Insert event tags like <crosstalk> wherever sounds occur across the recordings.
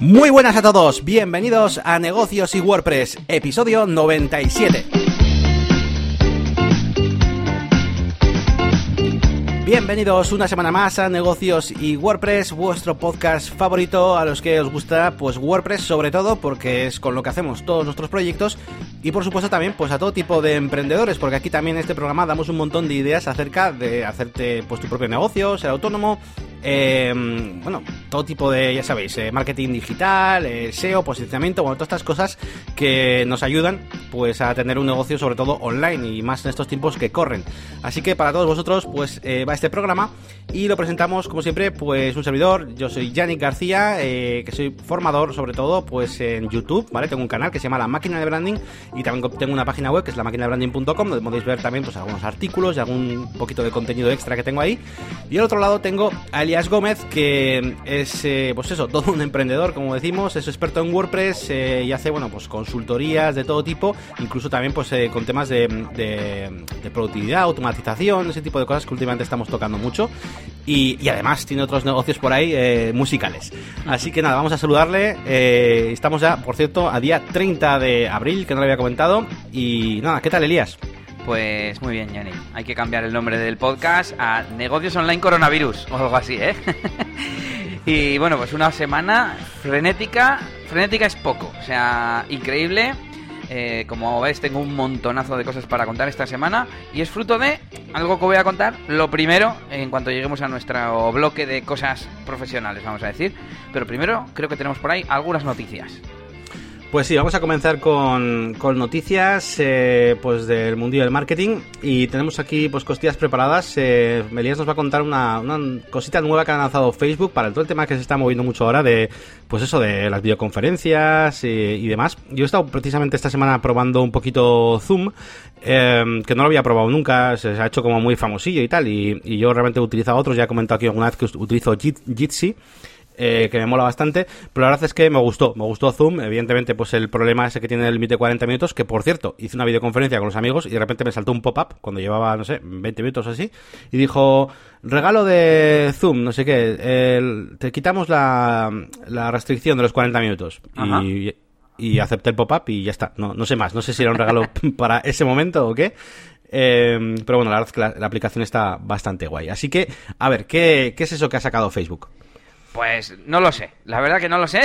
Muy buenas a todos, bienvenidos a Negocios y WordPress, episodio 97. Bienvenidos una semana más a Negocios y WordPress, vuestro podcast favorito a los que os gusta pues WordPress sobre todo porque es con lo que hacemos todos nuestros proyectos y por supuesto también pues a todo tipo de emprendedores porque aquí también en este programa damos un montón de ideas acerca de hacerte pues tu propio negocio, ser autónomo, eh, bueno, todo tipo de, ya sabéis, eh, marketing digital, eh, SEO, posicionamiento, bueno, todas estas cosas que nos ayudan pues a tener un negocio sobre todo online y más en estos tiempos que corren. Así que para todos vosotros pues va este programa y lo presentamos como siempre pues un servidor, yo soy Yannick García, que soy formador sobre todo pues en YouTube, ¿vale? Tengo un canal que se llama La Máquina de Branding y también tengo una página web que es la máquina de branding.com donde podéis ver también pues algunos artículos y algún poquito de contenido extra que tengo ahí. Y al otro lado tengo a Elias Gómez, que es, eh, pues eso, todo un emprendedor, como decimos, es experto en WordPress eh, y hace, bueno, pues consultorías de todo tipo, incluso también pues eh, con temas de, de, productividad, automatización, ese tipo de cosas que últimamente estamos tocando mucho. Y, además tiene otros negocios por ahí musicales. Así que nada, vamos a saludarle. estamos ya, por cierto, a día 30 de abril, que no lo había comentado. Y nada, ¿qué tal, Elías? Pues muy bien, Yanni. Hay que cambiar el nombre del podcast a Negocios Online Coronavirus o algo así, ¿eh? <laughs> y bueno, pues una semana frenética. Frenética es poco, o sea, increíble. Eh, como ves, tengo un montonazo de cosas para contar esta semana y es fruto de algo que voy a contar. Lo primero, en cuanto lleguemos a nuestro bloque de cosas profesionales, vamos a decir. Pero primero, creo que tenemos por ahí algunas noticias. Pues sí, vamos a comenzar con, noticias eh, pues del mundillo del marketing. Y tenemos aquí pues costillas preparadas. Eh, Melías nos va a contar una, cosita nueva que ha lanzado Facebook para todo el tema que se está moviendo mucho ahora de pues eso de las videoconferencias y, demás. Yo he estado precisamente esta semana probando un poquito Zoom, eh, que no lo había probado nunca, se, ha hecho como muy famosillo y tal. Y, yo realmente he utilizado otros, ya he comentado aquí alguna vez que utilizo Jitsi eh, que me mola bastante, pero la verdad es que me gustó, me gustó Zoom, evidentemente pues el problema ese que tiene el límite de 40 minutos, que por cierto, hice una videoconferencia con los amigos y de repente me saltó un pop-up cuando llevaba, no sé, 20 minutos así, y dijo, regalo de Zoom, no sé qué, te quitamos la, la restricción de los 40 minutos. Y, y acepté el pop-up y ya está, no, no sé más, no sé si era un regalo <laughs> para ese momento o qué, eh, pero bueno, la verdad es que la, la, aplicación está bastante guay. Así que, a ver, ¿qué, ¿qué es eso que ha sacado Facebook? Pues no lo sé, la verdad que no lo sé.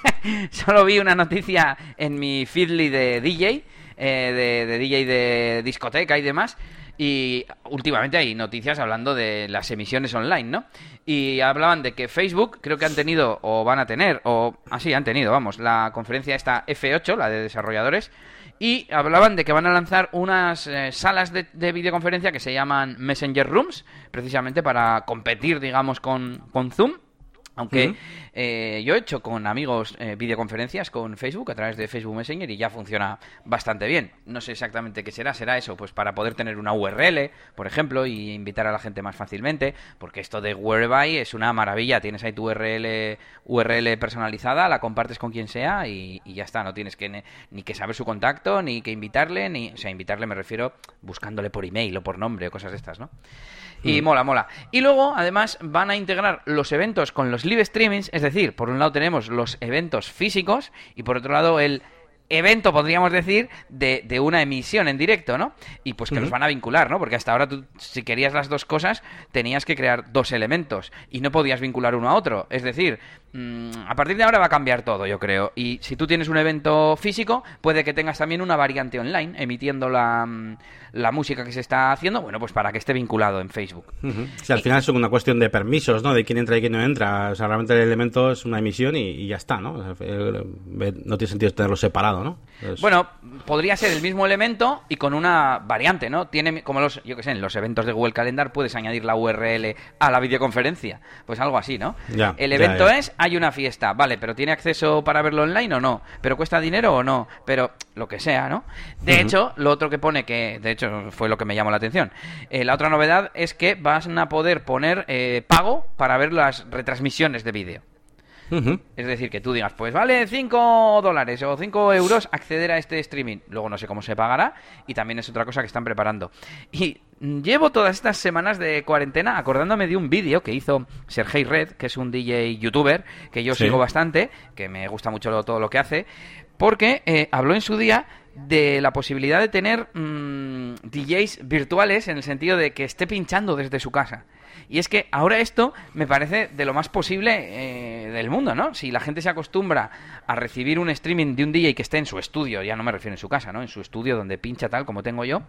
<laughs> Solo vi una noticia en mi feedly de DJ, eh, de, DJ de discoteca y demás. Y últimamente hay noticias hablando de las emisiones online, ¿no? Y hablaban de que Facebook creo que han tenido o van a tener, o así ah, han tenido, vamos, la conferencia esta F8, la de desarrolladores, y hablaban de que van a lanzar unas eh, salas de, de, videoconferencia que se llaman Messenger Rooms, precisamente para competir, digamos, con Zoom. Aunque eh, yo he hecho con amigos eh, videoconferencias con Facebook a través de Facebook Messenger y ya funciona bastante bien. No sé exactamente qué será. Será eso, pues para poder tener una URL, por ejemplo, y invitar a la gente más fácilmente. Porque esto de Whereby es una maravilla. Tienes ahí tu URL, URL personalizada, la compartes con quien sea y, ya está. No tienes que ni que saber su contacto, ni que invitarle, ni. O sea, invitarle me refiero buscándole por email o por nombre o cosas de estas, ¿no? Y mm. mola, mola. Y luego, además, van a integrar los eventos con los live streamings, es decir, por un lado tenemos los eventos físicos y por otro lado el evento, podríamos decir, de, de, una emisión en directo, ¿no? Y pues que los van a vincular, ¿no? Porque hasta ahora tú, si querías las dos cosas, tenías que crear dos elementos y no podías vincular uno a otro. Es decir, a partir de ahora va a cambiar todo, yo creo. Y si tú tienes un evento físico, puede que tengas también una variante online, emitiendo la, mm, la música que se está haciendo, bueno, pues para que esté vinculado en Facebook. Si al final es una cuestión de permisos, ¿no? De quién entra y quién no entra. O sea, realmente el elemento es una emisión y, ya está, ¿no? no tiene sentido tenerlo separado, ¿no? Bueno, podría ser el mismo elemento y con una variante, ¿no? Tiene como los, yo qué sé, en los eventos de Google Calendar puedes añadir la URL a la videoconferencia. Pues algo así, ¿no? el evento es, hay una fiesta, vale, pero ¿tiene acceso para verlo online o no? ¿Pero cuesta dinero o no? Pero lo que sea, ¿no? De hecho, lo otro que pone que, de hecho, fue lo que me llamó la atención. Eh, la otra novedad es que van a poder poner eh, pago para ver las retransmisiones de vídeo. Es decir, que tú digas, pues vale 5 dólares o 5 euros acceder a este streaming. Luego no sé cómo se pagará y también es otra cosa que están preparando. Y llevo todas estas semanas de cuarentena acordándome de un vídeo que hizo Sergey Red, que es un DJ youtuber que yo sigo bastante, que me gusta mucho todo lo que hace, porque eh, habló en su día de la posibilidad de tener mm, DJs virtuales en el sentido de que esté pinchando desde su casa. Y es que ahora esto me parece de lo más posible eh, del mundo, ¿no? Si la gente se acostumbra a recibir un streaming de un DJ que esté en su estudio, ya no me refiero en su casa, ¿no? En su estudio donde pincha tal como tengo yo,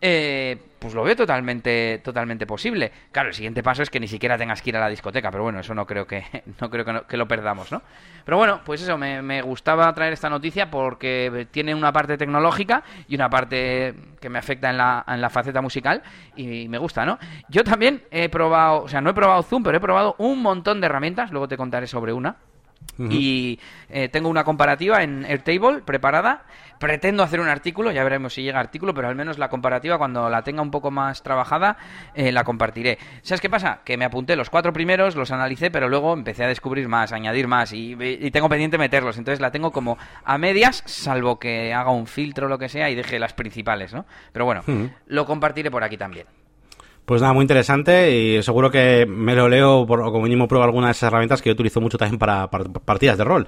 eh, pues lo veo totalmente, totalmente posible. Claro, el siguiente paso es que ni siquiera tengas que ir a la discoteca, pero bueno, eso no creo que, <laughs> no creo que, lo perdamos, ¿no? Pero bueno, pues eso, me, me gustaba traer esta noticia porque tiene una parte tecnológica y una parte que me afecta en la, en la faceta musical y me gusta, ¿no? Yo también he probado, o sea, no he probado Zoom, pero he probado un montón de herramientas, luego te contaré sobre una. Y eh, tengo una comparativa en Airtable preparada. Pretendo hacer un artículo, ya veremos si llega artículo, pero al menos la comparativa, cuando la tenga un poco más trabajada, eh, la compartiré. ¿Sabes qué pasa? Que me apunté los cuatro primeros, los analicé, pero luego empecé a descubrir más, añadir más, y, tengo pendiente meterlos. Entonces la tengo como a medias, salvo que haga un filtro o lo que sea y deje las principales, ¿no? Pero bueno, lo compartiré por aquí también. Pues nada, muy interesante y seguro que me lo leo por, o como mínimo pruebo algunas de esas herramientas que yo utilizo mucho también para, partidas de rol.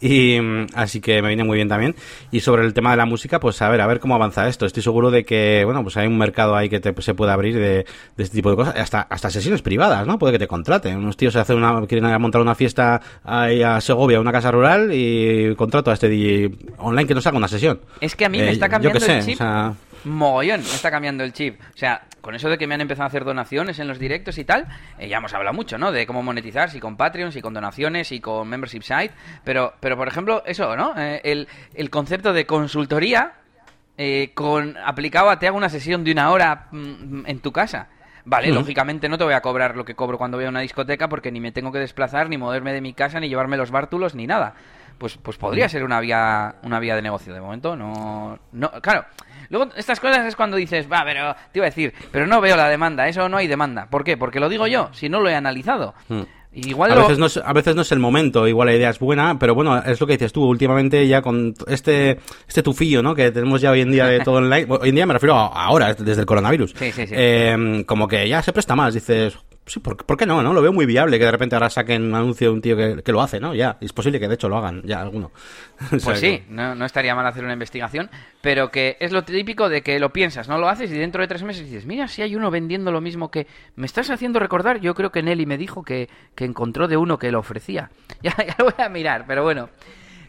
Y mm, así que me viene muy bien también. Y sobre el tema de la música, pues a ver, a ver cómo avanza esto. Estoy seguro de que, bueno, pues hay un mercado ahí que se puede abrir de, este tipo de cosas, hasta, hasta sesiones privadas, ¿no? Puede que te contraten. Unos tíos se hacen una, quieren montar una fiesta ahí a Segovia, una casa rural y contrato a este DJ online que nos haga una sesión. Es que a mí me eh, está cambiando el chip. Mogollón, me está cambiando el chip. O sea, con eso de que me han empezado a hacer donaciones en los directos y tal, eh, ya hemos hablado mucho, ¿no? De cómo monetizar, si con Patreon, si con donaciones, si con membership site. Pero, pero por ejemplo, eso, ¿no? Eh, el, el, concepto de consultoría eh, con aplicado a te hago una sesión de una hora mm, en tu casa. Vale, lógicamente no te voy a cobrar lo que cobro cuando voy a una discoteca porque ni me tengo que desplazar, ni moverme de mi casa, ni llevarme los bártulos, ni nada. Pues, pues podría ser una vía, una vía de negocio. De momento no, no, claro, Luego, estas cosas es cuando dices, va, pero te iba a decir, pero no veo la demanda, eso no hay demanda. ¿Por qué? Porque lo digo yo, si no lo he analizado. Hmm. Igual a, veces no es, a veces no es el momento, igual la idea es buena, pero bueno, es lo que dices tú, últimamente ya con este este tufillo, ¿no? Que tenemos ya hoy en día de todo <laughs> online, hoy en día me refiero a ahora, desde el coronavirus. Sí, sí, sí. Eh, como que ya se presta más, dices, sí, ¿por, qué no? ¿no? Lo veo muy viable que de repente ahora saquen un anuncio de un tío que, lo hace, ¿no? Ya, es posible que de hecho lo hagan, ya alguno. <laughs> Pues sí, no, no, estaría mal hacer una investigación, pero que es lo típico de que lo piensas, no lo haces y dentro de tres meses dices, mira, si hay uno vendiendo lo mismo que... Me estás haciendo recordar, yo creo que Nelly me dijo que, que encontró de uno que lo ofrecía. <laughs> Ya, ya lo voy a mirar, pero bueno.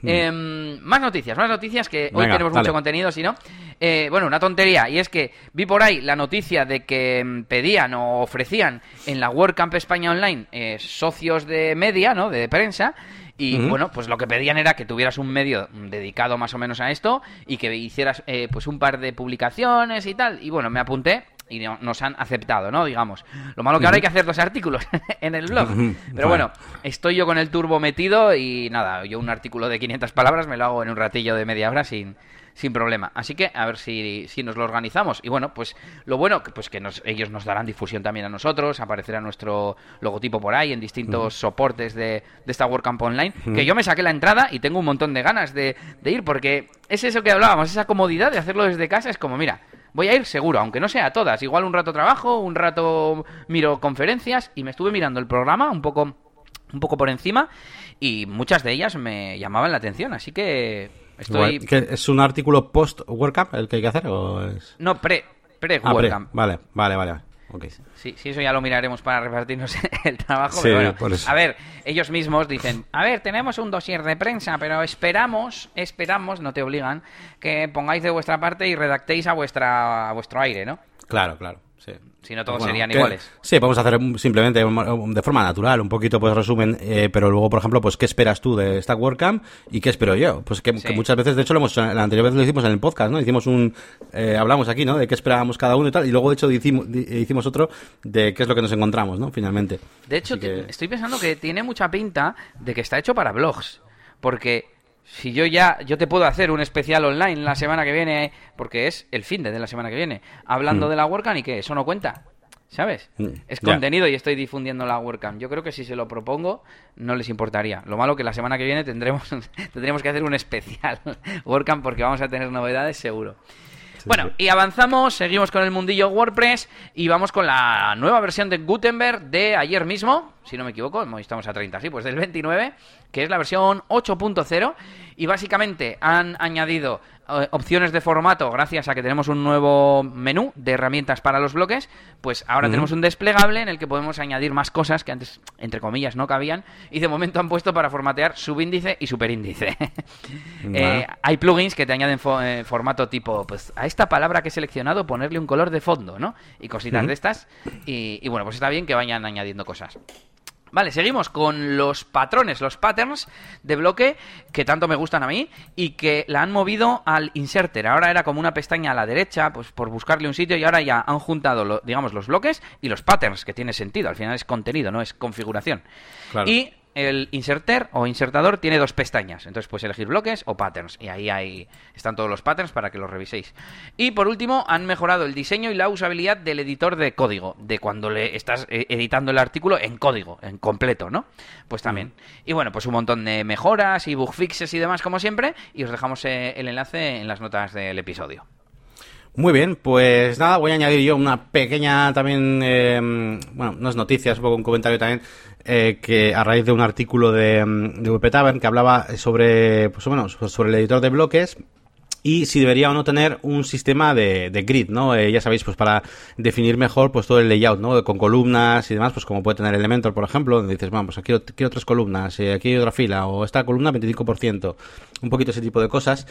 Mm. Em, más noticias, más noticias que hoy tenemos mucho contenido, si no. Eh, bueno, una tontería, y es que vi por ahí la noticia de que em, pedían o ofrecían en la WordCamp España Online eh, socios de media, ¿no? De prensa. Y bueno, pues lo que pedían era que tuvieras un medio dedicado más o menos a esto y que hicieras eh, pues un par de publicaciones y tal. Y bueno, me apunté y nos han aceptado, ¿no? Digamos. Lo malo que ahora hay que hacer los artículos <laughs> en el blog. Pero bueno, estoy yo con el turbo metido y nada, yo un artículo de 500 palabras me lo hago en un ratillo de media hora sin, sin problema. Así que a ver si, si nos lo organizamos. Y bueno, pues lo bueno, pues que nos, ellos nos darán difusión también a nosotros, aparecerá nuestro logotipo por ahí en distintos soportes de, de, esta WordCamp Online. Que yo me saqué la entrada y tengo un montón de ganas de, de ir porque es eso que hablábamos, esa comodidad de hacerlo desde casa. Es como, mira, voy a ir seguro, aunque no sea a todas. Igual un rato trabajo, un rato miro conferencias y me estuve mirando el programa un poco, un poco por encima y muchas de ellas me llamaban la atención, así que estoy... ¿Es un artículo post-WordCamp el que hay que hacer o es...? No, pre, pre-WordCamp. Ah, vale, vale, vale. Sí, sí, eso ya lo miraremos para repartirnos <laughs> el trabajo. pero bueno, a ver, ellos mismos dicen, a ver, tenemos un dossier de prensa, pero esperamos, esperamos, no te obligan, que pongáis de vuestra parte y redactéis a vuestra a vuestro aire, ¿no? Claro, claro. Si no, todos serían iguales. Sí, podemos hacer simplemente de forma natural, un poquito pues resumen, eh, pero luego, por ejemplo, pues qué esperas tú de esta WordCamp y qué espero yo. Pues que, muchas veces, de hecho, lo hemos, la anterior vez lo hicimos en el podcast, ¿no? Hicimos un, eh, hablamos aquí, ¿no? De qué esperábamos cada uno y tal, y luego, de hecho, hicimos, hicimos otro de qué es lo que nos encontramos, ¿no? Finalmente. De hecho, estoy pensando que tiene mucha pinta de que está hecho para blogs, porque si yo ya, yo te puedo hacer un especial online la semana que viene, porque es el fin de la semana que viene, hablando hmm. de la WordCamp y que eso no cuenta. ¿sabes? Mm, Es contenido y estoy difundiendo la WordCamp. Yo creo que si se lo propongo, no les importaría. Lo malo que la semana que viene tendremos, <laughs> tendremos que hacer un especial <laughs> WordCamp porque vamos a tener novedades seguro. Bueno, y avanzamos, seguimos con el mundillo WordPress y vamos con la nueva versión de Gutenberg de ayer mismo, si no me equivoco, hoy estamos a 30, sí, pues del 29, que es la versión 8.0 y básicamente han añadido opciones de formato gracias a que tenemos un nuevo menú de herramientas para los bloques, pues ahora tenemos un desplegable en el que podemos añadir más cosas que antes, entre comillas, no cabían y de momento han puesto para formatear subíndice y superíndice. <laughs> Eh, hay plugins que te añaden fo- eh, formato tipo, pues a esta palabra que he seleccionado ponerle un color de fondo, ¿no? Y cositas de estas. Y, y bueno, pues está bien que vayan añadiendo cosas. Vale, seguimos con los patrones, los patterns de bloque que tanto me gustan a mí y que la han movido al inserter. Ahora era como una pestaña a la derecha, pues por buscarle un sitio y ahora ya han juntado, lo- digamos, los bloques y los patterns, que tiene sentido. Al final es contenido, no es configuración. Claro. Y el inserter o insertador tiene dos pestañas. Entonces puedes elegir bloques o patterns. Y ahí están todos los patterns para que los reviséis. Y por último, han mejorado el diseño y la usabilidad del editor de código. De cuando le estás eh, editando el artículo en código, en completo, ¿no? Pues también. Y bueno, pues un montón de mejoras y bug fixes y demás, como siempre. Y os dejamos eh, el enlace en las notas del episodio. Muy bien, pues nada, voy a añadir yo una pequeña también, eh, bueno, no es noticias, un poco un comentario también, eh, que a raíz de un artículo de, mm, de WP Tavern que hablaba sobre, pues bueno, sobre el editor de bloques y si debería o no tener un sistema de, de grid, ¿no? Eh, ya sabéis, pues para definir mejor pues todo el layout, ¿no? Con columnas y demás, pues como puede tener Elementor, por ejemplo, donde dices, bueno, pues aquí quiero, quiero tres columnas, eh, aquí hay otra fila, o esta columna 25%, un poquito ese tipo de cosas.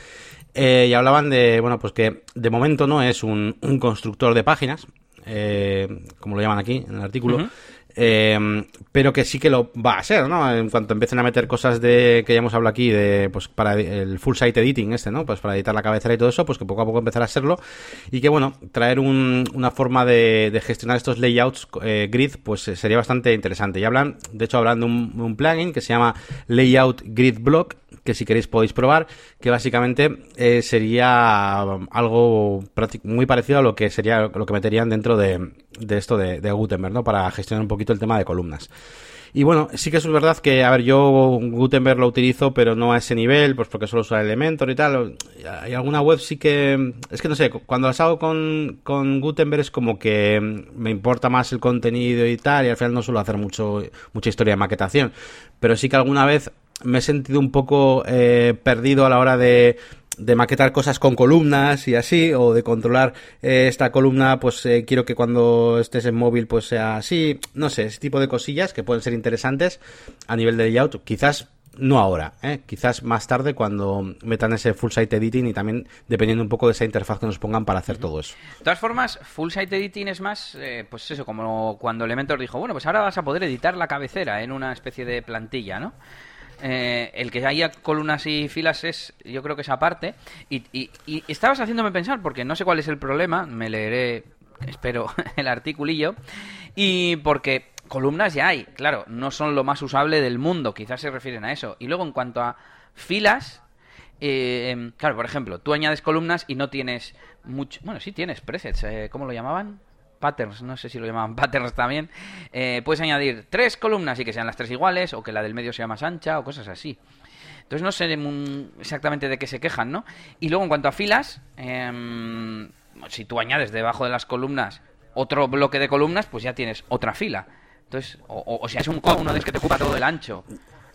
Eh, y hablaban de, bueno, pues que de momento no es un, constructor de páginas, eh, como lo llaman aquí en el artículo. Eh, pero que sí que lo va a ser, ¿no? En cuanto empiecen a meter cosas de que ya hemos hablado aquí de pues para el full site editing este, ¿no? Pues para editar la cabecera y todo eso, pues que poco a poco empezará a serlo y que bueno, traer un- una forma de, gestionar estos layouts eh, grid, pues eh, sería bastante interesante. Y hablan, de hecho, hablan de un, plugin que se llama Layout Grid Block que si queréis podéis probar, que básicamente eh, sería um, algo muy parecido a lo que sería lo que meterían dentro de, de esto de, de Gutenberg, ¿no? Para gestionar un poquito el tema de columnas. Y bueno, sí que es verdad que, a ver, yo Gutenberg lo utilizo, pero no a ese nivel, pues porque solo uso Elementor y tal. Hay alguna web sí que... Es que no sé, cuando las hago con, con Gutenberg es como que me importa más el contenido y tal, y al final no suelo hacer mucho, mucha historia de maquetación. Pero sí que alguna vez me he sentido un poco eh, perdido a la hora de, de maquetar cosas con columnas y así, o de controlar eh, esta columna, pues eh, quiero que cuando estés en móvil pues sea así, no sé, ese tipo de cosillas que pueden ser interesantes a nivel de layout, quizás no ahora, ¿eh? quizás más tarde cuando metan ese full site editing y también dependiendo un poco de esa interfaz que nos pongan para hacer todo eso. De todas formas, Full Site Editing es más, eh, pues eso, como cuando Elementor dijo, bueno, pues ahora vas a poder editar la cabecera en una especie de plantilla, ¿no? Eh, el que haya columnas y filas es, yo creo que esa parte. Y, y- estabas haciéndome pensar, porque no sé cuál es el problema, me leeré, espero, <laughs> el articulillo, y porque columnas ya hay, claro, no son lo más usable del mundo, quizás se refieren a eso. Y luego en cuanto a filas, eh, claro, por ejemplo, tú añades columnas y no tienes mucho. Bueno, sí tienes presets, eh, ¿cómo lo llamaban? Patterns, no sé si lo llamaban <laughs> patterns también. Eh, puedes añadir tres columnas y que sean las tres iguales, o que la del medio sea más ancha, o cosas así. Entonces no sé exactamente de qué se quejan, ¿no? Y luego en cuanto a filas, em, si tú añades debajo de las columnas otro bloque de columnas, pues ya tienes otra fila. Entonces, o, sea, es un co- uno de que te ocupa todo el ancho.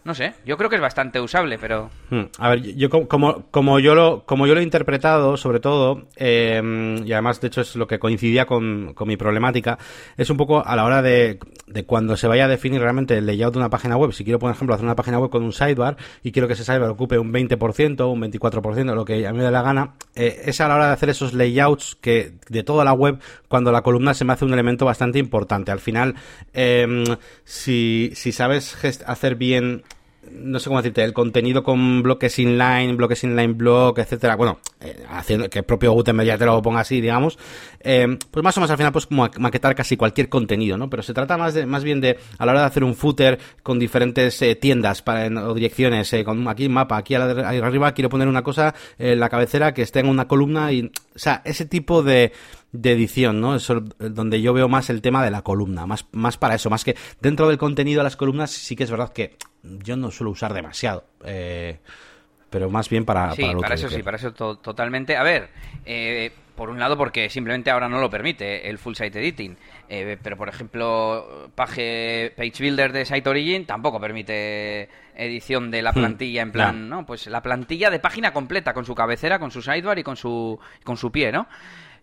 No sé, yo creo que es bastante usable, pero... Hmm, A ver, yo como, como, yo lo como yo lo he interpretado, sobre todo, eh, y además de hecho es lo que coincidía con, con mi problemática, es un poco a la hora de, de cuando se vaya a definir realmente el layout de una página web. Si quiero, por ejemplo, hacer una página web con un sidebar y quiero que ese sidebar ocupe un 20%, un 24%, lo que a mí me dé la gana, eh, es a la hora de hacer esos layouts que de toda la web, cuando la columna se me hace un elemento bastante importante. Al final, eh, si, si sabes hacer bien no sé cómo decirte, el contenido con bloques inline, bloques inline block, etcétera, bueno, eh, haciendo que el propio Gutenberg ya te lo ponga así, digamos, eh, pues más o menos al final pues como maquetar casi cualquier contenido, ¿no? Pero se trata más de, más bien de, a la hora de hacer un footer con diferentes eh, tiendas para, o direcciones, con aquí mapa, aquí arriba quiero poner una cosa en la cabecera que esté en una columna y, o sea, ese tipo de, de edición, ¿no? Eso donde yo veo más el tema de la columna, más, más para eso, más que dentro del contenido de las columnas sí que es verdad que yo no suelo usar demasiado. Eh, pero más bien para, sí, para, eso sí, para eso totalmente. A ver, eh, por un lado porque simplemente ahora no lo permite el full site editing, eh, pero por ejemplo Page, Page Builder de Site Origin tampoco permite edición de la hmm, plantilla en plan, ¿no? Pues la plantilla de página completa con su cabecera, con su sidebar y con su con su pie, ¿no?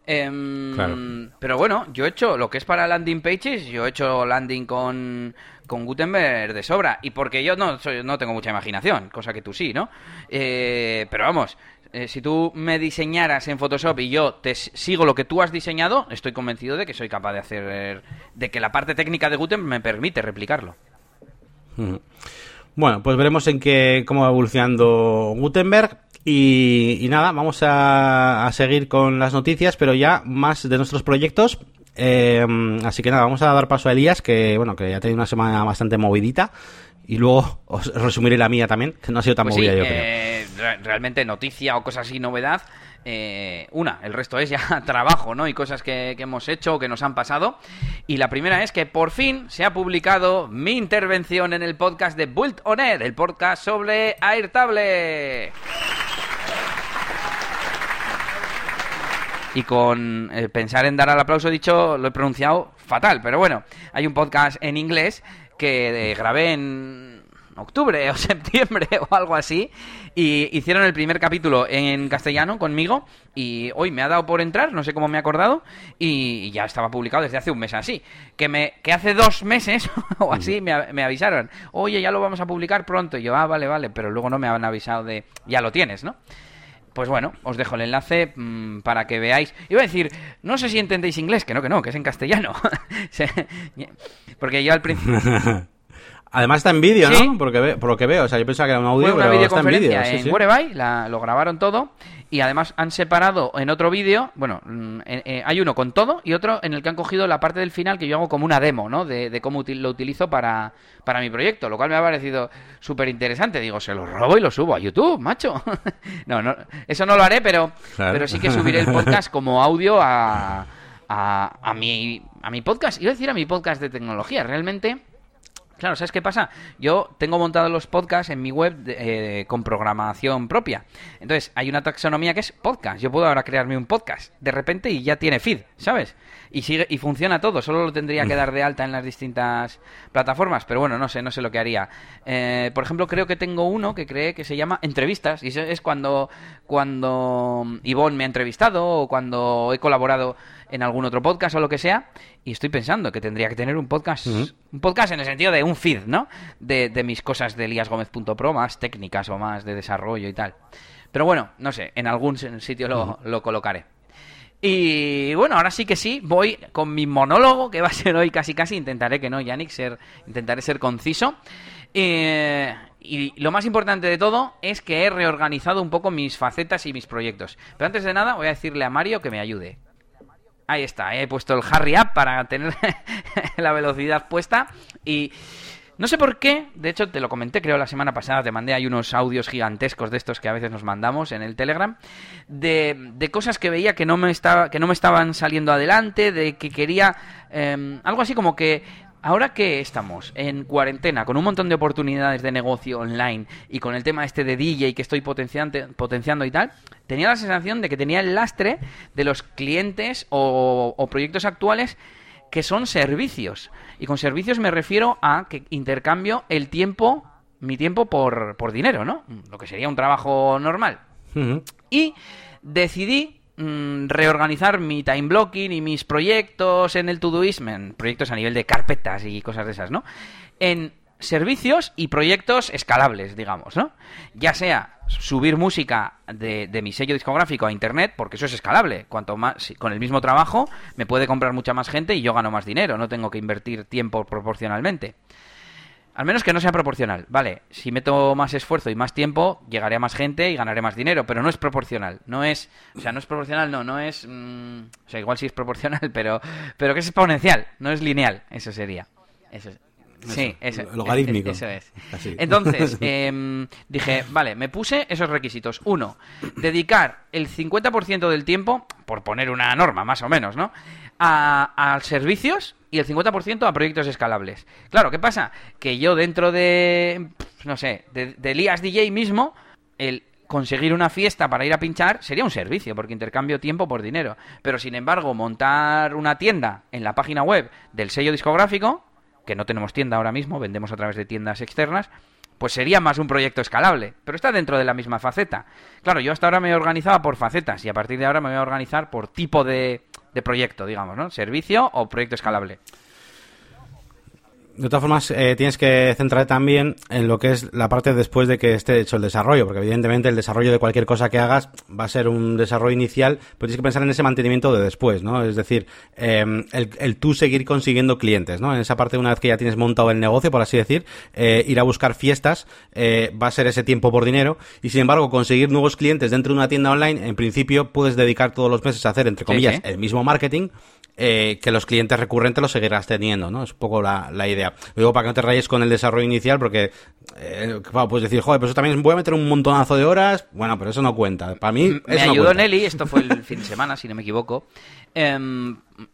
Em, pero bueno, yo he hecho lo que es para landing pages, yo he hecho landing con, con Gutenberg de sobra. Y porque yo no, no tengo mucha imaginación, cosa que tú sí, ¿no? Eh, pero vamos, eh, si tú me diseñaras en Photoshop y yo te sigo lo que tú has diseñado, estoy convencido de que soy capaz de hacer. de que la parte técnica de Gutenberg me permite replicarlo. Bueno, pues veremos en qué cómo va evolucionando Gutenberg. Y, nada, vamos a, seguir con las noticias, pero ya más de nuestros proyectos. Eh, así que nada, vamos a dar paso a Elías, que bueno, que ya ha tenido una semana bastante movidita. Y luego <laughs> os resumiré la mía también, que no ha sido tan pues movida, yo creo. Eh, realmente noticia o cosas así, novedad. Eh, una, el resto es ya <laughs> trabajo, ¿no? Y cosas que, hemos hecho o que nos han pasado. Y la primera es que por fin se ha publicado mi intervención en el podcast de Build On Air, el podcast sobre Airtable. Y con eh, pensar en dar al aplauso dicho lo he pronunciado fatal, pero bueno, hay un podcast en inglés que eh, grabé en octubre o <laughs> septiembre o algo así y hicieron el primer capítulo en castellano conmigo y hoy me ha dado por entrar, no sé cómo me he acordado y ya estaba publicado desde hace un mes así, que me que hace dos meses <laughs> o así me, me avisaron, oye ya lo vamos a publicar pronto y yo, ah, vale, vale, pero luego no me han avisado de, ya lo tienes, ¿no? Pues bueno, os dejo el enlace mm, para que veáis. Iba a decir, no sé si entendéis inglés, que no, que no, que es en castellano. <laughs> Porque yo al principio... <laughs> Además está en vídeo, ¿no? Porque por lo que veo, o sea, yo pensaba que era un audio, Fue una videoconferencia en, vídeo, lo grabaron todo y además han separado en otro vídeo, bueno, mm, eh, hay uno con todo y otro en el que han cogido la parte del final que yo hago como una demo, ¿no? De, cómo lo utilizo para, para mi proyecto, lo cual me ha parecido súper interesante. Digo, se lo robo y lo subo a YouTube, macho. <laughs> no, no, eso no lo haré, pero, pero sí que subiré el podcast como audio a, a, a, mi, a mi podcast. Iba a decir a mi podcast de tecnología, realmente Claro, ¿sabes qué pasa? Yo tengo montados los podcasts en mi web eh, con programación propia. Entonces, hay una taxonomía que es podcast. Yo puedo ahora crearme un podcast de repente y ya tiene feed, ¿sabes? Y sigue y funciona todo. Solo lo tendría que dar de alta en las distintas plataformas. Pero bueno, no sé, no sé lo que haría. Eh, por ejemplo, creo que tengo uno que cree que se llama entrevistas. Y es cuando, cuando Ivonne me ha entrevistado o cuando he colaborado en algún otro podcast o lo que sea. Y estoy pensando que tendría que tener un podcast, un podcast en el sentido de un feed, ¿no? De, de mis cosas de eliasgomez.pro, más técnicas o más de desarrollo y tal. Pero bueno, no sé, en algún sitio lo, lo colocaré. Y bueno, ahora sí que sí, voy con mi monólogo, que va a ser hoy casi casi, intentaré que no, Yannick, ser, intentaré ser conciso. Eh, y lo más importante de todo es que he reorganizado un poco mis facetas y mis proyectos. Pero antes de nada voy a decirle a Mario que me ayude. Ahí está, he puesto el Harry Up para tener <laughs> la velocidad puesta y no sé por qué, de hecho te lo comenté creo la semana pasada, te mandé ahí unos audios gigantescos de estos que a veces nos mandamos en el Telegram, de, de cosas que veía que no, me estaba, que no me estaban saliendo adelante, de que quería em, algo así como que Ahora que estamos en cuarentena, con un montón de oportunidades de negocio online y con el tema este de DJ que estoy potenciando y tal, tenía la sensación de que tenía el lastre de los clientes o, proyectos actuales que son servicios. Y con servicios me refiero a que intercambio el tiempo, mi tiempo por, por dinero, ¿no? Lo que sería un trabajo normal. Y decidí Mm, reorganizar mi time blocking y mis proyectos en el Todoist, proyectos a nivel de carpetas y cosas de esas, ¿no? En servicios y proyectos escalables, digamos, ¿no? Ya sea subir música de, mi sello discográfico a internet, porque eso es escalable. Cuanto más, con el mismo trabajo, me puede comprar mucha más gente y yo gano más dinero, no tengo que invertir tiempo proporcionalmente. Al menos que no sea proporcional. Vale, si meto más esfuerzo y más tiempo, llegaré a más gente y ganaré más dinero, pero no es proporcional. No es, o sea, no es proporcional, no, no es, mm, o sea, igual sí es proporcional, <laughs> pero, pero que es exponencial, no es lineal, eso sería. Eso es. Sí, eso, logarítmico. Eso es. Entonces, <laughs> em, dije, vale, me puse esos requisitos. Uno, dedicar el 50% del tiempo, por poner una norma, más o menos, ¿no? A, a servicios y el 50% a proyectos escalables. Claro, ¿qué pasa? Que yo dentro de, no sé, de, de Elías DJ mismo, el conseguir una fiesta para ir a pinchar sería un servicio, porque intercambio tiempo por dinero. Pero sin embargo, montar una tienda en la página web del sello discográfico, que no tenemos tienda ahora mismo, vendemos a través de tiendas externas, pues sería más un proyecto escalable, pero está dentro de la misma faceta. Claro, yo hasta ahora me he organizado por facetas y a partir de ahora me voy a organizar por tipo de, de proyecto, digamos, ¿no? Servicio o proyecto escalable. De todas formas, eh, tienes que centrarte también en lo que es la parte después de que esté hecho el desarrollo, porque evidentemente el desarrollo de cualquier cosa que hagas va a ser un desarrollo inicial, pero tienes que pensar en ese mantenimiento de después, ¿no? Es decir, eh, el, el, tú seguir consiguiendo clientes, ¿no? En esa parte, una vez que ya tienes montado el negocio, por así decir, eh, ir a buscar fiestas eh, va a ser ese tiempo por dinero, y sin embargo, conseguir nuevos clientes dentro de una tienda online, en principio, puedes dedicar todos los meses a hacer, entre comillas, sí, sí. el mismo marketing, eh, que los clientes recurrentes los seguirás teniendo, ¿no? Es un poco la, la idea. Lo digo para que no te rayes con el desarrollo inicial, porque, eh, claro, puedes decir, joder, pero eso también voy a meter un montonazo de horas. Bueno, pero eso no cuenta. Para mí, Me eso ayudó no Nelly, esto fue el <laughs> fin de semana, si no me equivoco. Eh,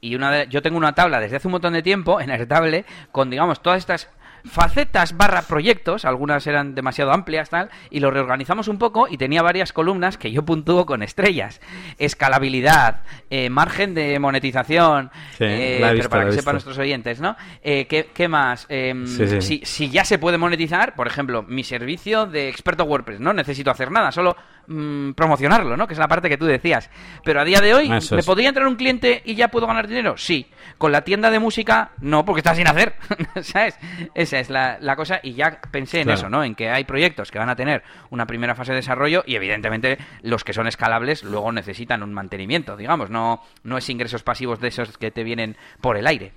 y una de, yo tengo una tabla desde hace un montón de tiempo en Airtable con, digamos, todas estas facetas barra proyectos, algunas eran demasiado amplias, tal, y lo reorganizamos un poco y tenía varias columnas que yo puntúo con estrellas. Escalabilidad, eh, margen de monetización, sí, eh, visto, pero para que sepan nuestros oyentes, ¿no? Eh, ¿qué, ¿qué, más? Sí, sí. Si, si, ya se puede monetizar, por ejemplo, mi servicio de experto WordPress, no necesito hacer nada, solo mmm, promocionarlo, ¿no? Que es la parte que tú decías. Pero a día de hoy, Eso ¿me es. podría entrar un cliente y ya puedo ganar dinero? Sí. Con la tienda de música, no, porque está sin hacer, <laughs> ¿sabes? Esa es la, la, cosa y ya pensé en eso, ¿no? En que hay proyectos que van a tener una primera fase de desarrollo y evidentemente los que son escalables luego necesitan un mantenimiento, digamos, no, no es ingresos pasivos de esos que te vienen por el aire.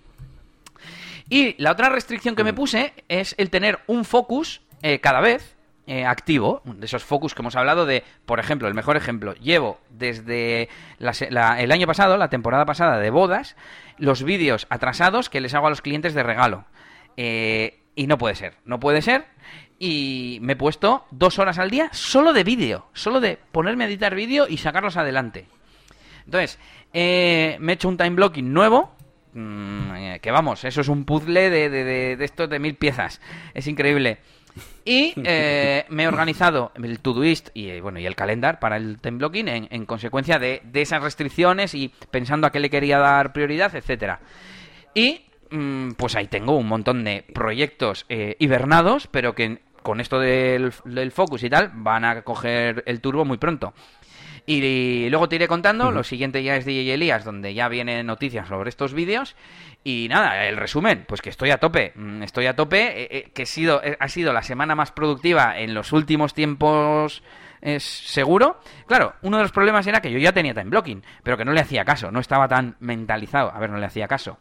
Y la otra restricción que me puse es el tener un focus eh, cada vez eh, activo, de esos focus que hemos hablado de, por ejemplo, el mejor ejemplo, llevo desde la, la, el año pasado, la temporada pasada de bodas, los vídeos atrasados que les hago a los clientes de regalo. Eh, y no puede ser, no puede ser. Y me he puesto dos horas al día solo de vídeo, solo de ponerme a editar vídeo y sacarlos adelante. Entonces, eh, me he hecho un time blocking nuevo, mmm, que vamos, eso es un puzzle de, de, de, de estos de mil piezas, es increíble. Y eh, me he organizado el Todoist y eh, bueno y el calendar para el time blocking en, en consecuencia de, de, esas restricciones y pensando a qué le quería dar prioridad, etcétera. Y mmm, pues ahí tengo un montón de proyectos eh, hibernados, pero que con esto del, del, focus y tal van a coger el turbo muy pronto. Y, luego te iré contando, uh -huh. lo siguiente ya es DJ Elías, donde ya vienen noticias sobre estos vídeos. Y nada, el resumen, pues que estoy a tope, mm, estoy a tope, eh, eh, que he sido, eh, ha sido la semana más productiva en los últimos tiempos, es seguro. Claro, uno de los problemas era que yo ya tenía time blocking, pero que no le hacía caso, no estaba tan mentalizado, a ver, no le hacía caso.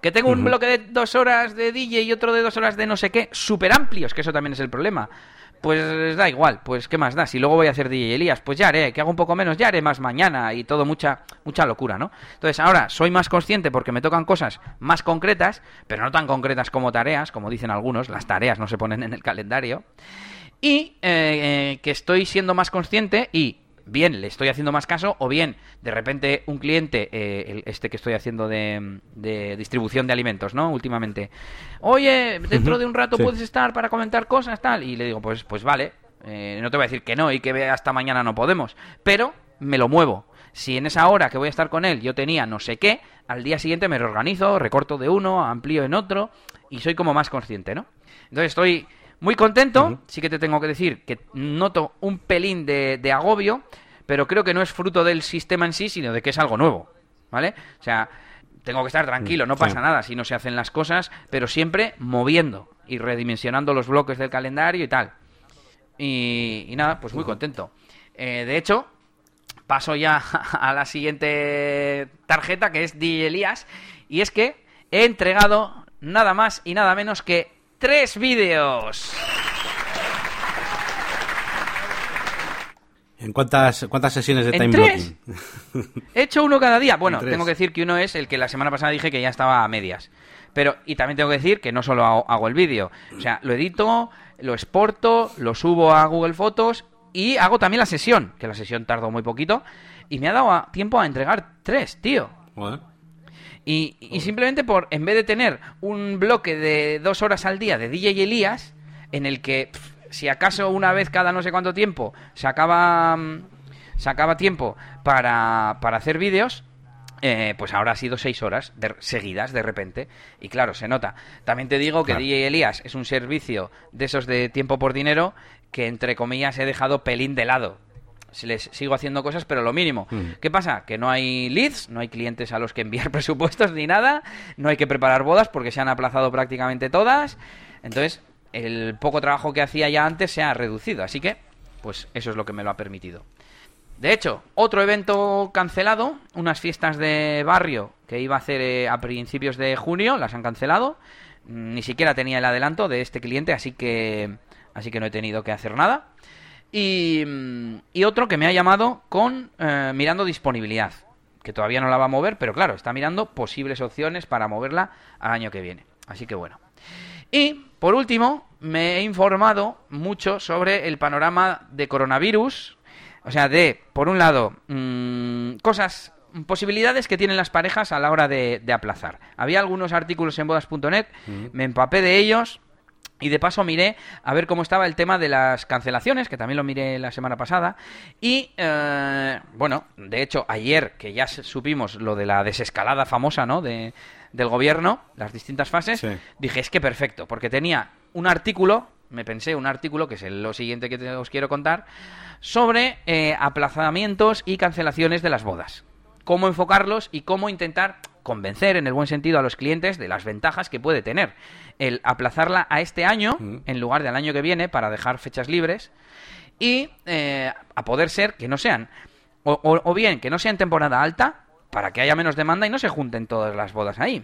Que tengo un uh -huh. bloque de dos horas de DJ y otro de dos horas de no sé qué, súper amplios, que eso también es el problema pues da igual, pues qué más da, si luego voy a hacer DJ Elías, pues ya haré, que hago un poco menos, ya haré más mañana y todo mucha mucha locura, ¿no? Entonces ahora soy más consciente porque me tocan cosas más concretas, pero no tan concretas como tareas, como dicen algunos, las tareas no se ponen en el calendario, y eh, eh, que estoy siendo más consciente y bien le estoy haciendo más caso o bien de repente un cliente, eh, este que estoy haciendo de, de, distribución de alimentos, ¿no? Últimamente, oye, dentro de un rato sí. puedes estar para comentar cosas, tal, y le digo, pues, pues vale, eh, no te voy a decir que no y que hasta mañana no podemos, pero me lo muevo. Si en esa hora que voy a estar con él yo tenía no sé qué, al día siguiente me reorganizo, recorto de uno, amplío en otro y soy como más consciente, ¿no? Entonces estoy muy contento, uh -huh. sí que te tengo que decir que noto un pelín de, de, agobio, pero creo que no es fruto del sistema en sí, sino de que es algo nuevo, ¿vale? O sea, tengo que estar tranquilo, no pasa sí. nada si no se hacen las cosas, pero siempre moviendo y redimensionando los bloques del calendario y tal. Y, y nada, pues muy contento. Eh, de hecho, paso ya <laughs> a la siguiente tarjeta, que es DJ Elías, y es que he entregado nada más y nada menos que tres vídeos. ¿En cuántas, cuántas sesiones de ¿En time tres? blocking? He hecho uno cada día. Bueno, tengo que decir que uno es el que la semana pasada dije que ya estaba a medias. Pero, y también tengo que decir que no solo hago, hago el vídeo. O sea, lo edito, lo exporto, lo subo a Google Fotos y hago también la sesión, que la sesión tardó muy poquito. Y me ha dado a- tiempo a entregar tres, tío. Y, y simplemente por, en vez de tener un bloque de dos horas al día de DJ Elías, en el que si acaso una vez cada no sé cuánto tiempo sacaba, mm, sacaba tiempo para, para hacer vídeos, eh, pues ahora ha sido seis horas de- seguidas de repente. Y claro, se nota. También te digo que Claro. DJ Elías es un servicio de esos de tiempo por dinero que entre comillas he dejado pelín de lado. Les sigo haciendo cosas, pero lo mínimo. Mm. ¿Qué pasa? Que no hay leads, no hay clientes a los que enviar <laughs> presupuestos ni nada, no hay que preparar bodas porque se han aplazado prácticamente todas. Entonces, el poco trabajo que hacía ya antes se ha reducido. Así que, pues eso es lo que me lo ha permitido. De hecho, otro evento cancelado, unas fiestas de barrio que iba a hacer eh, a principios de junio, las han cancelado. Mm, Ni siquiera tenía el adelanto de este cliente, así que así que no he tenido que hacer nada. Y, y otro que me ha llamado con eh, mirando disponibilidad, que todavía no la va a mover, pero claro, está mirando posibles opciones para moverla al año que viene. Así que bueno. Y por último, me he informado mucho sobre el panorama de coronavirus. O sea, de, por un lado, mm, cosas, posibilidades que tienen las parejas a la hora de, de aplazar. Había algunos artículos en bodas.net, me empapé de ellos. Y de paso miré a ver cómo estaba el tema de las cancelaciones, que también lo miré la semana pasada. Y, eh, bueno, de hecho, ayer que ya supimos lo de la desescalada famosa, ¿no? De, del gobierno, las distintas fases, Sí. dije, es que perfecto, porque tenía un artículo, me pensé un artículo, que es lo siguiente que te- os quiero contar, sobre eh, aplazamientos y cancelaciones de las bodas. Cómo enfocarlos y cómo intentar convencer, en el buen sentido, a los clientes de las ventajas que puede tener. El aplazarla a este año en lugar del año que viene para dejar fechas libres y eh, a poder ser que no sean o, o- o bien que no sea en temporada alta para que haya menos demanda y no se junten todas las bodas ahí.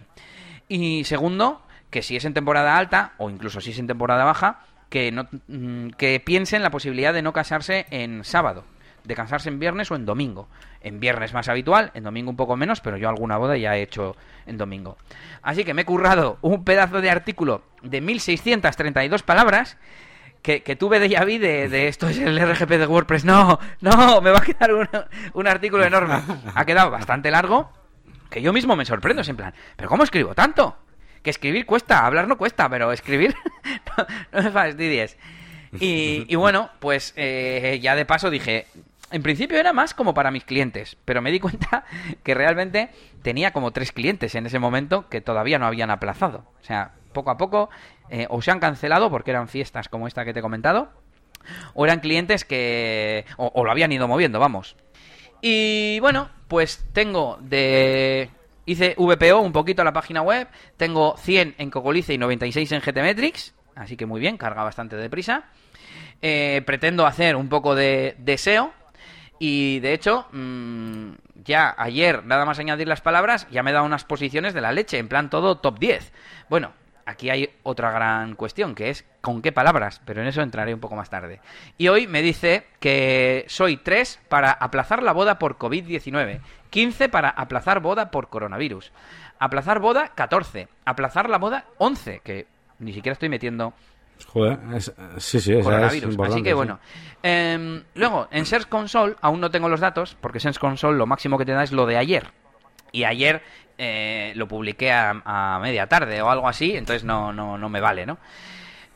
Y segundo, que si es en temporada alta o incluso si es en temporada baja, que no mm, que piensen la posibilidad de no casarse en sábado, de casarse en viernes o en domingo. En viernes más habitual, en domingo un poco menos, pero yo alguna boda ya he hecho en domingo. Así que me he currado un pedazo de artículo de 1632 palabras que, que tuve de vu de, de esto es el RGP de WordPress. No, no, me va a quedar un, un artículo enorme. Ha quedado bastante largo, que yo mismo me sorprendo, es en plan, ¿pero cómo escribo tanto? Que escribir cuesta, hablar no cuesta, pero escribir <laughs> no, no me fastidies. Y, y bueno, pues eh, ya de paso dije, en principio era más como para mis clientes, pero me di cuenta <laughs> que realmente tenía como tres clientes en ese momento que todavía no habían aplazado. O sea, poco a poco eh, o se han cancelado porque eran fiestas como esta que te he comentado, o eran clientes que... o, lo habían ido moviendo, vamos. Y bueno, pues tengo de... Hice VPO un poquito a la página web, tengo 100 en Cocolice y 96 en GTmetrix, así que muy bien, carga bastante deprisa. Eh, pretendo hacer un poco de, de SEO y de hecho mm, ya ayer nada más añadir las palabras ya me da unas posiciones de la leche, en plan todo top 10. Bueno, aquí hay otra gran cuestión que es con qué palabras, pero en eso entraré un poco más tarde. Y hoy me dice que soy 3 para aplazar la boda por COVID-19, 15 para aplazar boda por coronavirus, aplazar boda 14, aplazar la boda 11, que ni siquiera estoy metiendo Joder, es- sí, sí, es Así que bueno. Em, luego, en Search Console, aún no tengo los datos, porque Search Console lo máximo que te da es lo de ayer. Y ayer eh, lo publiqué a, a media tarde o algo así, entonces no, no, no me vale, ¿no?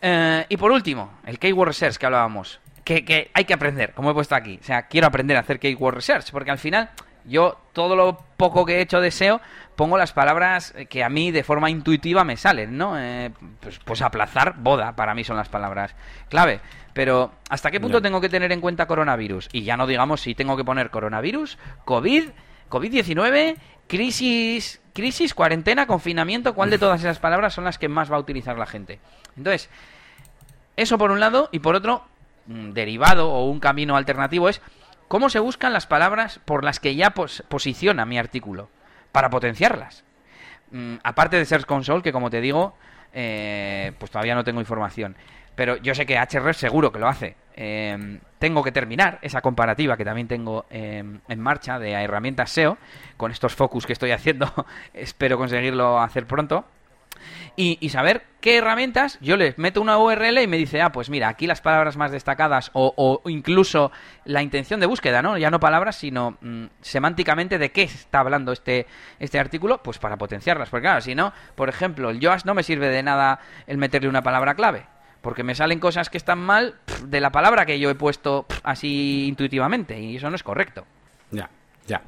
Eh, y por último, el Keyword Research que hablábamos. Que, que hay que aprender, como he puesto aquí. O sea, quiero aprender a hacer Keyword Research, porque al final yo todo lo poco que he hecho de SEO pongo las palabras que a mí de forma intuitiva me salen, ¿no? Eh, pues, pues aplazar boda para mí son las palabras clave. Pero ¿hasta qué punto tengo que tener en cuenta coronavirus? Y ya no digamos si tengo que poner coronavirus, COVID, COVID-19, crisis, crisis, cuarentena, confinamiento, ¿cuál de todas esas palabras son las que más va a utilizar la gente? Entonces, eso por un lado, y por otro, mm, derivado o un camino alternativo es cómo se buscan las palabras por las que ya pos- posiciona mi artículo, para potenciarlas. Mm, aparte de Search Console, que como te digo, eh, pues todavía no tengo información. Pero yo sé que HRF seguro que lo hace. Eh, tengo que terminar esa comparativa que también tengo eh, en marcha de herramientas SEO. Con estos focus que estoy haciendo, <laughs> espero conseguirlo hacer pronto. Y, saber qué herramientas yo les meto una URL y me dice, ah, pues mira, aquí las palabras más destacadas o, incluso la intención de búsqueda, ¿no? Ya no palabras, sino mm, semánticamente de qué está hablando este, este artículo, pues para potenciarlas. Porque claro, si no, por ejemplo, el Yoast no me sirve de nada el meterle una palabra clave. Porque me salen cosas que están mal de la palabra que yo he puesto así intuitivamente. Y eso no es correcto. Ya, ya.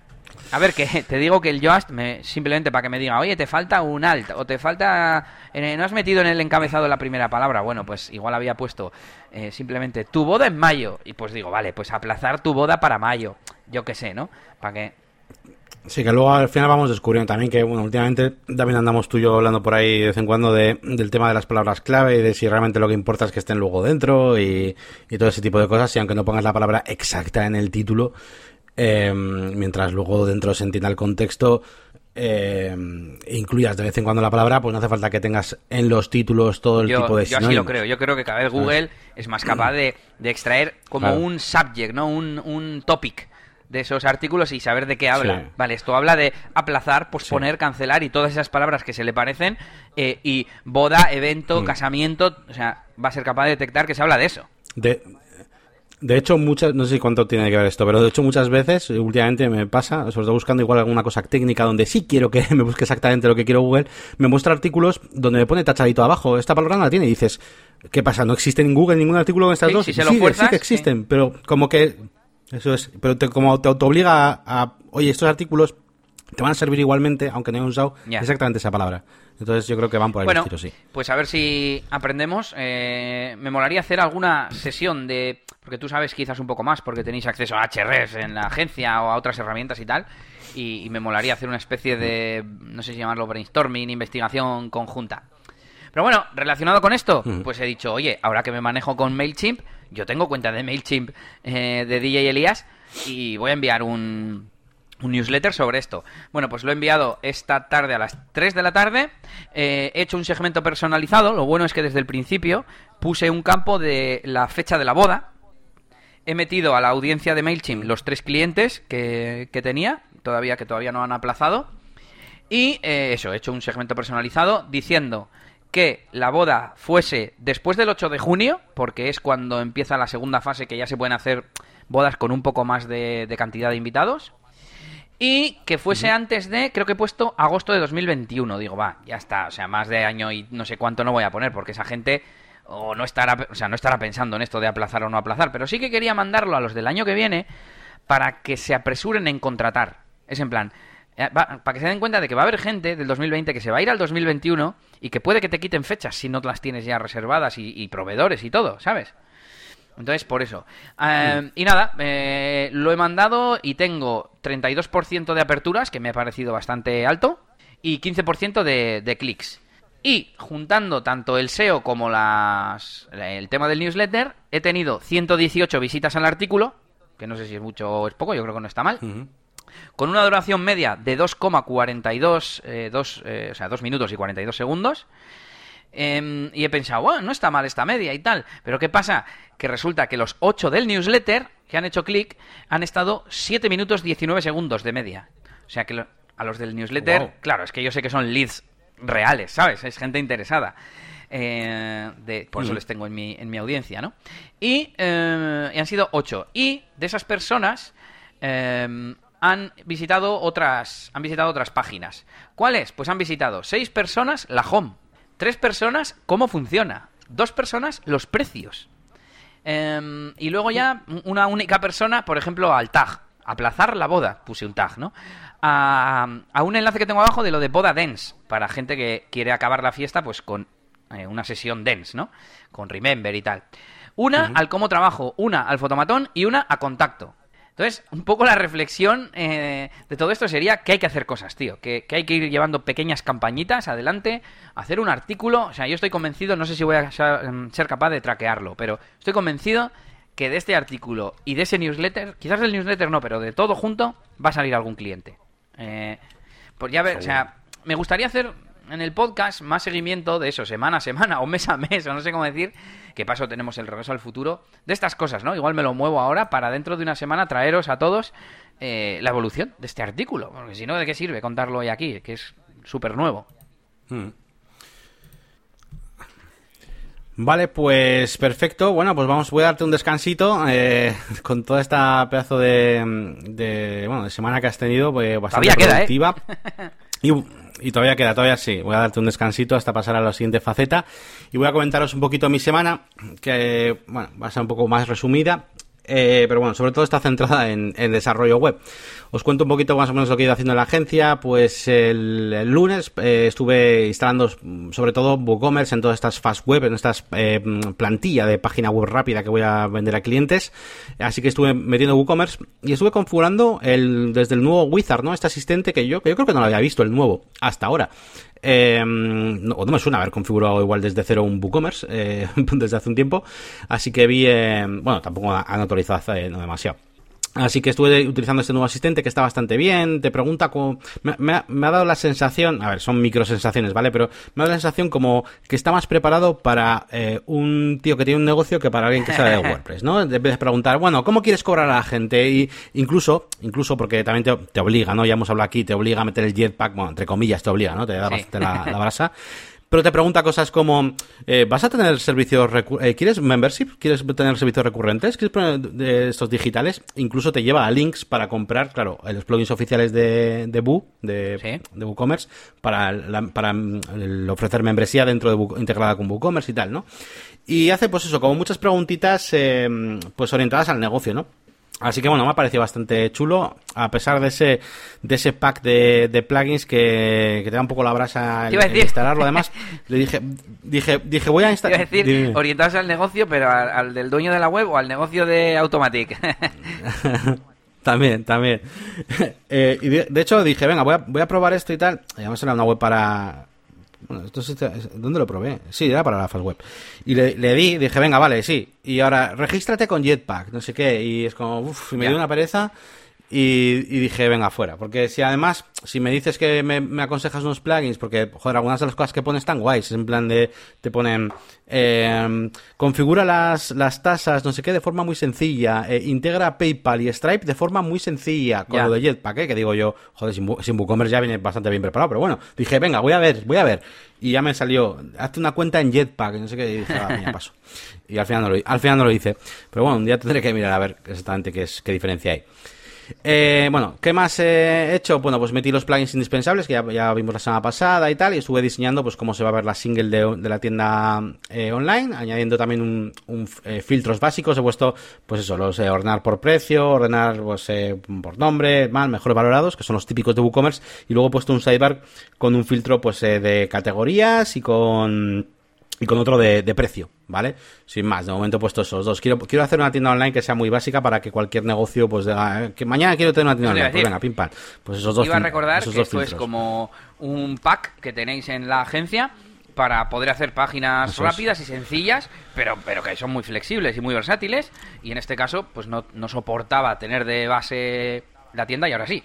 A ver, que te digo que el Yoast, me, simplemente para que me diga, oye, te falta un alt, o te falta. Eh, no has metido en el encabezado la primera palabra. Bueno, pues igual había puesto eh, simplemente tu boda en mayo. Y pues digo, vale, pues aplazar tu boda para mayo. Yo qué sé, ¿no? Para que. Sí, que luego al final vamos descubriendo también que, bueno, últimamente también andamos tú y yo hablando por ahí de vez en cuando de, del tema de las palabras clave y de si realmente lo que importa es que estén luego dentro y, y todo ese tipo de cosas. Y aunque no pongas la palabra exacta en el título, eh, mientras luego dentro se entienda el contexto, eh, incluyas de vez en cuando la palabra, pues no hace falta que tengas en los títulos todo el tipo de Yo así lo creo. Yo creo que cada vez Google es más capaz de, extraer como un subject, ¿no? Un, un topic de esos artículos y saber de qué habla. Vale, esto habla de aplazar, posponer, cancelar y todas esas palabras que se le parecen. Eh, y boda, evento, mm. casamiento, o sea, va a ser capaz de detectar que se habla de eso. De, de hecho, muchas, no sé cuánto tiene que ver esto, pero de hecho muchas veces, últimamente me pasa, sobre todo buscando igual alguna cosa técnica donde sí quiero que <laughs> me busque exactamente lo que quiero Google, me muestra artículos donde me pone tachadito abajo, esta palabra no la tiene y dices, ¿qué pasa? ¿No existe en Google ningún artículo con estas dos? Si se lo fuerzas, sí que existen, pero como que, eso es, pero te, como te, obliga a, oye, estos artículos te van a servir igualmente, aunque no hayan usado exactamente esa palabra. Entonces yo creo que van por ahí bueno, los sí. Pues a ver si aprendemos. Eh, me molaría hacer alguna sesión de... Porque tú sabes quizás un poco más, porque tenéis acceso a HRs en la agencia o a otras herramientas y tal. Y, me molaría hacer una especie de, no sé si llamarlo brainstorming, investigación conjunta. Pero bueno, relacionado con esto, pues he dicho, oye, ahora que me manejo con MailChimp, yo tengo cuenta de MailChimp eh, de DJ Elías y voy a enviar un, un newsletter sobre esto. Bueno, pues lo he enviado esta tarde a las 3 de la tarde. Eh, he hecho un segmento personalizado. Lo bueno es que desde el principio puse un campo de la fecha de la boda. He metido a la audiencia de MailChimp los tres clientes que, tenía, todavía que todavía no han aplazado. Y eh, eso, he hecho un segmento personalizado diciendo que la boda fuese después del 8 de junio, porque es cuando empieza la segunda fase que ya se pueden hacer bodas con un poco más de cantidad de invitados y que fuese antes de, creo que he puesto agosto de 2021. Digo, va, ya está, o sea, más de año y no sé cuánto no voy a poner, porque esa gente o no estará, o sea, no estará pensando en esto de aplazar o no aplazar, pero sí que quería mandarlo a los del año que viene para que se apresuren en contratar. Es en plan, eh, para que se den cuenta de que va a haber gente del 2020 que se va a ir al 2021 y que puede que te quiten fechas si no las tienes ya reservadas y proveedores y todo, ¿sabes? Entonces, por eso. Eh, y nada, eh, lo he mandado y tengo 32% de aperturas, que me ha parecido bastante alto, y 15% de, de clics. Y juntando tanto el SEO como las, el tema del newsletter, he tenido 118 visitas al artículo, que no sé si es mucho o es poco, yo creo que no está mal. Con una duración media de 2,42, eh, eh, o sea, 2 minutos y 42 segundos. Em, y he pensado, bueno, no está mal esta media y tal. Pero ¿qué pasa? Que resulta que los 8 del newsletter que han hecho clic han estado 7 minutos 19 segundos de media. O sea que a los del newsletter, claro, es que yo sé que son leads reales, ¿sabes? Es gente interesada. Eh, de, por eso les tengo en mi, en mi audiencia, ¿no? Y, eh, han sido 8. Y de esas personas em, han visitado otras han visitado otras páginas. ¿Cuáles? Pues han visitado 6 personas la home Tres personas, ¿cómo funciona? Dos personas, los precios. Em, y luego ya una única persona, por ejemplo, al tag. Aplazar la boda, puse un tag, ¿no? A, un enlace que tengo abajo de lo de boda dance, para gente que quiere acabar la fiesta pues con eh, una sesión dance, ¿no? Con remember y tal. Una al cómo trabajo, una al fotomatón y una a contacto. Entonces, un poco la reflexión eh, de todo esto sería que hay que hacer cosas, tío. Que, hay que ir llevando pequeñas campañitas adelante, hacer un artículo. O sea, yo estoy convencido, no sé si voy a em, ser capaz de traquearlo, pero estoy convencido que de este artículo y de ese newsletter, quizás del newsletter no, pero de todo junto, va a salir algún cliente. Eh, pues ya ver, o sea, me gustaría hacer en el podcast más seguimiento de eso, semana a semana o mes a mes, o no sé cómo decir, que paso tenemos el regreso al futuro, de estas cosas, ¿no? Igual me lo muevo ahora para dentro de una semana traeros a todos eh, la evolución de este artículo, porque si no, ¿de qué sirve contarlo hoy aquí? Que es súper nuevo. Hmm. Vale, pues perfecto. Bueno, pues vamos, voy a darte un descansito eh, <laughs> con toda esta pedazo de, de, bueno, de semana que has tenido, pues bastante todavía productiva. Queda, ¿eh? <laughs> y, y, todavía queda, todavía sí. Voy a darte un descansito hasta pasar a la siguiente faceta y voy a comentaros un poquito mi semana, que bueno, va a ser un poco más resumida. Eh, pero bueno, sobre todo está centrada en, desarrollo web. Os cuento un poquito más o menos lo que he ido haciendo en la agencia. Pues el, el lunes eh, estuve instalando sobre todo WooCommerce en todas estas fast web, en estas eh, plantilla de página web rápida que voy a vender a clientes. Así que estuve metiendo WooCommerce y estuve configurando el, desde el nuevo Wizard, ¿no? Este asistente que yo, que yo creo que no lo había visto, el nuevo, hasta ahora. Eh, no, no, me suena haber configurado igual desde cero un WooCommerce eh, <laughs> desde hace un tiempo. Así que vi, eh, bueno, tampoco han actualizado no demasiado. Así que estuve utilizando este nuevo asistente que está bastante bien. Te pregunta como. Me, me, ha, me, ha, dado la sensación. A ver, son microsensaciones, ¿vale? Pero me ha dado la sensación como que está más preparado para eh, un tío que tiene un negocio que para alguien que sabe de <laughs> WordPress, ¿no? De vez de preguntar, bueno, ¿cómo quieres cobrar a la gente? Y incluso, incluso porque también te, te obliga, ¿no? Ya hemos hablado aquí, te obliga a meter el jetpack, bueno, entre comillas te obliga, ¿no? Te da sí. la, la brasa <laughs> pero te pregunta cosas como, eh, ¿vas a tener servicios, eh, ¿quieres membership? ¿Quieres tener servicios recurrentes? ¿Quieres poner de estos digitales? Incluso te lleva a links para comprar, claro, los plugins oficiales de, de Boo, de, ¿Sí? de WooCommerce, para, la, para el ofrecer membresía dentro de Boo, integrada con WooCommerce y tal, ¿no? Y hace, pues eso, como muchas preguntitas, eh, pues orientadas al negocio, ¿no? Así que bueno, me ha parecido bastante chulo, a pesar de ese, de ese pack de, de plugins que, que, te da un poco la brasa en, en instalarlo. Además, <laughs> le dije, dije, dije, voy a instalar. Iba a decir, Dime. orientarse al negocio, pero al, al, del dueño de la web o al negocio de Automatic. <laughs> también, también. <laughs> eh, y de, de, hecho dije, venga, voy a, voy a probar esto y tal. Además era una web para, bueno, esto es, ¿dónde lo probé? Sí, era para la fast web. Y le, le, di, dije, venga, vale, sí. Y ahora, regístrate con Jetpack, no sé qué. Y es como, uff, me dio una pereza. Y, y, dije, venga, fuera. Porque si además, si me dices que me, me, aconsejas unos plugins, porque, joder, algunas de las cosas que pones están guays. En plan de, te ponen, eh, configura las, las tasas, no sé qué, de forma muy sencilla. Eh, integra PayPal y Stripe de forma muy sencilla. Con yeah. lo de Jetpack, ¿eh? que digo yo, joder, sin, sin WooCommerce ya viene bastante bien preparado. Pero bueno, dije, venga, voy a ver, voy a ver. Y ya me salió, hazte una cuenta en Jetpack, no sé qué, y dije, ah, <laughs> paso. Y al final, no lo, al final no lo hice. Pero bueno, un día tendré que mirar a ver exactamente qué, es, qué diferencia hay. Eh, bueno, ¿qué más he hecho? Bueno, pues metí los plugins indispensables que ya, vimos la semana pasada y tal, y estuve diseñando pues cómo se va a ver la single de, la tienda eh, online, añadiendo también un, un eh, filtros básicos. He puesto, pues eso, los eh, ordenar por precio, ordenar pues, eh, por nombre, mal, mejor valorados, que son los típicos de WooCommerce, y luego he puesto un sidebar con un filtro pues eh, de categorías y con y con otro de, de, precio, ¿vale? Sin más, de momento he puesto esos dos. Quiero, quiero hacer una tienda online que sea muy básica para que cualquier negocio, pues, diga, que mañana quiero tener una tienda online. Pues venga, pim pam. Pues esos dos Iba a recordar que esto es como un pack que tenéis en la agencia para poder hacer páginas Eso rápidas es. y sencillas, pero, pero que son muy flexibles y muy versátiles. Y en este caso, pues no, no soportaba tener de base la tienda y ahora sí.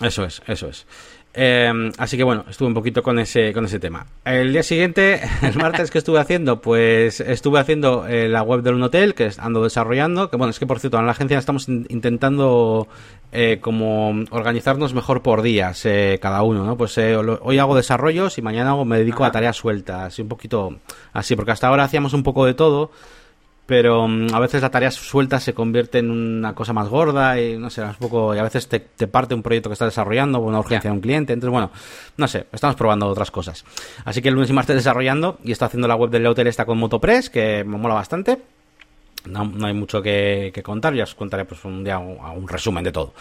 Eso es, eso es. Eh, así que bueno, estuve un poquito con ese, con ese tema. El día siguiente, <laughs> el martes, que estuve haciendo? Pues estuve haciendo eh, la web de un hotel que ando desarrollando. Que bueno, es que por cierto, en la agencia estamos in intentando eh, como organizarnos mejor por días eh, cada uno, ¿no? Pues lo, hoy hago desarrollos y mañana me dedico Ajá. a tareas sueltas. Y un poquito así, porque hasta ahora hacíamos un poco de todo pero um, a veces la tarea suelta se convierte en una cosa más gorda y no sé, es un poco, y a veces te, te parte un proyecto que estás desarrollando, una urgencia de un cliente, entonces bueno, no sé, estamos probando otras cosas. Así que el lunes y martes desarrollando y estoy haciendo la web del hotel esta con Motopress, que me mola bastante. No, no, hay mucho que, que, contar, ya os contaré pues un día un, un resumen de todo.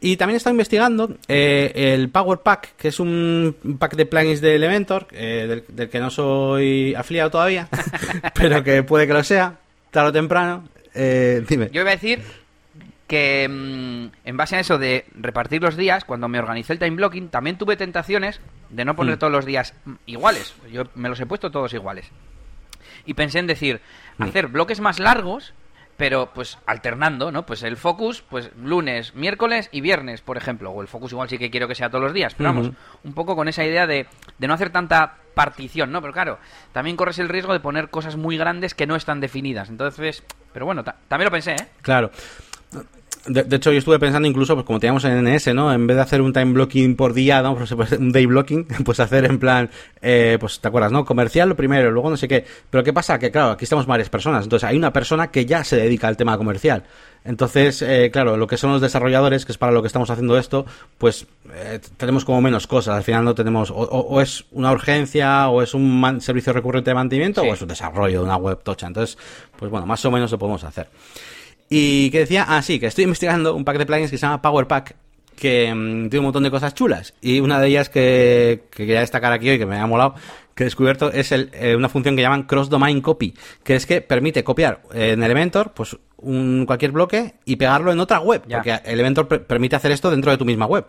Y también está investigando eh, el Power Pack, que es un pack de plugins de Elementor, eh, del, del, que no soy afiliado todavía, <laughs> pero que puede que lo sea, tarde o temprano. Eh, dime. Yo iba a decir que mmm, en base a eso de repartir los días, cuando me organicé el time blocking, también tuve tentaciones de no poner mm. todos los días iguales. Yo me los he puesto todos iguales. Y pensé en decir, mm. hacer bloques más largos pero pues alternando, ¿no? Pues el focus, pues lunes, miércoles y viernes, por ejemplo. O el focus igual sí que quiero que sea todos los días, pero vamos, un poco con esa idea de, de no hacer tanta partición, ¿no? Pero claro, también corres el riesgo de poner cosas muy grandes que no están definidas. Entonces, pero bueno, también lo pensé, ¿eh? Claro. De, hecho, yo estuve pensando incluso, pues como teníamos en NS, ¿no? En vez de hacer un time blocking por día, ¿no? Pues, un day blocking, <laughs> pues hacer en plan, eh, pues te acuerdas, ¿no? Comercial lo primero, luego no sé qué. Pero ¿qué pasa? Que claro, aquí estamos varias personas. Entonces hay una persona que ya se dedica al tema comercial. Entonces, eh, claro, lo que son los desarrolladores, que es para lo que estamos haciendo esto, pues eh, tenemos como menos cosas. Al final no tenemos, o, es una urgencia, o es un servicio recurrente de mantenimiento, o es un desarrollo de una web tocha. Entonces, pues bueno, más o menos lo podemos hacer. Y que decía, ah, sí, que estoy investigando un pack de plugins que se llama Power Pack, que mm, tiene un montón de cosas chulas. Y una de ellas que, quería destacar aquí hoy, que me ha molado, que he descubierto, es el, eh, una función que llaman Cross Domain Copy, que es que permite copiar en Elementor, pues un, cualquier bloque y pegarlo en otra web, porque Elementor permite hacer esto dentro de tu misma web.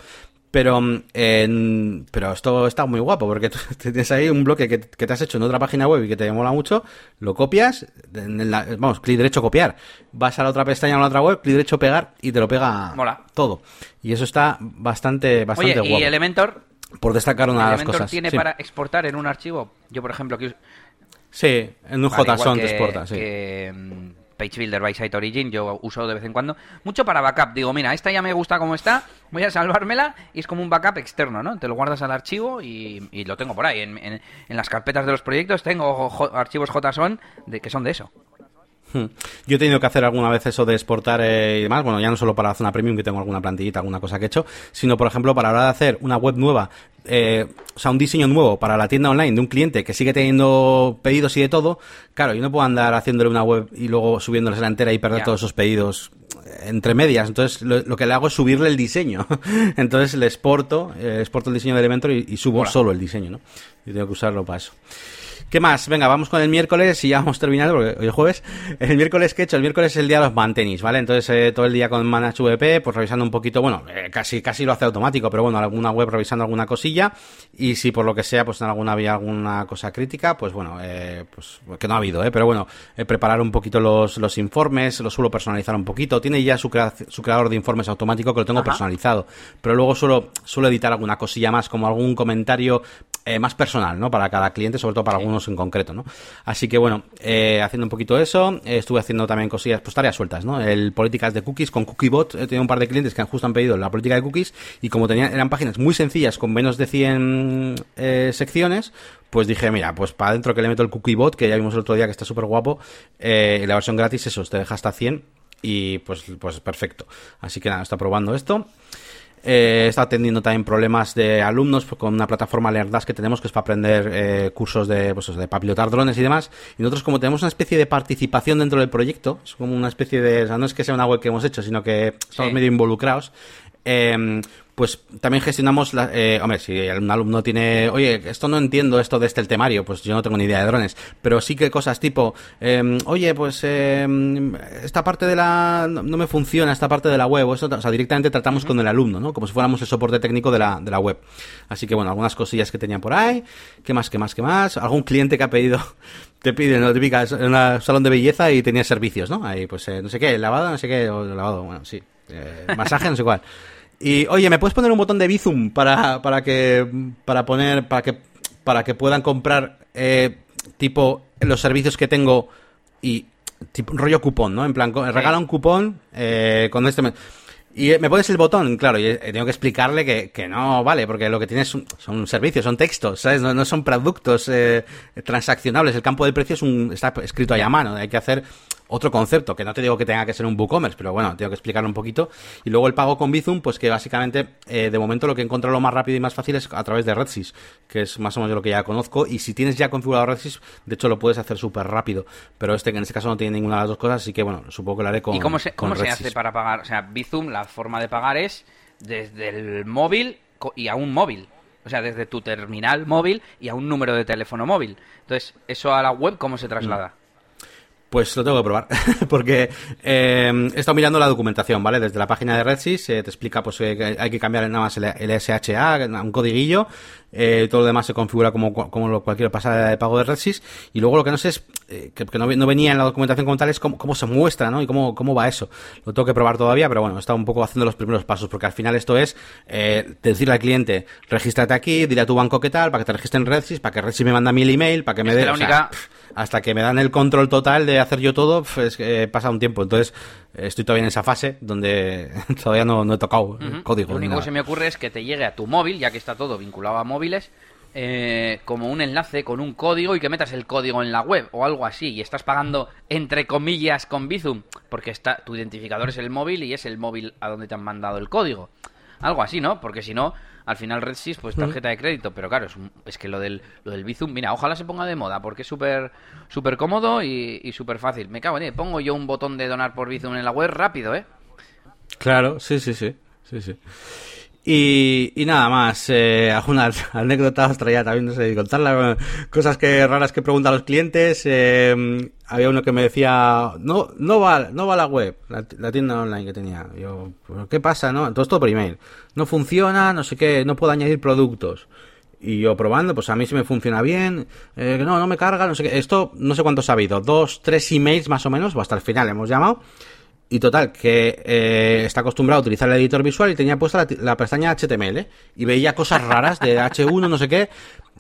Pero, en, pero esto está muy guapo porque <laughs> tú tienes ahí un bloque que, te has hecho en otra página web y que te mola mucho, lo copias, en vamos, clic derecho copiar, vas a la otra pestaña a la otra web, clic derecho pegar y te lo pega todo. Y eso está bastante, bastante Oye, guapo. ¿Y Elementor? Por destacar una de las cosas. tiene para exportar en un archivo? Yo, por ejemplo, que... Sí, en un JSON te exporta, sí. Mm, Page Builder by Site Origin, yo uso de vez en cuando. Mucho para backup. Digo, mira, esta ya me gusta como está, voy a salvármela y es como un backup externo, ¿no? Te lo guardas al archivo y, lo tengo por ahí. En, en, las carpetas de los proyectos tengo archivos JSON de, que son de eso. Hmm. Yo he tenido que hacer alguna vez eso de exportar eh, y demás, bueno, ya no solo para la zona premium, que tengo alguna plantillita, alguna cosa que he hecho, sino, por ejemplo, para la hora de hacer una web nueva, eh, o sea, un diseño nuevo para la tienda online de un cliente que sigue teniendo pedidos y de todo, claro, yo no puedo andar haciéndole una web y luego subiéndoles la entera y perder todos esos pedidos entre medias. Entonces, lo, que le hago es subirle el diseño. <laughs> Entonces, le exporto, eh, exporto el diseño de Elementor y, subo solo el diseño, ¿no? Yo tengo que usarlo para eso. ¿Qué más? Venga, vamos con el miércoles y ya vamos terminando porque hoy es jueves. El miércoles que he hecho, el miércoles es el día de los mantenis, ¿vale? Entonces eh, todo el día con ManageVP, pues revisando un poquito, bueno, eh, casi casi lo hace automático, pero bueno, alguna web revisando alguna cosilla y si por lo que sea, pues en alguna había alguna cosa crítica, pues bueno, eh, pues que no ha habido, ¿eh? Pero bueno, preparar un poquito los, los informes, lo suelo personalizar un poquito. Tiene ya su, su creador de informes automático que lo tengo personalizado, pero luego suelo, suelo editar alguna cosilla más, como algún comentario más personal, ¿no? Para cada cliente, sobre todo para algunos en concreto, ¿no? Así que bueno, eh, haciendo un poquito eso, eh, estuve haciendo también cosillas, pues tareas sueltas, ¿no? El políticas de cookies con CookieBot, he tenido un par de clientes que justo han pedido la política de cookies y como tenían, eran páginas muy sencillas con menos de 100 eh, secciones, pues dije, mira, pues para adentro que le meto el CookieBot, que ya vimos el otro día que está súper guapo, eh, la versión gratis, eso, te deja hasta 100 y pues, pues perfecto. Así que nada, está probando esto. Eh, está atendiendo también problemas de alumnos con una plataforma LearnDash que tenemos que es para aprender eh, cursos de, pues, de para pilotar drones y demás. Y nosotros como tenemos una especie de participación dentro del proyecto, es como una especie de, o sea, no es que sea una web que hemos hecho, sino que estamos medio involucrados. Eh, pues también gestionamos, la, eh, hombre, si un alumno tiene, oye, esto no entiendo esto de este el temario, pues yo no tengo ni idea de drones, pero sí que cosas tipo, eh, oye, pues eh, esta parte de la, no, me funciona, esta parte de la web, o, eso, o sea, directamente tratamos con el alumno, ¿no? Como si fuéramos el soporte técnico de la, de la web. Así que bueno, algunas cosillas que tenía por ahí, ¿qué más, qué más, qué más? Algún cliente que ha pedido, <laughs> te pide, ¿no? Típica, en un salón de belleza y tenía servicios, ¿no? Ahí, pues, eh, no sé qué, lavado, no sé qué, o lavado, bueno, sí, eh, masaje, no sé cuál. Y oye, ¿me puedes poner un botón de Bizum para, para que para poner para que para que puedan comprar eh, tipo los servicios que tengo y tipo rollo cupón, ¿no? En plan, regala un cupón eh, con este y me pones el botón, claro, y tengo que explicarle que, que no vale, porque lo que tienes son, servicios, son textos, ¿sabes? No, no son productos eh, transaccionables. El campo del precio es un, está escrito ahí a mano. Hay que hacer otro concepto, que no te digo que tenga que ser un WooCommerce, pero bueno, tengo que explicarlo un poquito. Y luego el pago con Bizum, pues que básicamente, eh, de momento lo que encuentro lo más rápido y más fácil es a través de RedSys, que es más o menos lo que ya conozco. Y si tienes ya configurado RedSys, de hecho lo puedes hacer súper rápido. Pero este, que en este caso no tiene ninguna de las dos cosas, así que bueno, supongo que lo haré con. ¿Y cómo se, cómo se hace para pagar? O sea, Bizum, la forma de pagar es desde el móvil y a un móvil. O sea, desde tu terminal móvil y a un número de teléfono móvil. Entonces, ¿eso a la web cómo se traslada? Pues lo tengo que probar, <laughs> porque eh, he estado mirando la documentación, ¿vale? Desde la página de RedSys eh, te explica pues eh, que hay que cambiar nada más el, SHA, un codiguillo, todo lo demás se configura como, como cualquier pasada de pago de RedSys, y luego lo que no sé es eh, que, no, venía en la documentación como tal es cómo, cómo se muestra, ¿no? Y cómo, cómo va eso. Lo tengo que probar todavía, pero bueno, está un poco haciendo los primeros pasos, porque al final esto es eh, decirle al cliente, regístrate aquí, dile a tu banco qué tal, para que te registre en Redsys, para que Redsys me manda mi email, para que me dé... hasta que me dan el control total de hacer yo todo, pues eh, pasa un tiempo. Entonces, estoy todavía en esa fase donde <laughs> todavía no, he tocado el código. Lo único que se me ocurre es que te llegue a tu móvil, ya que está todo vinculado a móviles, eh, como un enlace con un código y que metas el código en la web o algo así y estás pagando entre comillas con Bizum porque está tu identificador es el móvil y es el móvil a donde te han mandado el código. Algo así, ¿no? Porque si no, al final RedSys pues tarjeta de crédito, pero claro, es, que lo del, lo del Bizum, mira, ojalá se ponga de moda porque es súper súper cómodo y, y súper fácil. Me cago en pongo yo un botón de donar por Bizum en la web rápido, ¿eh? Claro, sí, sí, sí. Sí, sí. Y, y nada más, eh, algunas <laughs> anécdotas traía también, no sé, contarlas, cosas que raras que preguntan los clientes. Eh, había uno que me decía, no, no va, no va la web, la, tienda online que tenía. Yo, ¿qué pasa, no? Entonces todo por email. No funciona, no sé qué, no puedo añadir productos. Y yo probando, pues a mí sí me funciona bien, eh, no, no me carga, no sé qué. Esto, no sé cuántos ha habido, dos, tres emails más o menos, hasta el final hemos llamado. Y total, que eh, está acostumbrado a utilizar el editor visual y tenía puesta la, pestaña HTML y veía cosas raras de H1, no sé qué.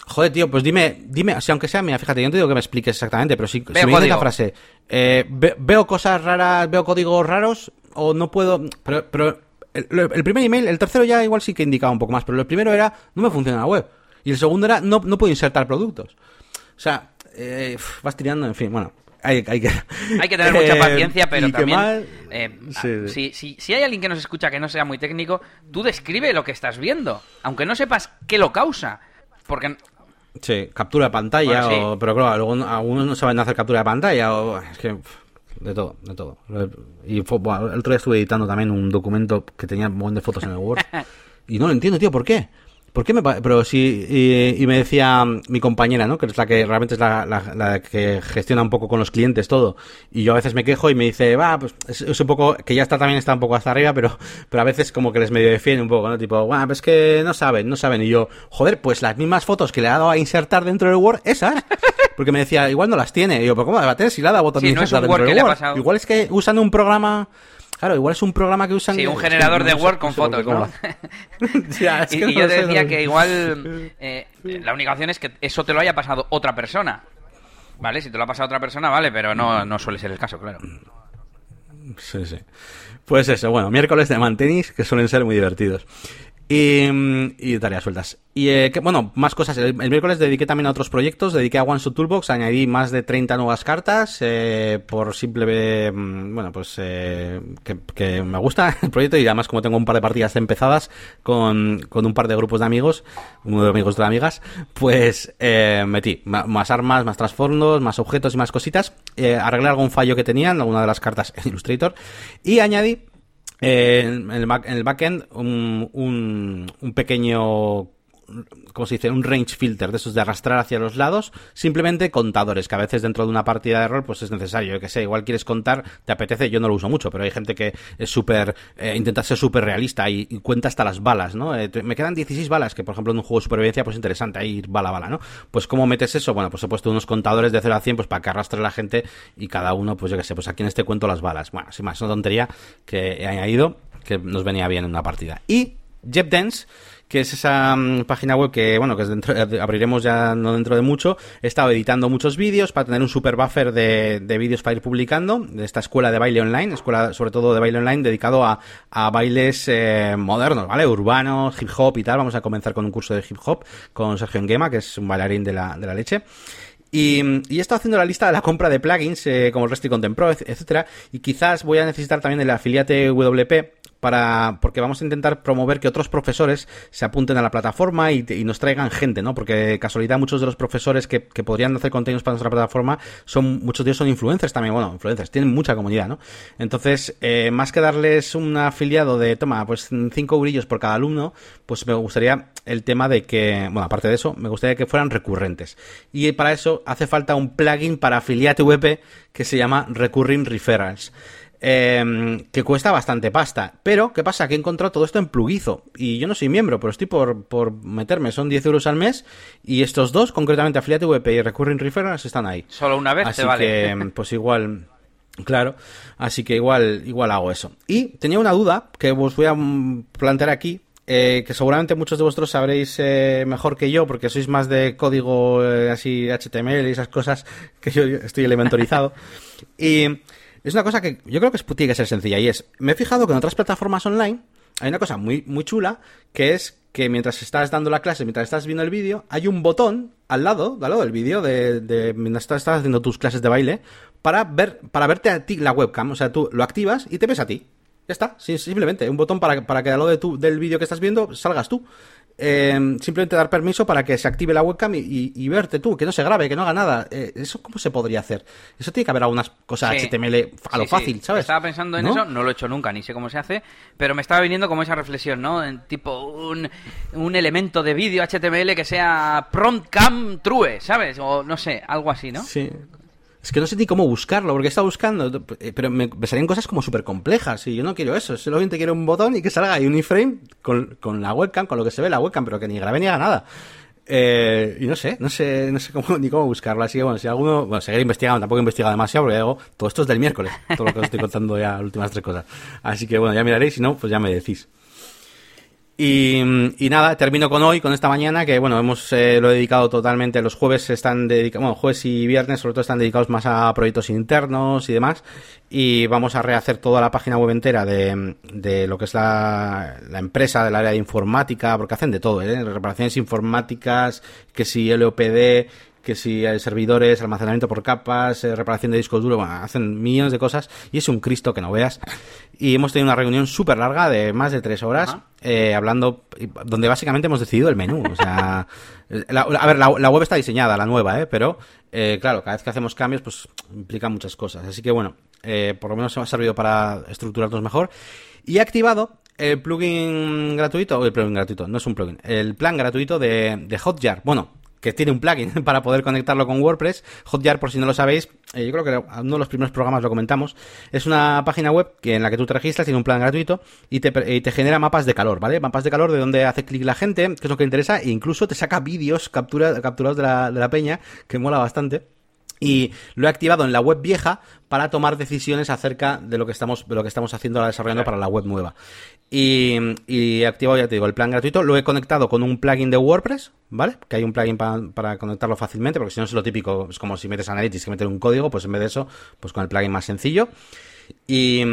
Joder, tío, pues dime, dime, si aunque sea, mira, fíjate, yo no te digo que me expliques exactamente, pero si, si me dices la frase, eh, veo cosas raras, veo códigos raros, o no puedo, pero, pero el, primer email, el tercero ya igual sí que indicaba un poco más, pero el primero era, no me funciona la web. Y el segundo era, no, no puedo insertar productos. O sea, eh, vas tirando, en fin, bueno hay, hay, que... hay que tener mucha eh, paciencia, pero también... Eh, si, si, si, hay alguien que nos escucha que no sea muy técnico, tú describe lo que estás viendo, aunque no sepas qué lo causa. Porque Sí, captura de pantalla, pero claro, algunos no saben hacer captura de pantalla, o es que de todo, de todo. Y el otro día estuve editando también un documento que tenía un montón de fotos en el Word <laughs> y no lo entiendo, tío, ¿por qué? ¿Por qué me Pero sí, y, me decía mi compañera, ¿no? Que es la que realmente es la, la, que gestiona un poco con los clientes todo. Y yo a veces me quejo y me dice, va, pues es, un poco, que ya está también está un poco hasta arriba, pero, pero a veces como que les medio defiende un poco, ¿no? Tipo, bueno, pues que no saben, no saben. Y yo, joder, pues las mismas fotos que le ha dado a insertar dentro del Word, esas. <laughs> Porque me decía, igual no las tiene. Y yo, pero ¿cómo va a tener si le ha dado botón de insertar dentro del Word? Igual es que usando un programa Claro, igual es un programa que usan. Sí, un generador de Word con fotos, ¿no? <laughs> y, yo te decía que igual <laughs> eh, la única opción es que eso te lo haya pasado otra persona. ¿Vale? Si te lo ha pasado otra persona, vale, pero no, no suele ser el caso, claro. Sí, sí. Pues eso, bueno, miércoles de mantenis que suelen ser muy divertidos. Y, y tareas sueltas. Y eh, que, bueno, más cosas. El, miércoles dediqué también a otros proyectos. Dediqué a One Toolbox. Añadí más de 30 nuevas cartas. Eh, por simple. Mm, bueno, pues. Eh, que, me gusta <laughs> el proyecto. Y además, como tengo un par de partidas empezadas con, con un par de grupos de amigos. Uno de amigos de amigas. Pues eh, metí más armas, más trasfondos, más objetos y más cositas. Eh, arreglé algún fallo que tenía en alguna de las cartas en Illustrator. Y añadí en, el en, el, backend un, un, un pequeño ¿cómo se dice? Un range filter de esos de arrastrar hacia los lados, simplemente contadores, que a veces dentro de una partida de rol pues es necesario, yo que sé, igual quieres contar, te apetece, yo no lo uso mucho, pero hay gente que es súper, eh, intenta ser súper realista y, cuenta hasta las balas, ¿no? Eh, me quedan 16 balas, que por ejemplo en un juego de supervivencia pues interesante, ahí ir bala bala, ¿no? Pues ¿cómo metes eso? Bueno, pues he puesto unos contadores de 0 a 100 pues para que arrastre la gente y cada uno, pues yo que sé, pues aquí en este cuento las balas. Bueno, sin más, es una tontería que he añadido que nos venía bien en una partida. Y JetDance que es esa mm, página web que, bueno, que eh, abriremos ya no dentro de mucho. He estado editando muchos vídeos para tener un super buffer de, de vídeos para ir publicando de esta escuela de baile online, escuela sobre todo de baile online dedicado a, bailes eh, modernos, ¿vale? Urbanos, hip hop y tal. Vamos a comenzar con un curso de hip hop con Sergio Nguema, que es un bailarín de la, de la leche. Y, he estado haciendo la lista de la compra de plugins eh, como el Resty Content Pro, etcétera, y quizás voy a necesitar también el afiliate WP para porque vamos a intentar promover que otros profesores se apunten a la plataforma y, nos traigan gente, ¿no? Porque casualidad muchos de los profesores que, podrían hacer contenidos para nuestra plataforma son muchos de ellos son influencers también, bueno, influencers, tienen mucha comunidad, ¿no? Entonces, eh, más que darles un afiliado de, toma, pues cinco brillos por cada alumno, pues me gustaría el tema de que, bueno, aparte de eso, me gustaría que fueran recurrentes. Y para eso hace falta un plugin para afiliate VP que se llama Recurring Referrals. Eh, que cuesta bastante pasta. Pero, ¿qué pasa? Que he encontrado todo esto en plugizo. Y yo no soy miembro, pero estoy por, por meterme. Son 10 euros al mes. Y estos dos, concretamente Affiliate VP y Recurring Referrals, están ahí. Solo una vez Así te vale. que, <laughs> pues igual... Claro, así que igual, igual hago eso. Y tenía una duda que os voy a mm, plantear aquí, eh, que seguramente muchos de vosotros sabréis eh, mejor que yo, porque sois más de código eh, así HTML y esas cosas, que yo estoy elementorizado. <laughs> y es una cosa que yo creo que tiene que ser sencilla, y es, me he fijado que en otras plataformas online hay una cosa muy, muy chula, que es que mientras estás dando la clase, mientras estás viendo el vídeo, hay un botón al lado, al lado del vídeo, de, mientras estás, haciendo tus clases de baile, para ver, para verte a ti la webcam. O sea, tú lo activas y te ves a ti. Ya está, simplemente, un botón para, para que al lado de tu, del vídeo que estás viendo salgas tú. Eh, simplemente dar permiso para que se active la webcam y, y- y verte tú, que no se grabe, que no haga nada. Eh, ¿Eso cómo se podría hacer? Eso tiene que haber algunas cosas Sí. HTML a lo Sí, sí. fácil, ¿sabes? Estaba pensando en ¿No? eso, no lo he hecho nunca, ni sé cómo se hace, pero me estaba viniendo como esa reflexión, ¿no? En tipo un, un elemento de vídeo HTML que sea prompt cam true, ¿sabes? O no sé, algo así, ¿no? Sí. Es que no sé ni cómo buscarlo, porque estado buscando, eh, pero me, me salían cosas como súper complejas y yo no quiero eso. Solamente quiero un botón y que salga ahí un iframe con, con la webcam, con lo que se ve la webcam, pero que ni grabe ni haga nada. Eh, y no sé, no sé, no sé cómo, <laughs> ni cómo buscarlo. Así que bueno, si alguno, bueno, seguir investigando, tampoco he investigado demasiado, porque digo, todo esto es del miércoles, todo lo que os estoy contando ya, las <laughs> últimas tres cosas. Así que bueno, ya miraréis, si no, pues ya me decís. Y, nada, termino con hoy, con esta mañana, que bueno, hemos eh, lo he dedicado totalmente. Los jueves están dedicados, bueno, jueves y viernes sobre todo están dedicados más a proyectos internos y demás. Y vamos a rehacer toda la página web entera de, de lo que es la, la empresa del área de informática, porque hacen de todo, ¿eh? reparaciones informáticas, que si LOPD, que si hay servidores, almacenamiento por capas, eh, reparación de discos duros, bueno, hacen millones de cosas y es un Cristo que no veas. Y hemos tenido una reunión súper larga de más de tres horas, eh, hablando, donde básicamente hemos decidido el menú. O sea, la- a ver, la, la web está diseñada, la nueva, ¿eh? pero eh, claro, cada vez que hacemos cambios, pues implica muchas cosas. Así que bueno, eh, por lo menos ha servido para estructurarnos mejor. Y he activado el plugin gratuito, o el plugin gratuito, no es un plugin, el plan gratuito de, de Hotjar. Bueno, que tiene un plugin <laughs> para poder conectarlo con WordPress. Hotjar, por si no lo sabéis, eh, yo creo que uno de los primeros programas lo comentamos. Es una página web que, en la que tú te registras, tiene un plan gratuito y te, per- y te genera mapas de calor, ¿vale? Mapas de calor de donde hace clic la gente, que es lo que le interesa, e incluso te saca vídeos captura, capturados de la, de la peña, que mola bastante. Y lo he activado en la web vieja para tomar decisiones acerca de lo que estamos, de lo que estamos haciendo ahora desarrollando para la web nueva. Y, y he activado, ya te digo, el plan gratuito. Lo he conectado con un plugin de WordPress, ¿vale? Que hay un plugin pa- para conectarlo fácilmente, porque si no es lo típico, es como si metes Analytics que meter un código, pues en vez de eso, pues con el plugin más sencillo. Y,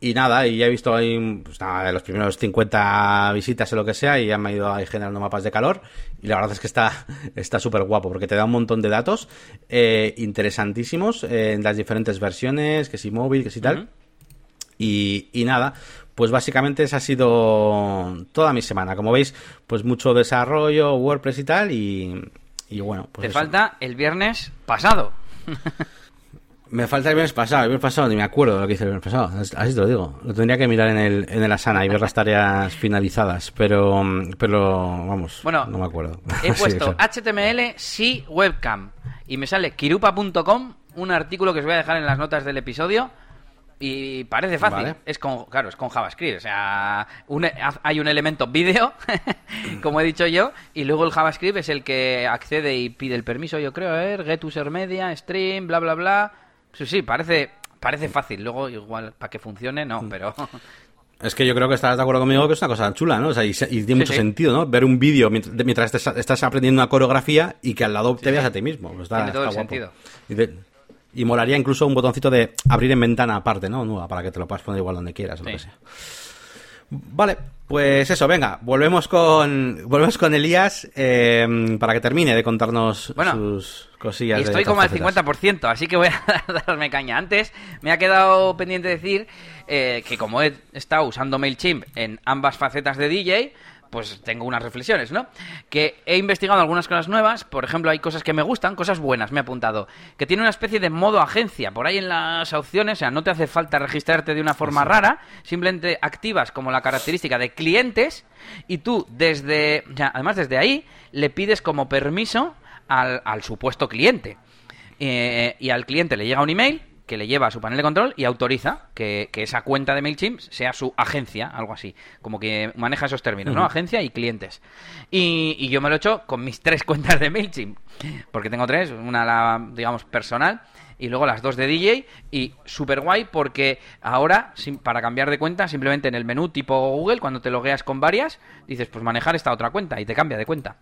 y nada, y ya he visto ahí pues nada, los primeros 50 visitas o lo que sea, y ya me ha ido ahí generando mapas de calor. Y la verdad es que está <laughs> está súper guapo, porque te da un montón de datos eh, interesantísimos eh, en las diferentes versiones, que si móvil, que si tal. Y, y nada, pues básicamente esa ha sido toda mi semana. Como veis, pues mucho desarrollo, WordPress y tal, y, y bueno, pues Te eso. falta el viernes pasado. <laughs> Me falta el viernes pasado, el viernes pasado ni me acuerdo de lo que hice el viernes pasado, así te lo digo. Lo tendría que mirar en el, en el Asana y ver las tareas finalizadas, pero, pero vamos, Bueno, no me acuerdo. <laughs> He puesto. HTML sí webcam y me sale kirupa.com, un artículo que os voy a dejar en las notas del episodio y parece fácil. Vale. Es con, claro, es con JavaScript, o sea, un- hay un elemento vídeo, <laughs> como he dicho yo, y luego el JavaScript es el que accede y pide el permiso, yo creo, a ver, get user media, stream, bla bla bla. Sí, sí, parece parece fácil. Luego igual para que funcione Mm. no, pero Es que yo creo que estarás de acuerdo conmigo que es una cosa chula, ¿no? O sea, y, y tiene mucho sí. sentido, ¿no? Ver un vídeo mientras, mientras estás, estás aprendiendo una coreografía y que al lado te veas a ti mismo. Pues está- Tiene todo está el guapo. sentido. Y, de- y molaría incluso un botoncito de abrir en ventana aparte, ¿no? Nueva, para que te lo puedas poner igual donde quieras o lo Sí. que sea. Vale, pues eso, venga, volvemos con volvemos con Elías eh, para que termine de contarnos Bueno, sus cosillas. Y estoy como al facetas. 50%, así que voy a <laughs> darme caña. Antes me ha quedado pendiente decir eh, que como he estado usando MailChimp en ambas facetas de DJ, pues tengo unas reflexiones, ¿no? Que he investigado algunas cosas nuevas, por ejemplo, hay cosas que me gustan, cosas buenas, me he apuntado, que tiene una especie de modo agencia, por ahí en las opciones, o sea, no te hace falta registrarte de una forma rara, simplemente activas como la característica de clientes y tú desde, o sea, además desde ahí, le pides como permiso al, al supuesto cliente. Eh, y al cliente le llega un email que le lleva a su panel de control y autoriza que, que esa cuenta de MailChimp sea su agencia, algo así. Como que maneja esos términos, ¿no? Agencia y clientes. Y, y yo me lo he hecho con mis tres <laughs> cuentas de MailChimp. Porque tengo tres, una la, digamos, personal y luego las dos de DJ y súper guay porque ahora sin, para cambiar de cuenta simplemente en el menú tipo Google cuando te logueas con varias dices pues manejar esta otra cuenta y te cambia de cuenta.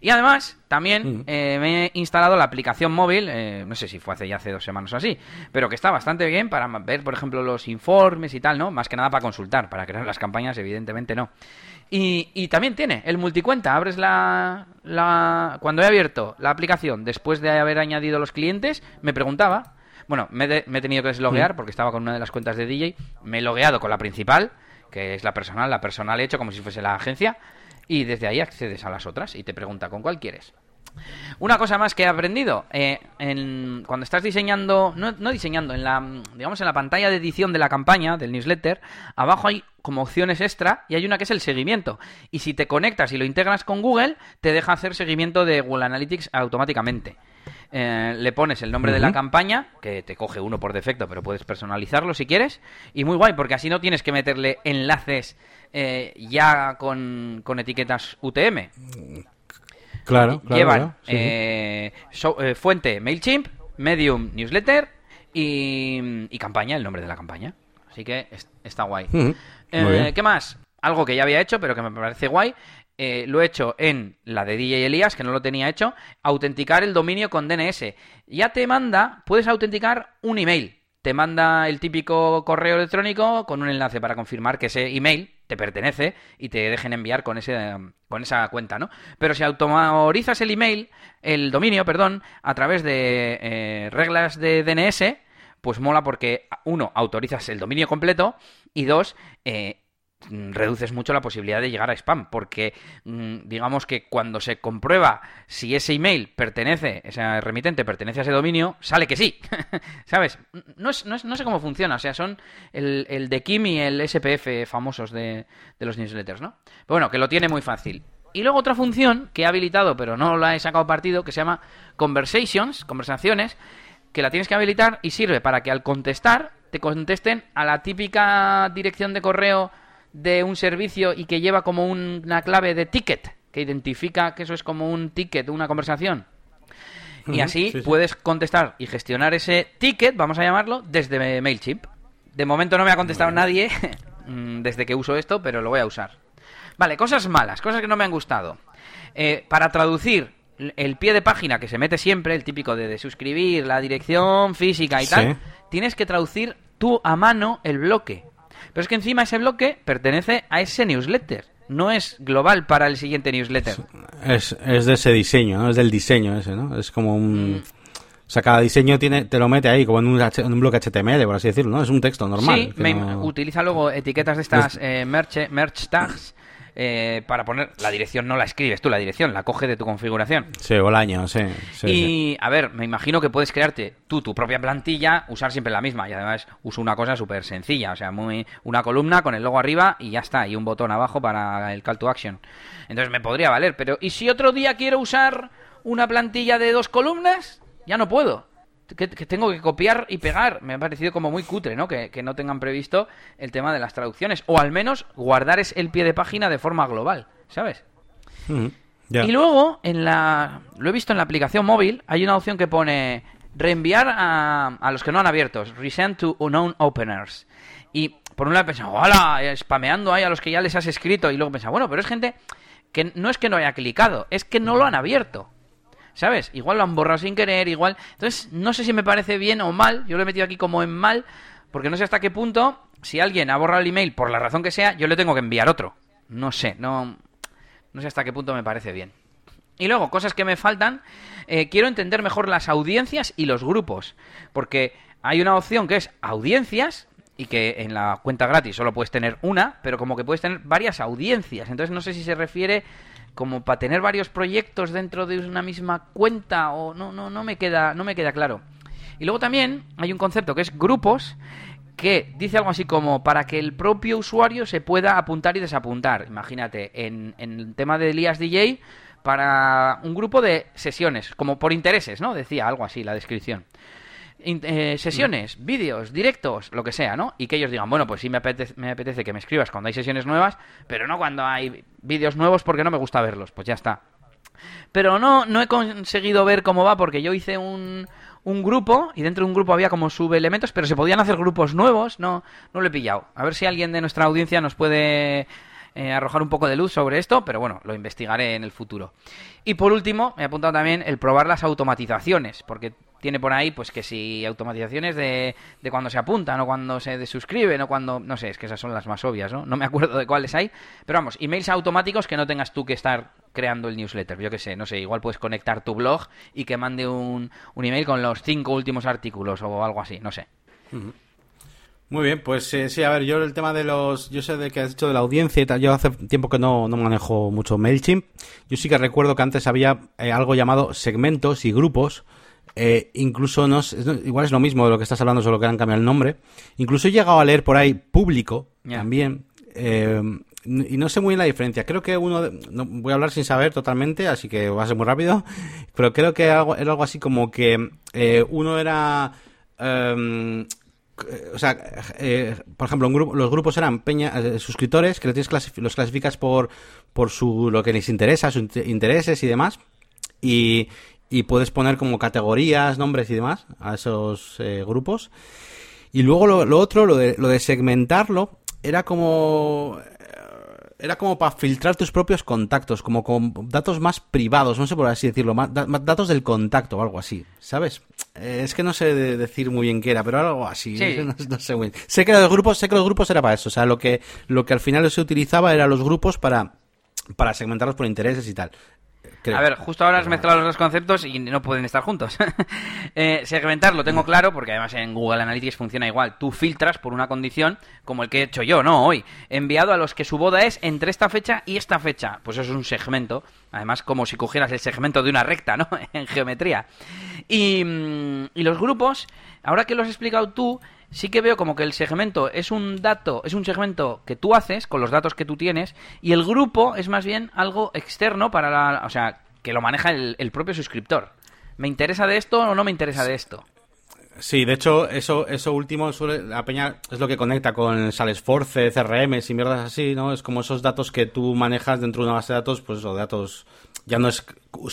Y además también eh, me he instalado la aplicación móvil eh, no sé si fue hace ya hace dos semanas o así pero que está bastante bien para ver por ejemplo los informes y tal no más que nada para consultar para crear las campañas evidentemente no y, y, también tiene el multicuenta. Abres la, la, Cuando he abierto la aplicación después de haber añadido los clientes, me preguntaba. Bueno, me, de, me he tenido que desloguear porque estaba con una de las cuentas de DJ. Me he logueado con la principal, que es la personal. La personal he hecho como si fuese la agencia. Y desde ahí accedes a las otras y te pregunta con cuál quieres. Una cosa más que he aprendido, eh, en, cuando estás diseñando, no, no, diseñando, en la, digamos, en la pantalla de edición de la campaña, del newsletter, abajo hay como opciones extra y hay una que es el seguimiento. Y si te conectas y lo integras con Google, te deja hacer seguimiento de Google Analytics automáticamente. Eh, le pones el nombre uh -huh. de la campaña, que te coge uno por defecto, pero puedes personalizarlo si quieres. Y muy guay, porque así no tienes que meterle enlaces eh, ya con, con etiquetas UTM. Claro, claro Llevan claro, sí, eh, so, eh, fuente MailChimp, Medium Newsletter y, y, campaña, el nombre de la campaña. Así que es, está guay. Eh, ¿Qué más? Algo que ya había hecho, pero que me parece guay. Lo he hecho en la de DJ Elías, que no lo tenía hecho, autenticar el dominio con DNS. Ya te manda, puedes autenticar un email. Te manda el típico correo electrónico con un enlace para confirmar que ese email te pertenece y te dejen enviar con ese con esa cuenta, ¿no? Pero si autorizas el email, el dominio, perdón, a través de eh, reglas de DNS, pues mola porque uno autorizas el dominio completo y dos eh, reduces mucho la posibilidad de llegar a spam, porque mm, digamos que cuando se comprueba si ese email pertenece, ese remitente pertenece a ese dominio, sale que sí, <laughs> ¿sabes? No, es, no, es, no, sé cómo funciona, o sea, son el, el de Kim y el SPF famosos de, de los newsletters, ¿no? Pero bueno, que lo tiene muy fácil. Y luego otra función que he habilitado, pero no la he sacado partido, que se llama Conversations, conversaciones, que la tienes que habilitar y sirve para que al contestar te contesten a la típica dirección de correo de un servicio y que lleva como un, una clave de ticket, que identifica que eso es como un ticket, una conversación. Y así sí, sí. puedes contestar y gestionar ese ticket, vamos a llamarlo, desde MailChimp. De momento no me ha contestado nadie <laughs> mm, desde que uso esto, pero lo voy a usar. Vale, cosas malas, cosas que no me han gustado. Eh, para traducir el pie de página que se mete siempre, el típico de, de suscribir, la dirección física y sí. tal, tienes que traducir tú a mano el bloque. Pero es que encima ese bloque pertenece a ese newsletter. No es global para el siguiente newsletter. Es, es de ese diseño, ¿no? Es del diseño ese, ¿no? Es como un... Mm. O sea, cada diseño tiene, te lo mete ahí, como en un, en un bloque HTML, por así decirlo, ¿no? Es un texto normal. Sí, me, no... utiliza luego etiquetas de estas eh, merch, merch tags eh, para poner la dirección no la escribes tú, la dirección la coge de tu configuración. Sí, o el año, sí. sí y sí. a ver, me imagino que puedes crearte tú tu propia plantilla, usar siempre la misma y además uso una cosa súper sencilla, o sea, muy una columna con el logo arriba y ya está, y un botón abajo para el call to action. Entonces me podría valer, pero ¿y si otro día quiero usar una plantilla de dos columnas? Ya no puedo que, que, tengo que copiar y pegar. Me ha parecido como muy cutre, ¿no? Que, que, no tengan previsto el tema de las traducciones. O al menos guardar el pie de página de forma global, ¿sabes? Mm yeah. Y luego, en la lo he visto en la aplicación móvil, hay una opción que pone reenviar a, a los que no han abierto, resend to unknown openers. Y por un lado he pensado, hola, spameando ahí a los que ya les has escrito. Y luego he pensado, bueno, pero es gente que no es que no haya clicado, es que no lo han abierto. ¿Sabes? Igual lo han borrado sin querer, igual... Entonces, no sé si me parece bien o mal, yo lo he metido aquí como en mal, porque no sé hasta qué punto, si alguien ha borrado el email por la razón que sea, yo le tengo que enviar otro. No sé, no, no sé hasta qué punto me parece bien. Y luego, cosas que me faltan, eh, quiero entender mejor las audiencias y los grupos, porque hay una opción que es audiencias, y que en la cuenta gratis solo puedes tener una, pero como que puedes tener varias audiencias. Entonces no sé si se refiere como para tener varios proyectos dentro de una misma cuenta o no no no me queda no me queda claro. Y luego también hay un concepto que es grupos que dice algo así como para que el propio usuario se pueda apuntar y desapuntar. Imagínate, en, en el tema de Elías DJ, para un grupo de sesiones, como por intereses, ¿no? Decía algo así la descripción. Eh, sesiones, vídeos, directos, lo que sea, ¿no? Y que ellos digan, bueno, pues sí me apetece, me apetece que me escribas cuando hay sesiones nuevas, pero no cuando hay vídeos nuevos porque no me gusta verlos. Pues ya está. Pero no, no he conseguido ver cómo va porque yo hice un, un grupo y dentro de un grupo había como subelementos, pero se podían hacer grupos nuevos. No, no lo he pillado. A ver si alguien de nuestra audiencia nos puede eh, arrojar un poco de luz sobre esto, pero bueno, lo investigaré en el futuro. Y por último, me he apuntado también el probar las automatizaciones, porque tiene por ahí, pues que si automatizaciones de, de cuando se apuntan o cuando se desuscriben o cuando, no sé, es que esas son las más obvias, ¿no? No me <laughs> acuerdo de cuáles hay, pero vamos, emails automáticos que no tengas tú que estar creando el newsletter, yo qué sé, no sé, igual puedes conectar tu blog y que mande un, un email con los cinco últimos artículos o algo así, no sé. Muy bien, pues eh, sí, a ver, yo el tema de los. Yo sé de que has dicho de la audiencia y tal. Yo hace tiempo que no, no manejo mucho MailChimp. Yo sí que recuerdo que antes había eh, algo llamado segmentos y grupos. Eh, incluso no, igual es lo mismo de lo que estás hablando, solo que han cambiado el nombre. Incluso he llegado a leer por ahí público también. y no sé muy bien la diferencia. Creo que uno. no, voy a hablar sin saber totalmente, así que va a ser muy rápido. <laughs> Pero creo que era algo, así como que uno era. Em, eh, o sea, eh, por ejemplo, los grupos eran peña, eh, suscriptores que los, los clasificas por, por su, lo que les interesa, sus intereses y demás. Y, y puedes poner como categorías, nombres y demás a esos grupos. Y luego lo, lo, otro, lo de, lo de segmentarlo, era como era como para filtrar tus propios contactos, como con datos más privados, no sé por así decirlo, más, datos del contacto o algo así, ¿sabes? Eh, es que no sé decir muy bien qué era, pero algo así, <laughs> no, sé muy bien. Sé que los grupos, sé que los grupos era para eso, o sea, lo que lo que al final se utilizaba eran los grupos para para segmentarlos por intereses y tal. A ver, justo ahora has mezclado los dos conceptos y no pueden estar juntos. <laughs> eh, segmentar lo tengo claro porque además en Google Analytics funciona igual. Tú filtras por una condición como el que he hecho yo, no hoy. enviado a los que su boda es entre esta fecha y esta fecha. Pues eso es un segmento. Además, como si cogieras el segmento de una recta, ¿no? <laughs> en geometría. Y, mm, y los grupos, ahora que lo has explicado tú, sí que veo como que el segmento es un dato, es un segmento que tú haces con los datos que tú tienes y el grupo es más bien algo externo para la, o sea, que lo maneja el, propio suscriptor. ¿Me interesa de esto o no me interesa de esto? Sí, de hecho, eso, eso último suele, la peña es lo que conecta con Salesforce, CRM y mierdas así, ¿no? Es como esos datos que tú manejas dentro de una base de datos, pues esos datos ya no es,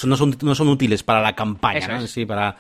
no son, no son útiles para la campaña, ¿no? Sí, para,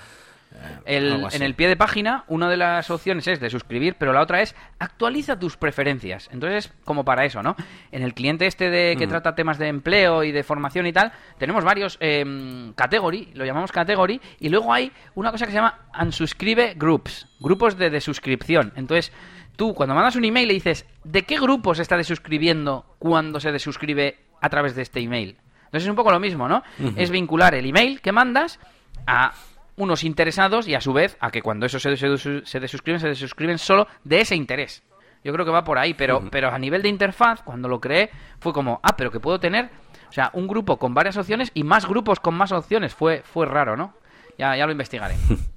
en el pie de página, una de las opciones es de suscribir, pero la otra es actualiza tus preferencias. Entonces, como para eso, ¿no? En el cliente este de que mm. trata temas de empleo y de formación y tal, tenemos varios eh, category, lo llamamos category, y luego hay una cosa que se llama unsubscribe groups, grupos de desuscripción. Entonces, tú cuando mandas un email le dices, ¿de qué grupos está desuscribiendo cuando se desuscribe a través de este email? Entonces es un poco lo mismo, ¿no? Es vincular el email que mandas a unos interesados y a su vez a que cuando eso se, se, desuscriben, se desuscriben solo de ese interés. Yo creo que va por ahí, pero, pero a nivel de interfaz, cuando lo creé, fue como, ah, pero que puedo tener, o sea, un grupo con varias opciones y más grupos con más opciones. Fue, fue raro, ¿no? Ya, ya lo investigaré. <laughs>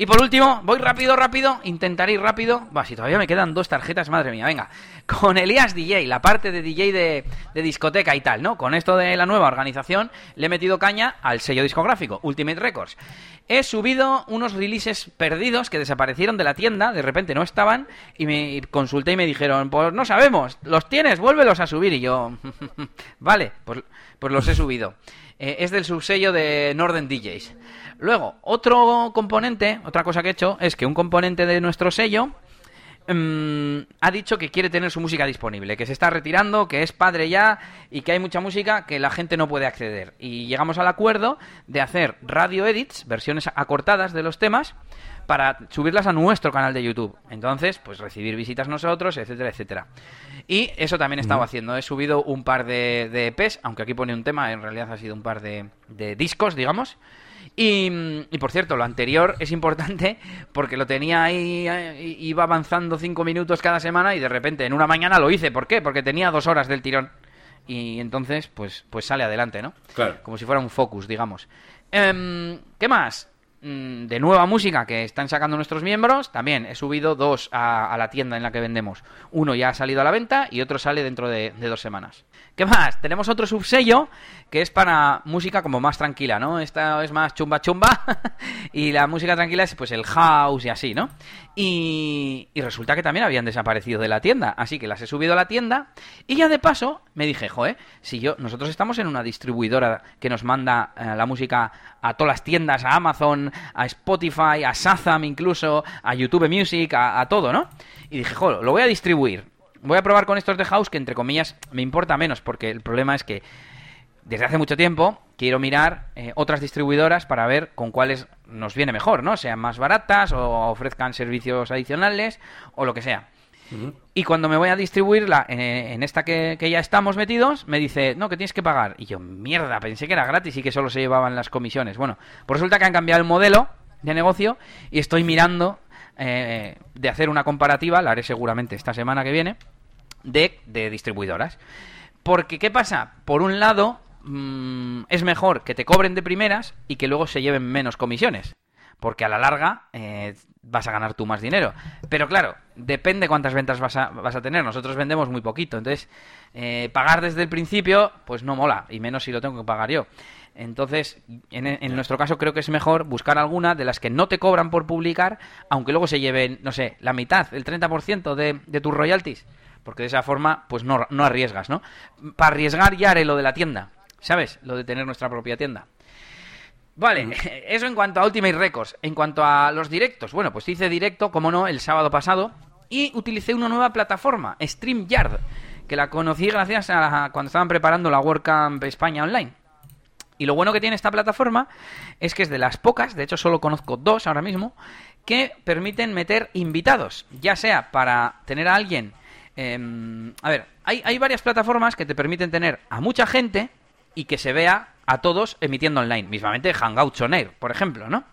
Y por último, voy rápido, rápido, intentaré ir rápido. Va, si todavía me quedan dos tarjetas, madre mía, venga. <laughs> Con Elías DJ, la parte de DJ de, discoteca y tal, ¿no? Con esto de la nueva organización, le he metido caña al sello discográfico, Ultimate Records. He subido unos releases perdidos que desaparecieron de la tienda, de repente no estaban, y me consulté y me dijeron, pues no sabemos, los tienes, vuélvelos a subir. Y yo, <laughs> vale, pues, pues los he subido. Eh, es del subsello de Northern DJs. Luego, otro componente, otra cosa que he hecho, es que un componente de nuestro sello mm, ha dicho que quiere tener su música disponible, que se está retirando, que es padre ya y que hay mucha música que la gente no puede acceder. Y llegamos al acuerdo de hacer radio edits, versiones acortadas de los temas, para subirlas a nuestro canal de YouTube. Entonces, pues recibir visitas nosotros, etcétera, etcétera. Y eso también he estado haciendo. He subido un par de, de EPs, aunque aquí pone un tema, en realidad ha sido un par de, de discos, digamos. Y, por cierto, lo anterior es importante porque lo tenía ahí, eh, iba avanzando cinco minutos cada semana y de repente en una mañana lo hice. ¿Por qué? Porque tenía dos horas del tirón. Y entonces, pues, pues sale adelante, ¿no? Claro. Como si fuera un focus, digamos. Em, ¿Qué más? Mm, de nueva música que están sacando nuestros miembros, también he subido dos a, la tienda en la que vendemos. Uno ya ha salido a la venta y otro sale dentro de, dos semanas. ¿Qué más? Tenemos otro subsello que es para música como más tranquila, ¿no? Esta es más chumba chumba <laughs> y la música tranquila es pues el house y así, ¿no? Y, resulta que también habían desaparecido de la tienda, así que las he subido a la tienda y ya de paso me dije, joe, si yo, nosotros estamos en una distribuidora que nos manda eh, la música a todas las tiendas, a Amazon, a Spotify, a Shazam incluso, a YouTube Music, a, a todo, ¿no? Y dije, joder, lo voy a distribuir voy a probar con estos de House que entre comillas me importa menos porque el problema es que desde hace mucho tiempo quiero mirar eh, otras distribuidoras para ver con cuáles nos viene mejor, ¿no? Sean más baratas o ofrezcan servicios adicionales o lo que sea. Y cuando me voy a distribuirla eh, en, esta que, ya estamos metidos, me dice, no, que tienes que pagar. Y yo, mierda, pensé que era gratis y que solo se llevaban las comisiones. Bueno, pues resulta que han cambiado el modelo de negocio y estoy mirando eh, de hacer una comparativa, la haré seguramente esta semana que viene, de, de distribuidoras. Porque, ¿qué pasa? Por un lado, mm, es mejor que te cobren de primeras y que luego se lleven menos comisiones. Porque a la larga eh, vas a ganar tú más dinero. Pero claro, depende cuántas ventas vas a, vas a tener. Nosotros vendemos muy poquito. Entonces, eh, pagar desde el principio, pues no mola. Y menos si lo tengo que pagar yo. Entonces, en, nuestro caso creo que es mejor buscar alguna de las que no te cobran por publicar, aunque luego se lleven, no sé, la mitad, el 30% de, de tus royalties. Porque de esa forma, pues no, no arriesgas, ¿no? Para arriesgar ya haré lo de la tienda, ¿sabes? Lo de tener nuestra propia tienda. Vale, <laughs> eso en cuanto a Ultimate Records. En cuanto a los directos, bueno, pues hice directo, como no, el sábado pasado y utilicé una nueva plataforma, StreamYard, que la conocí gracias a cuando estaban preparando la WordCamp España Online. Y lo bueno que tiene esta plataforma es que es de las pocas, de hecho solo conozco dos ahora mismo, que permiten meter invitados, ya sea para tener a alguien... Em, a ver, hay, hay varias plataformas que te permiten tener a mucha gente y que se vea a todos emitiendo online. Mismamente Hangouts On Air, por ejemplo, ¿no?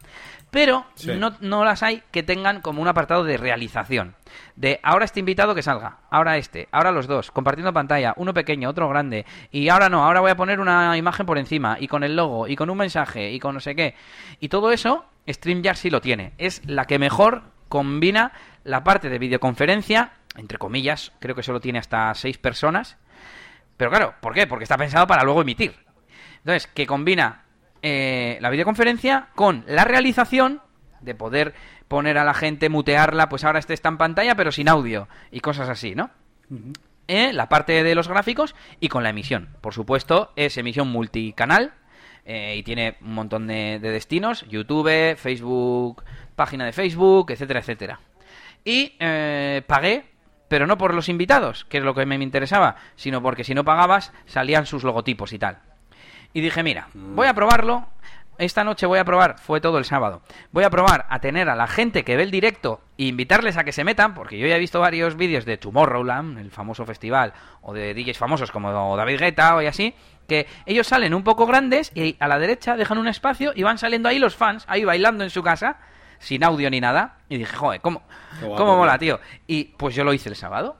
pero no, no, las hay que tengan como un apartado de realización. De ahora este invitado que salga, ahora este, ahora los dos, compartiendo pantalla, uno pequeño, otro grande, y ahora no, ahora voy a poner una imagen por encima, y con el logo, y con un mensaje, y con no sé qué. Y todo eso, StreamYard sí lo tiene. Es la que mejor combina la parte de videoconferencia, entre comillas, creo que solo tiene hasta seis personas. Pero claro, ¿por qué? Porque está pensado para luego emitir. Entonces, que combina eh, la videoconferencia con la realización de poder poner a la gente, mutearla, pues ahora este está en pantalla pero sin audio y cosas así, ¿no? Eh, la parte de los gráficos y con la emisión. Por supuesto, es emisión multicanal eh, y tiene un montón de, destinos, YouTube, Facebook, página de Facebook, etcétera, etcétera. Y pagué, pero no por los invitados, que es lo que me interesaba, sino porque si no pagabas salían sus logotipos y tal. Y dije, mira, voy a probarlo. Esta noche voy a probar, fue todo el sábado. Voy a probar a tener a la gente que ve el directo e invitarles a que se metan, porque yo ya he visto varios vídeos de Tomorrowland, el famoso festival, o de DJs famosos como David Guetta o y así, que ellos salen un poco grandes y a la derecha dejan un espacio y van saliendo ahí los fans, ahí bailando en su casa, sin audio ni nada. Y dije, joder, ¿cómo, ¿cómo mola, tío? Y pues yo lo hice el sábado.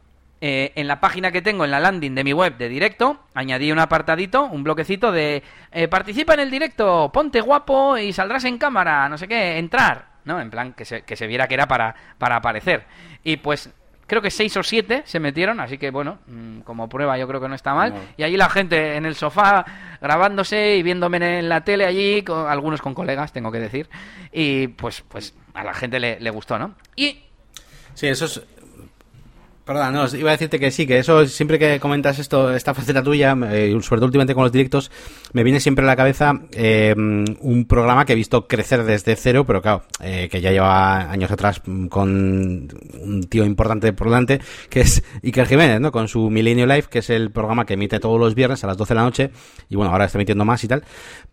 Eh, en la página que tengo, en la landing de mi web de directo, añadí un apartadito, un bloquecito de eh, participa en el directo, ponte guapo y saldrás en cámara, no sé qué, entrar, ¿no? En plan, que se, que se viera que era para, para aparecer. Y pues creo que seis o siete se metieron, así que bueno, mm, como prueba yo creo que no está mal. Y allí la gente en el sofá grabándose y viéndome en la tele allí, con, algunos con colegas, tengo que decir. Y pues, pues a la gente le, le gustó, ¿no? Y Sí, eso es, Perdón, no, iba a decirte que sí, que eso, siempre que comentas esto, esta faceta tuya, eh, sobre todo últimamente con los directos, me viene siempre a la cabeza eh, un programa que he visto crecer desde cero, pero claro, eh, que ya lleva años atrás con un tío importante por delante, que es Iker Jiménez, ¿no? Con su Milenio Live, que es el programa que emite todos los viernes a las 12 de la noche, y bueno, ahora está emitiendo más y tal.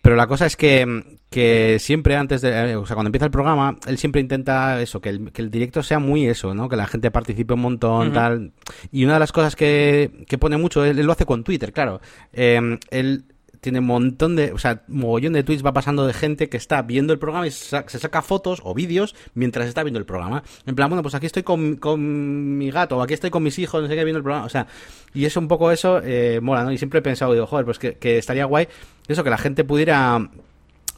Pero la cosa es que, que siempre antes de, eh, o sea, cuando empieza el programa, él siempre intenta eso, que el, que el directo sea muy eso, ¿no? Que la gente participe un montón, tal. Y una de las cosas que, que pone mucho, él, lo hace con Twitter, claro. Eh, él tiene un montón de, o sea, mogollón de tweets va pasando de gente que está viendo el programa y se saca fotos o vídeos mientras está viendo el programa. En plan, bueno, pues aquí estoy con, con mi gato, o aquí estoy con mis hijos, no sé qué, viendo el programa. O sea, y eso un poco eso, eh, mola, ¿no? Y siempre he pensado, digo, joder, pues que, que estaría guay eso, que la gente pudiera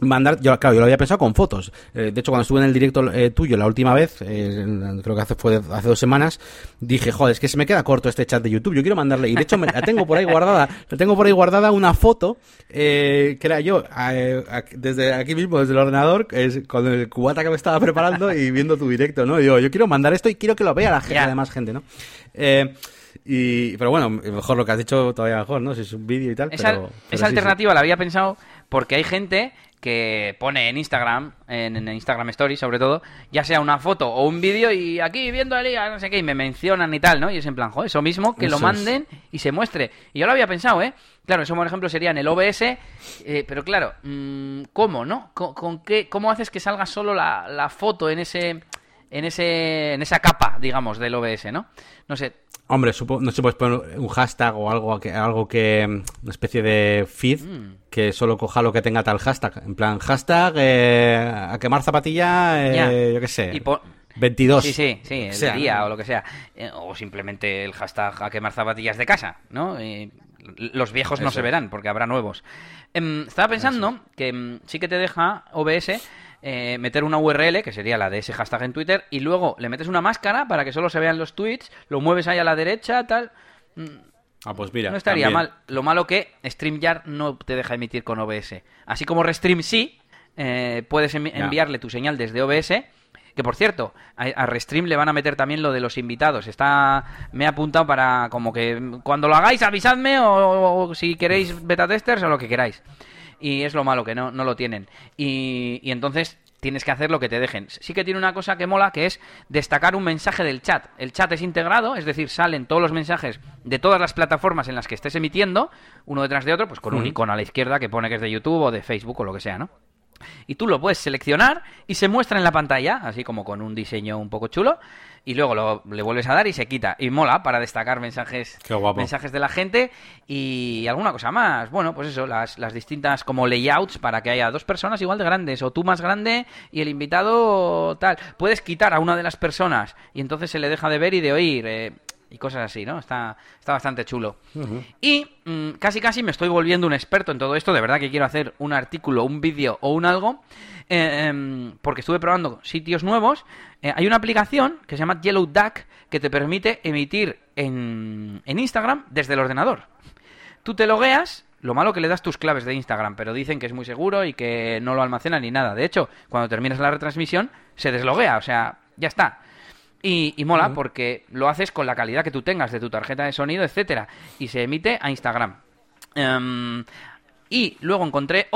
mandar, yo, claro, yo lo había pensado con fotos. Eh, de hecho, cuando estuve en el directo eh, tuyo la última vez, eh, creo que hace, fue hace dos semanas, dije, joder, es que se me queda corto este chat de YouTube, yo quiero mandarle, y de hecho me, la tengo por ahí guardada, <laughs> la tengo por ahí guardada una foto, que era yo, desde aquí mismo, desde el ordenador, con el cubata que me estaba preparando y viendo tu directo, ¿no? Y yo, yo quiero mandar esto y quiero que lo vea la gente, además gente, ¿no? y, pero bueno, mejor lo que has dicho todavía mejor, ¿no? Si es un vídeo y tal. Esa, pero, esa alternativa la había pensado porque hay gente que pone en Instagram, en, Instagram Stories sobre todo, ya sea una foto o un vídeo y aquí viendo a liga, no sé qué, y me mencionan y tal, ¿no? Y es en plan, joder, eso mismo, que lo manden y se muestre. Y yo lo había pensado, ¿eh? Claro, eso por ejemplo sería en el OBS, eh, pero claro, mm, ¿cómo, no? ¿Con, qué, ¿Cómo haces que salga solo la, la foto en ese en ese en esa capa, digamos, del OBS, ¿no? No sé, Hombre, no se puede poner un hashtag o algo que, algo que una especie de feed mm. que solo coja lo que tenga tal hashtag. En plan, hashtag eh, a quemar zapatilla, eh, yo qué sé. 22. Sí, sí, sí, el día o lo que sea. Eh, o simplemente el hashtag a quemar zapatillas de casa, ¿no? los viejos no se verán porque habrá nuevos. Em, estaba pensando que em, sí que te deja OBS eh, meter una URL, que sería la de ese hashtag en Twitter, y luego le metes una máscara para que solo se vean los tweets, lo mueves ahí a la derecha, tal. Mm, ah, pues mira. No estaría mal. Lo malo que StreamYard no te deja emitir con OBS. Así como Restream sí, eh, puedes enviarle tu señal desde OBS. Que por cierto, a, Restream le van a meter también lo de los invitados. Está, me he apuntado para como que cuando lo hagáis avisadme o, si queréis beta testers o lo que queráis y es lo malo que no, no lo tienen. Y, y entonces tienes que hacer lo que te dejen. Sí que tiene una cosa que mola, que es destacar un mensaje del chat. El chat es integrado, es decir, salen todos los mensajes de todas las plataformas en las que estés emitiendo, uno detrás de otro, pues con un icono a la izquierda que pone que es de YouTube o de Facebook o lo que sea, ¿no? Y tú lo puedes seleccionar y se muestra en la pantalla, así como con un diseño un poco chulo y luego lo, le vuelves a dar y se quita. Y mola para destacar mensajes, mensajes de la gente y alguna cosa más. Bueno, pues eso, las, las distintas como layouts para que haya dos personas igual de grandes o tú más grande y el invitado tal. Puedes quitar a una de las personas y entonces se le deja de ver y de oír. Eh, y cosas así, ¿no? Está, está bastante chulo. Y mm, casi casi me estoy volviendo un experto en todo esto. De verdad que quiero hacer un artículo, un vídeo o un algo. Eh, em, porque estuve probando sitios nuevos. Eh, hay una aplicación que se llama Yellow Duck que te permite emitir en, en Instagram desde el ordenador. Tú te logueas lo malo que le das tus claves de Instagram, pero dicen que es muy seguro y que no lo almacena ni nada. De hecho, cuando terminas la retransmisión, se desloguea, o sea, ya está. Y, mola porque lo haces con la calidad que tú tengas de tu tarjeta de sonido, etcétera, y se emite a Instagram. Em, y luego encontré,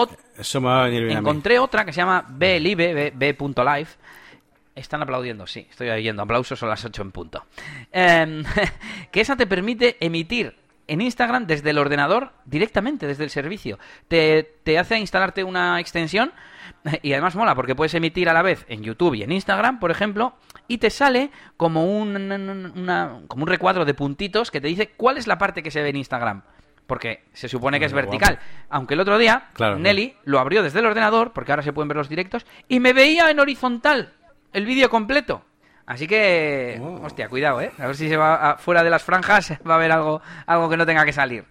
encontré otra que se llama blive, b.live. Están aplaudiendo, sí, estoy oyendo aplausos, son las 8 en punto. Em, <laughs> que esa te permite emitir en Instagram desde el ordenador directamente, desde el servicio. Te, te hace instalarte una extensión <laughs> y además mola porque puedes emitir a la vez en YouTube y en Instagram, por ejemplo, y te sale como un, como un recuadro de puntitos que te dice cuál es la parte que se ve en Instagram. Porque se supone que es vertical. Aunque el otro día Nelly lo abrió desde el ordenador, porque ahora se pueden ver los directos, y me veía en horizontal el vídeo completo. Así que, oh. hostia, cuidado, ¿eh? A ver si se va fuera de las franjas, <laughs> va a haber algo, algo que no tenga que salir.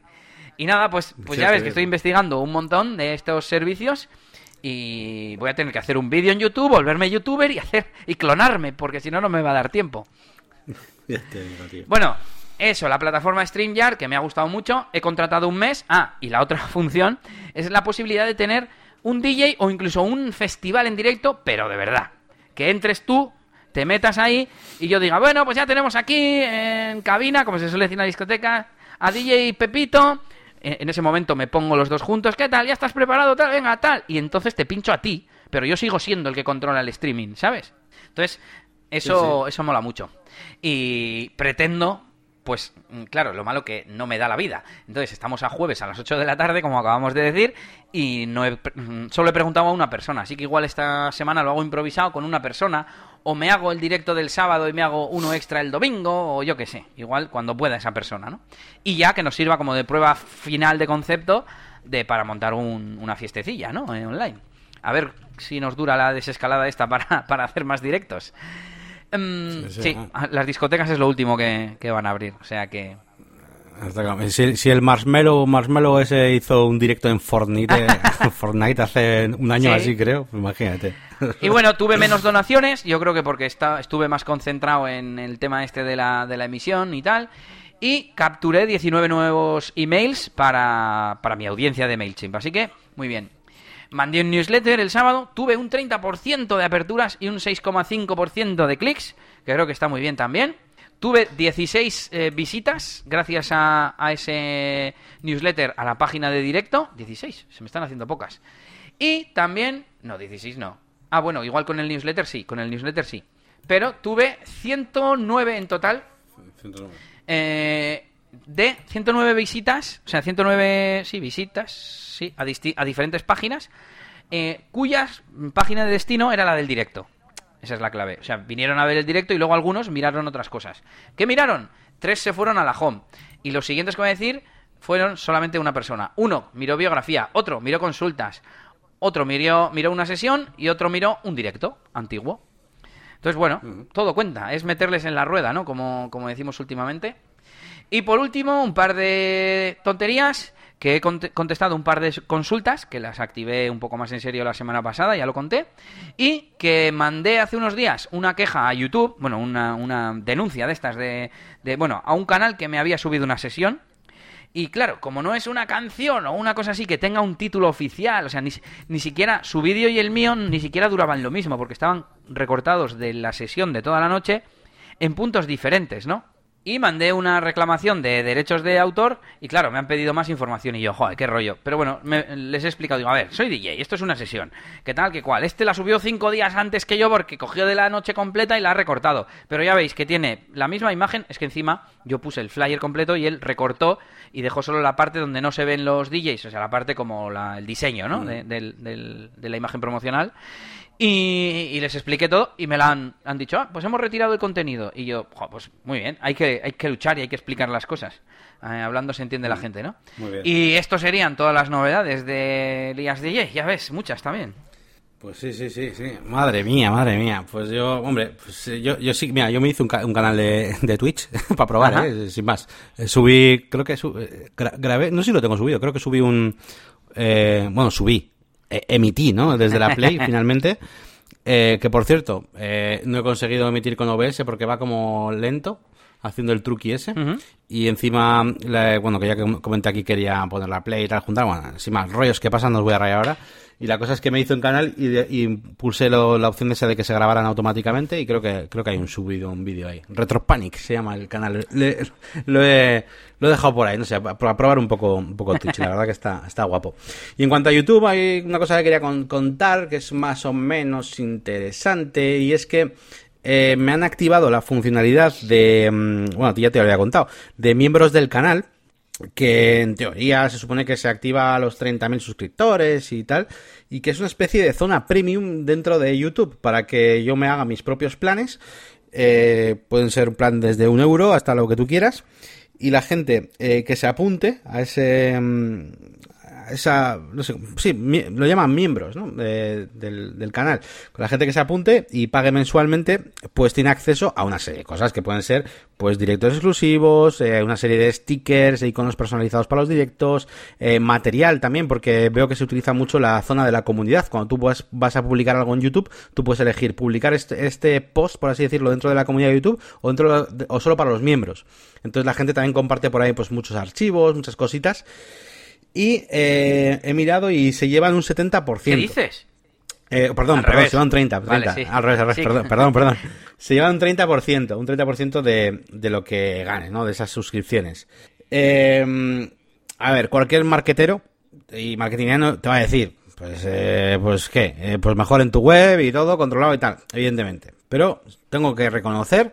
Y nada, pues, pues ya ves que estoy investigando un montón de estos servicios y voy a tener que hacer un vídeo en YouTube, volverme youtuber y hacer y clonarme, porque si no no me va a dar tiempo. <laughs> bueno, eso, la plataforma StreamYard que me ha gustado mucho, he contratado un mes. Ah, y la otra <laughs> función es la posibilidad de tener un DJ o incluso un festival en directo, pero de verdad. Que entres tú, te metas ahí y yo diga, bueno, pues ya tenemos aquí en cabina, como se suele decir en la discoteca, a DJ Pepito, en ese momento me pongo los dos juntos, ¿qué tal? ¿Ya estás preparado? Tal, venga, tal. Y entonces te pincho a ti, pero yo sigo siendo el que controla el streaming, ¿sabes? Entonces, eso, eso mola mucho. Y pretendo pues mm, claro, lo malo que no me da la vida. Entonces estamos a jueves a las 8 de la tarde, como acabamos de decir, y no mm, solo he preguntado a una persona. Así que igual esta semana lo hago improvisado con una persona, o me hago el directo del sábado y me hago uno extra el domingo, o yo qué sé, igual cuando pueda esa persona, ¿no? Y ya que nos sirva como de prueba final de concepto de para montar una fiestecilla, ¿no? En online. A ver si nos dura la desescalada esta para, <laughs> para hacer más directos. Em, sí, las discotecas es lo último que, van a abrir, o sea que... Si, el Marshmallow, Marshmallow ese hizo un directo en Fortnite, <laughs> Fortnite hace un año así, creo, imagínate. Y bueno, tuve menos donaciones, yo creo que porque está, estuve más concentrado en el tema este de la, de la emisión y tal. Y capturé 19 nuevos emails para, para mi audiencia de MailChimp. Así que, muy bien. Mandé un newsletter el sábado, tuve un 30% de aperturas y un 6,5% de clics, que creo que está muy bien también. Tuve 16 eh, visitas gracias a, ese newsletter a la página de directo. 16, se me están haciendo pocas. Y también, no, 16 no. Ah, bueno, igual con el newsletter sí, con el newsletter sí. Pero tuve 109 en total. 109. Eh, de 109 visitas, o sea, 109, sí, visitas, sí, a, a diferentes páginas, eh, cuyas página de destino era la del directo. Esa es la clave. O sea, vinieron a ver el directo y luego algunos miraron otras cosas. ¿Qué miraron? Tres se fueron a la home. Y los siguientes que voy a decir fueron solamente una persona. Uno miró biografía, otro miró consultas, otro miró, miró una sesión y otro miró un directo antiguo. Entonces, bueno, todo cuenta. Es meterles en la rueda, ¿no? Como, como decimos últimamente. Y por último, un par de tonterías que he contestado un par de consultas, que las activé un poco más en serio la semana pasada, ya lo conté, y que mandé hace unos días una queja a YouTube, bueno, una, una denuncia de estas de, bueno, a un canal que me había subido una sesión, y claro, como no es una canción o una cosa así que tenga un título oficial, o sea, ni, ni siquiera su vídeo y el mío ni siquiera duraban lo mismo, porque estaban recortados de la sesión de toda la noche en puntos diferentes, ¿no? Y mandé una reclamación de derechos de autor y claro, me han pedido más información y yo, joder, qué rollo. Pero bueno, les he explicado, digo, a ver, soy DJ, esto es una sesión, ¿qué tal, qué cual? Este la subió cinco días antes que yo porque cogió de la noche completa y la ha recortado. Pero ya veis que tiene la misma imagen, es que encima yo puse el flyer completo y él recortó y dejó solo la parte donde no se ven los DJs, o sea, la parte como el diseño, ¿no? Mm. de la imagen promocional. Y, les expliqué todo y me la han, han dicho, ah, pues hemos retirado el contenido. Y yo, pues muy bien, hay que, hay que luchar y hay que explicar las cosas. Eh, hablando se entiende la mm, gente, ¿no? Muy bien. Y esto serían todas las novedades de Lías DJ, ya ves, muchas también. Pues sí, sí, sí, sí. Madre mía, madre mía. Pues yo, hombre, pues eh, yo, yo sí, mira, yo me hice un, canal de, de Twitch <laughs> para probar, ¿eh? sin más. Eh, subí, creo que grabé, no sé si lo tengo subido, creo que subí un, bueno, subí eh, emití, ¿no? Desde la Play, <laughs> finalmente. Eh, que por cierto, eh, no he conseguido emitir con OBS porque va como lento haciendo el truqui ese. Y encima, bueno, que ya que comenté aquí quería poner la play y tal, juntar, bueno, más rollos que pasan, no os voy a rayar ahora. Y la cosa es que me hizo un canal y, pulsé la opción de esa de que se grabaran automáticamente y creo que creo que hay un subido, un vídeo ahí. Retropanic se llama el canal. lo, he, lo he dejado por ahí, no sé, para probar un poco, un poco Twitch, la verdad que está, está guapo. Y en cuanto a YouTube, hay una cosa que quería contar que es más o menos interesante y es que eh, me han activado la funcionalidad de, mm, bueno, ya te lo había contado, de miembros del canal, que en teoría se supone que se activa a los 30.000 suscriptores y tal, y que es una especie de zona premium dentro de YouTube para que yo me haga mis propios planes. Eh, pueden ser un plan desde un euro hasta lo que tú quieras. Y la gente eh, que se apunte a ese, mm, esa, no sé, sí, lo llaman miembros, ¿no? del, del, canal. Con la gente que se apunte y pague mensualmente, pues tiene acceso a una serie de cosas que pueden ser, pues, directos exclusivos, eh, una serie de stickers e iconos personalizados para los directos, eh, material también, porque veo que se utiliza mucho la zona de la comunidad. Cuando tú vas, a publicar algo en YouTube, tú puedes elegir publicar este, este post, por así decirlo, dentro de la comunidad de YouTube o dentro o solo para los miembros. Entonces la gente también comparte por ahí, pues, muchos archivos, muchas cositas. Y eh, he mirado y se llevan un 70%. ¿Qué dices? Eh, perdón, perdón, se llevan 30, 30 al revés, al revés, perdón, perdón, perdón. <laughs> Se llevan un 30%, un 30% de, de lo que gane, ¿no? De esas suscripciones. Eh, a ver, cualquier marketero y marketingiano te va a decir, pues, eh, pues qué, eh, pues mejor en tu web y todo, controlado y tal, evidentemente. Pero tengo que reconocer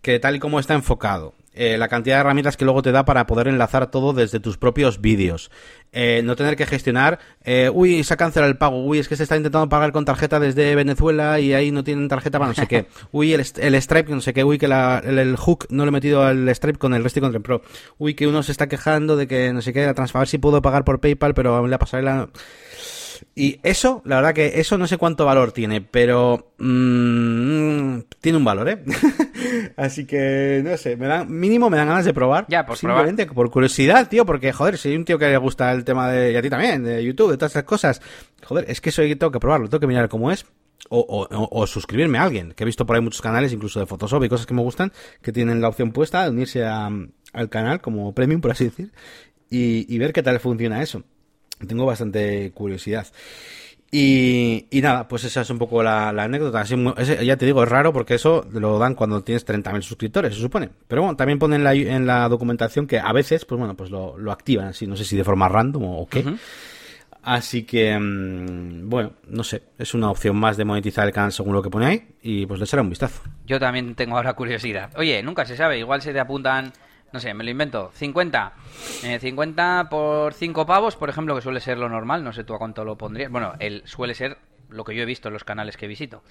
que tal y como está enfocado eh, la cantidad de herramientas que luego te da para poder enlazar todo desde tus propios vídeos. Eh, no tener que gestionar, eh, uy, se ha cancelado el pago, uy, es que se está intentando pagar con tarjeta desde Venezuela y ahí no tienen tarjeta para no sé qué, <laughs> uy, el, el Stripe, no sé qué, uy, que el, hook no le he metido al Stripe con el Resti Content Pro, uy, que uno se está quejando de que no sé qué, a ver si puedo pagar por PayPal, pero le ha pasado la... Y eso, la verdad que eso no sé cuánto valor tiene, pero mm, tiene un valor, ¿eh? <laughs> Así que, no sé, me dan, mínimo me dan ganas de probar. Ya, por Simplemente por curiosidad, tío, porque, joder, si hay un tío que le gusta el tema de, y a ti también, de YouTube, de todas esas cosas, joder, es que eso tengo que probarlo, tengo que mirar cómo es. O, o, suscribirme a alguien, que he visto por ahí muchos canales, incluso de Photoshop y cosas que me gustan, que tienen la opción puesta de unirse al canal como premium, por así decir, y, y ver qué tal funciona eso. Tengo bastante curiosidad. Y, y, nada, pues esa es un poco la, anécdota. ya te digo, es raro porque eso lo dan cuando tienes 30.000 suscriptores, se supone. Pero bueno, también ponen en la, en la documentación que a veces, pues bueno, pues lo, lo activan así, no sé si de forma random o, qué. Así que, mm, bueno, no sé, es una opción más de monetizar el canal según lo que pone ahí y pues le será un vistazo. Yo también tengo ahora curiosidad. Oye, nunca se sabe, igual se te apuntan no sé, me lo invento, 50. 50 eh, por 5 pavos, por ejemplo, que suele ser lo normal, no sé tú a cuánto lo pondrías. Bueno, él suele ser lo que yo he visto en los canales que visito.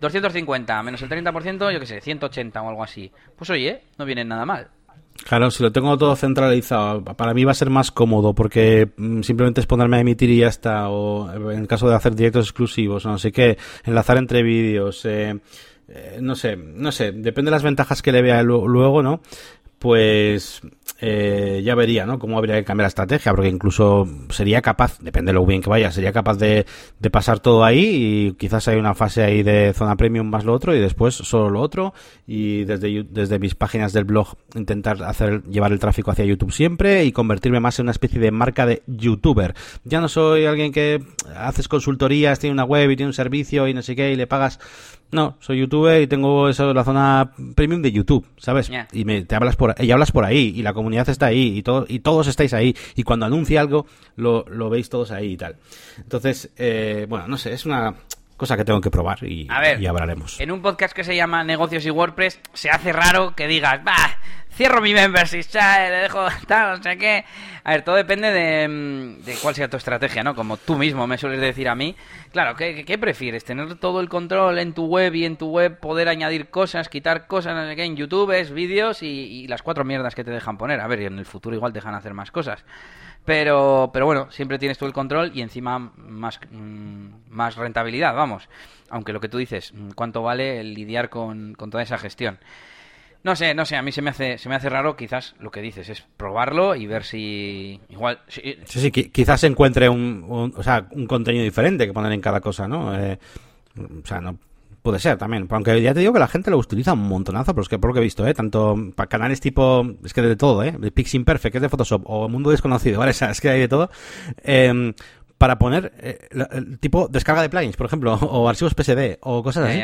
250 menos el 30%, yo qué sé, 180 o algo así. Pues oye, no viene nada mal. Claro, si lo tengo todo centralizado, para mí va a ser más cómodo porque mm, simplemente es ponerme a emitir y ya está. O en el caso de hacer directos exclusivos, o no sé qué, enlazar entre vídeos. Eh, eh, no sé, no sé, depende de las ventajas que le vea luego, ¿no? Pues eh, ya vería, ¿no? Cómo habría que cambiar la estrategia, porque incluso sería capaz, depende de lo bien que vaya, sería capaz de, de pasar todo ahí y quizás hay una fase ahí de zona premium más lo otro y después solo lo otro y desde, desde mis páginas del blog intentar hacer, llevar el tráfico hacia YouTube siempre y convertirme más en una especie de marca de youtuber. Ya no soy alguien que haces consultorías, tiene una web y tiene un servicio y no sé qué y le pagas no, soy youtuber y tengo eso la zona premium de YouTube, ¿sabes? Y me, te hablas por y hablas por ahí y la comunidad está ahí y todo, y todos estáis ahí y cuando anuncia algo lo, lo veis todos ahí y tal. Entonces, eh, bueno, no sé, es una cosa que tengo que probar y, y hablaremos. En un podcast que se llama Negocios y WordPress se hace raro que digas, bah, cierro mi membership, le dejo <laughs> tal, no sé qué. A ver, todo depende de, de, cuál sea tu estrategia, ¿no? Como tú mismo me sueles decir a mí. Claro, ¿qué, ¿qué, prefieres? ¿Tener todo el control en tu web y en tu web poder añadir cosas, quitar cosas, no sé qué, en YouTube, vídeos y, y, las cuatro mierdas que te dejan poner? A ver, y en el futuro igual te dejan hacer más cosas. Pero, pero bueno, siempre tienes tú el control y encima más, mm, más rentabilidad, vamos. Aunque lo que tú dices, ¿cuánto vale lidiar con, con toda esa gestión? No sé, no sé, a mí se me hace, se me hace raro quizás lo que dices, es probarlo y ver si igual... Sí, sí, quizás encuentre un, o sea, un contenido diferente que poner en cada cosa, ¿no? Eh, o sea, no puede ser también, aunque ya te digo que la gente lo utiliza un montonazo, pero es que por lo que he visto, ¿eh? Tanto para canales tipo, es que de todo, ¿eh? Pixie Imperfect, que es de Photoshop, o Mundo Desconocido, <laughs> ¿vale? Es que hay de todo. Eh, para poner eh, el tipo descarga de plugins, por ejemplo, <laughs> o archivos PSD o cosas así.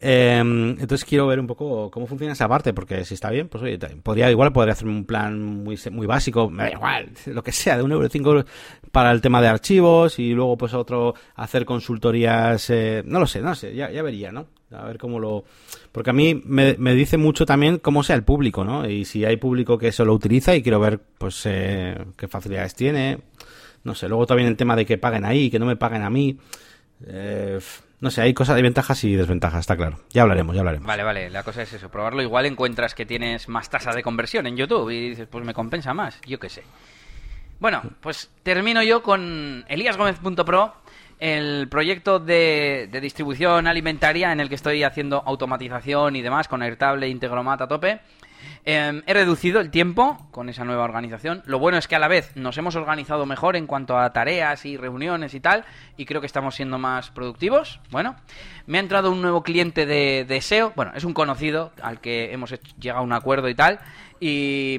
Em, entonces quiero ver un poco cómo funciona esa parte, porque si está bien, pues oye, podría igual podría hacer un plan muy muy básico, me da igual, <laughs> lo que sea, de un euro cinco para el tema de archivos y luego pues otro hacer consultorías, eh, no lo sé, no sé, ya, ya vería, ¿no? A ver cómo lo... Porque a mí me, me, dice mucho también cómo sea el público, ¿no? Y si hay público que eso lo utiliza y quiero ver, pues, eh, qué facilidades tiene. No sé, luego también el tema de que paguen ahí, que no me paguen a mí. Eh, no sé, hay cosas de ventajas y desventajas, está claro. Ya hablaremos, ya hablaremos. Vale, vale, la cosa es eso, probarlo. Igual encuentras que tienes más tasa de conversión en YouTube y dices, pues me compensa más, yo qué sé. Bueno, pues termino yo con eliasgomez.pro, el proyecto de, de, distribución alimentaria en el que estoy haciendo automatización y demás con Airtable e Integromat a tope. Em, he reducido el tiempo con esa nueva organización. Lo bueno es que a la vez nos hemos organizado mejor en cuanto a tareas y reuniones y tal, y creo que estamos siendo más productivos. Bueno, me ha entrado un nuevo cliente de, de SEO. Bueno, es un conocido al que hemos llegado a un acuerdo y tal. Y,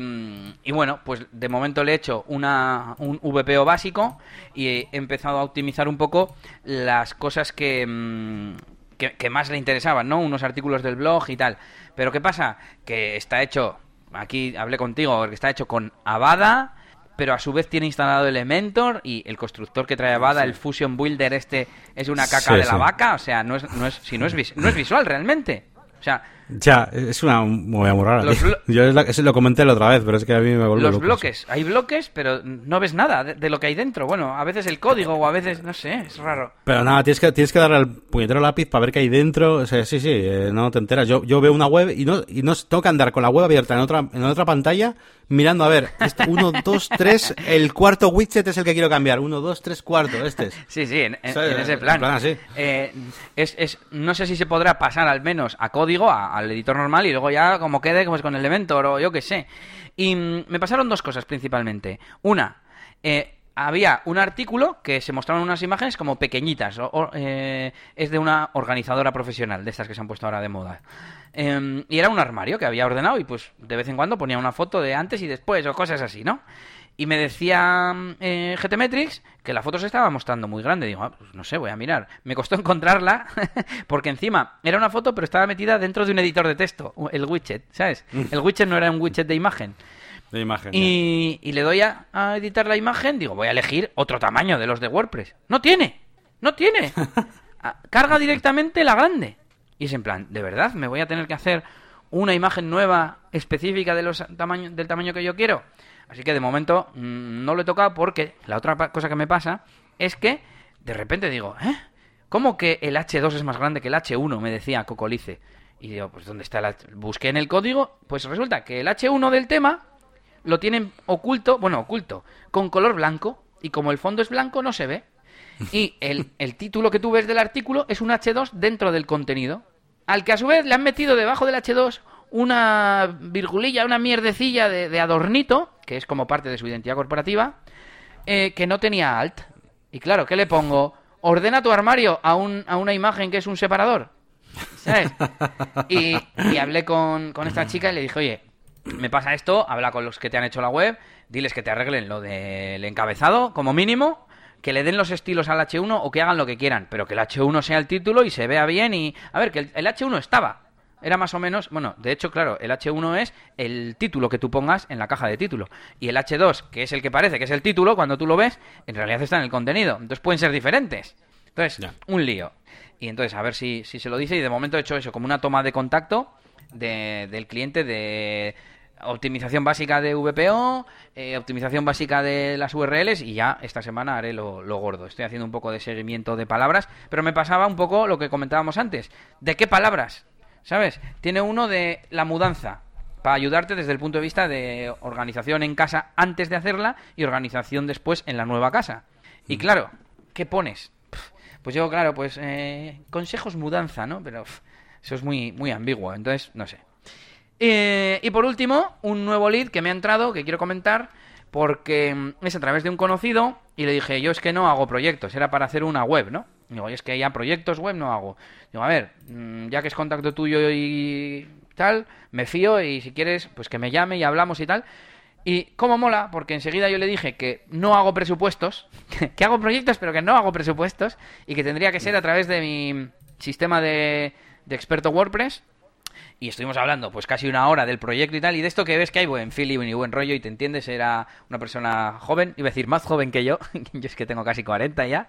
y, bueno, pues de momento le he hecho un VPO básico y he empezado a optimizar un poco las cosas que, mm, que, que más le interesaban, ¿no? Unos artículos del blog y tal. Pero ¿qué pasa? Que está hecho, aquí hablé contigo, que está hecho con Avada, pero a su vez tiene instalado Elementor y el constructor que trae Avada, el Fusion Builder este, es una caca de la vaca. O sea, no es, no es, si no es, no es visual realmente. O sea, Ya, es una movida muy rara. Yo es la- lo comenté la otra vez, pero es que a mí me volvió Los bloques, hay bloques, pero no ves nada de, de lo que hay dentro. Bueno, a veces el código o a veces, no sé, es raro. Pero nada, tienes que, tienes que darle al puñetero lápiz para ver qué hay dentro. O sea, sí, sí, eh, no te enteras. Yo, yo veo una web y no, y no tengo que andar con la web abierta en otra, en otra pantalla mirando a ver, este, uno, dos, tres, el cuarto widget es el que quiero cambiar. Uno, dos, tres, cuarto, este es. Sí, sí, en, en- Sí, en ese en plan. así. Eh, es, es- no sé si se podrá pasar al menos a código, a- al editor normal, y luego ya como quede pues, con Elementor o yo qué sé. Y mm, me pasaron dos cosas principalmente. Una, eh, había un artículo que se mostraron unas imágenes como pequeñitas. o- o, eh, es de una organizadora profesional, de estas que se han puesto ahora de moda. Eh, y era un armario que había ordenado y pues de vez en cuando ponía una foto de antes y después o cosas así, ¿no? Y me decía eh, GTmetrix que la foto se estaba mostrando muy grande. Digo, ah, pues no sé, voy a mirar. Me costó <laughs> encontrarla porque encima era una foto pero estaba metida dentro de un editor de texto, el widget, ¿sabes? El widget no era un widget de imagen. De imagen. Y, y le doy a, a editar la imagen, digo, voy a elegir otro tamaño de los de WordPress. ¡No tiene! ¡No tiene! <laughs> Ah, Carga directamente la grande. Y es en plan, ¿de verdad me voy a tener que hacer una imagen nueva específica de los tamaño, del tamaño que yo quiero? Así que de momento mm, no lo he tocado porque la otra cosa que me pasa es que de repente digo, ¿eh? ¿Cómo que el H2 es más grande que el H1? Me decía Cocolice. Y digo, pues ¿dónde está el H? Busqué en el código, pues resulta que el H1 del tema lo tienen oculto, bueno, oculto, con color blanco, y como el fondo es blanco no se ve. Y el, <laughs> el título que tú ves del artículo es un H2 dentro del contenido, al que a su vez le han metido debajo del H2 una virgulilla, una mierdecilla de, de adornito, que es como parte de su identidad corporativa, eh, que no tenía alt. Y claro, ¿qué le pongo? Ordena tu armario a, un, a una imagen que es un separador. ¿Sabes? <laughs> Y, y hablé con, con esta chica y le dije, oye, me pasa esto, habla con los que te han hecho la web, diles que te arreglen lo del encabezado, como mínimo, que le den los estilos al H1 o que hagan lo que quieran, pero que el H1 sea el título y se vea bien y... A ver, que el, el H1 estaba. Era más o menos, bueno, de hecho, claro, el H1 es el título que tú pongas en la caja de título. Y el H2, que es el que parece que es el título, cuando tú lo ves, en realidad está en el contenido. Entonces pueden ser diferentes. Entonces, un lío. Y entonces, a ver si, si se lo dice. Y de momento he hecho eso, como una toma de contacto de- del cliente de optimización básica de VPO, eh, optimización básica de las URLs y ya esta semana haré lo, lo gordo. Estoy haciendo un poco de seguimiento de palabras, pero me pasaba un poco lo que comentábamos antes. ¿De qué palabras? ¿Sabes? Tiene uno de la mudanza, para ayudarte desde el punto de vista de organización en casa antes de hacerla y organización después en la nueva casa. Y claro, ¿qué pones? Pues yo, claro, pues eh, consejos mudanza, ¿no? Pero eso es muy, muy ambiguo, entonces no sé. Eh, y por último, un nuevo lead que me ha entrado, que quiero comentar, porque mm, es a través de un conocido y le dije, yo es que no hago proyectos, era para hacer una web, ¿no? Digo, es que ya proyectos web no hago. Digo, a ver, mm, ya que es contacto tuyo y tal, me fío y si quieres, pues que me llame y hablamos y tal. Y cómo mola, porque enseguida yo le dije que no hago presupuestos, <laughs> que hago proyectos pero que no hago presupuestos y que tendría que ser a través de mi sistema de, de experto WordPress y estuvimos hablando pues casi una hora del proyecto y tal, y de esto que ves que hay buen feeling y buen rollo y te entiendes, era una persona joven, iba a decir más joven que yo, <laughs> yo es que tengo casi 40 ya,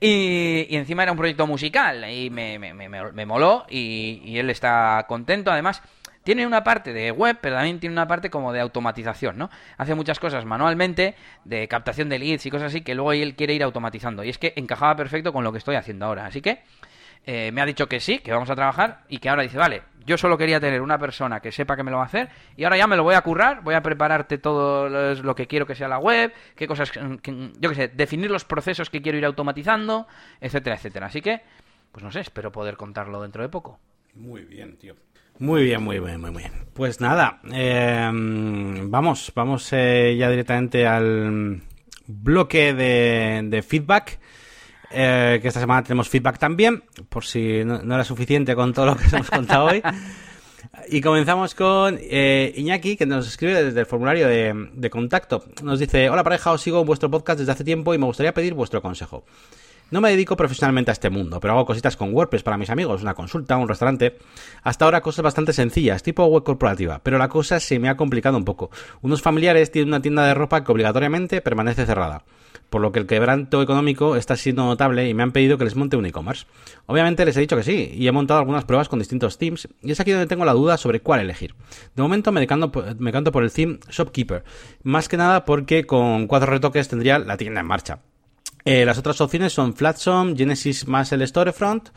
y, encima era un proyecto musical y me, me, me, me- me moló y, y él está contento, además tiene una parte de web, pero también tiene una parte como de automatización, ¿no? Hace muchas cosas manualmente, de captación de leads y cosas así, que luego él quiere ir automatizando, y es que encajaba perfecto con lo que estoy haciendo ahora, así que... Eh, me ha dicho que sí, que vamos a trabajar y que ahora dice, vale, yo solo quería tener una persona que sepa que me lo va a hacer y ahora ya me lo voy a currar, voy a prepararte todo lo, que quiero que sea la web, qué cosas, que- yo qué sé, definir los procesos que quiero ir automatizando, etcétera, etcétera. Así que, pues no sé, espero poder contarlo dentro de poco. Muy bien, tío. Muy bien, muy bien, muy bien. Pues nada, eh, vamos, vamos eh, ya directamente al bloque de feedback. Eh, que esta semana tenemos feedback también, por si no, era suficiente con todo lo que os hemos contado hoy. Y comenzamos con eh, Iñaki, que nos escribe desde el formulario de, contacto. Nos dice, hola pareja, os sigo vuestro podcast desde hace tiempo y me gustaría pedir vuestro consejo. No me dedico profesionalmente a este mundo, pero hago cositas con WordPress para mis amigos, una consulta, un restaurante. Hasta ahora cosas bastante sencillas, tipo web corporativa, pero la cosa se me ha complicado un poco. Unos familiares tienen una tienda de ropa que obligatoriamente permanece cerrada por lo que el quebranto económico está siendo notable y me han pedido que les monte un e-commerce. Obviamente les he dicho que sí, y he montado algunas pruebas con distintos themes, y es aquí donde tengo la duda sobre cuál elegir. De momento me decanto, me canto por el theme Shopkeeper, más que nada porque con cuatro retoques tendría la tienda en marcha. Eh, las otras opciones son Flatsome, Genesis más el Storefront,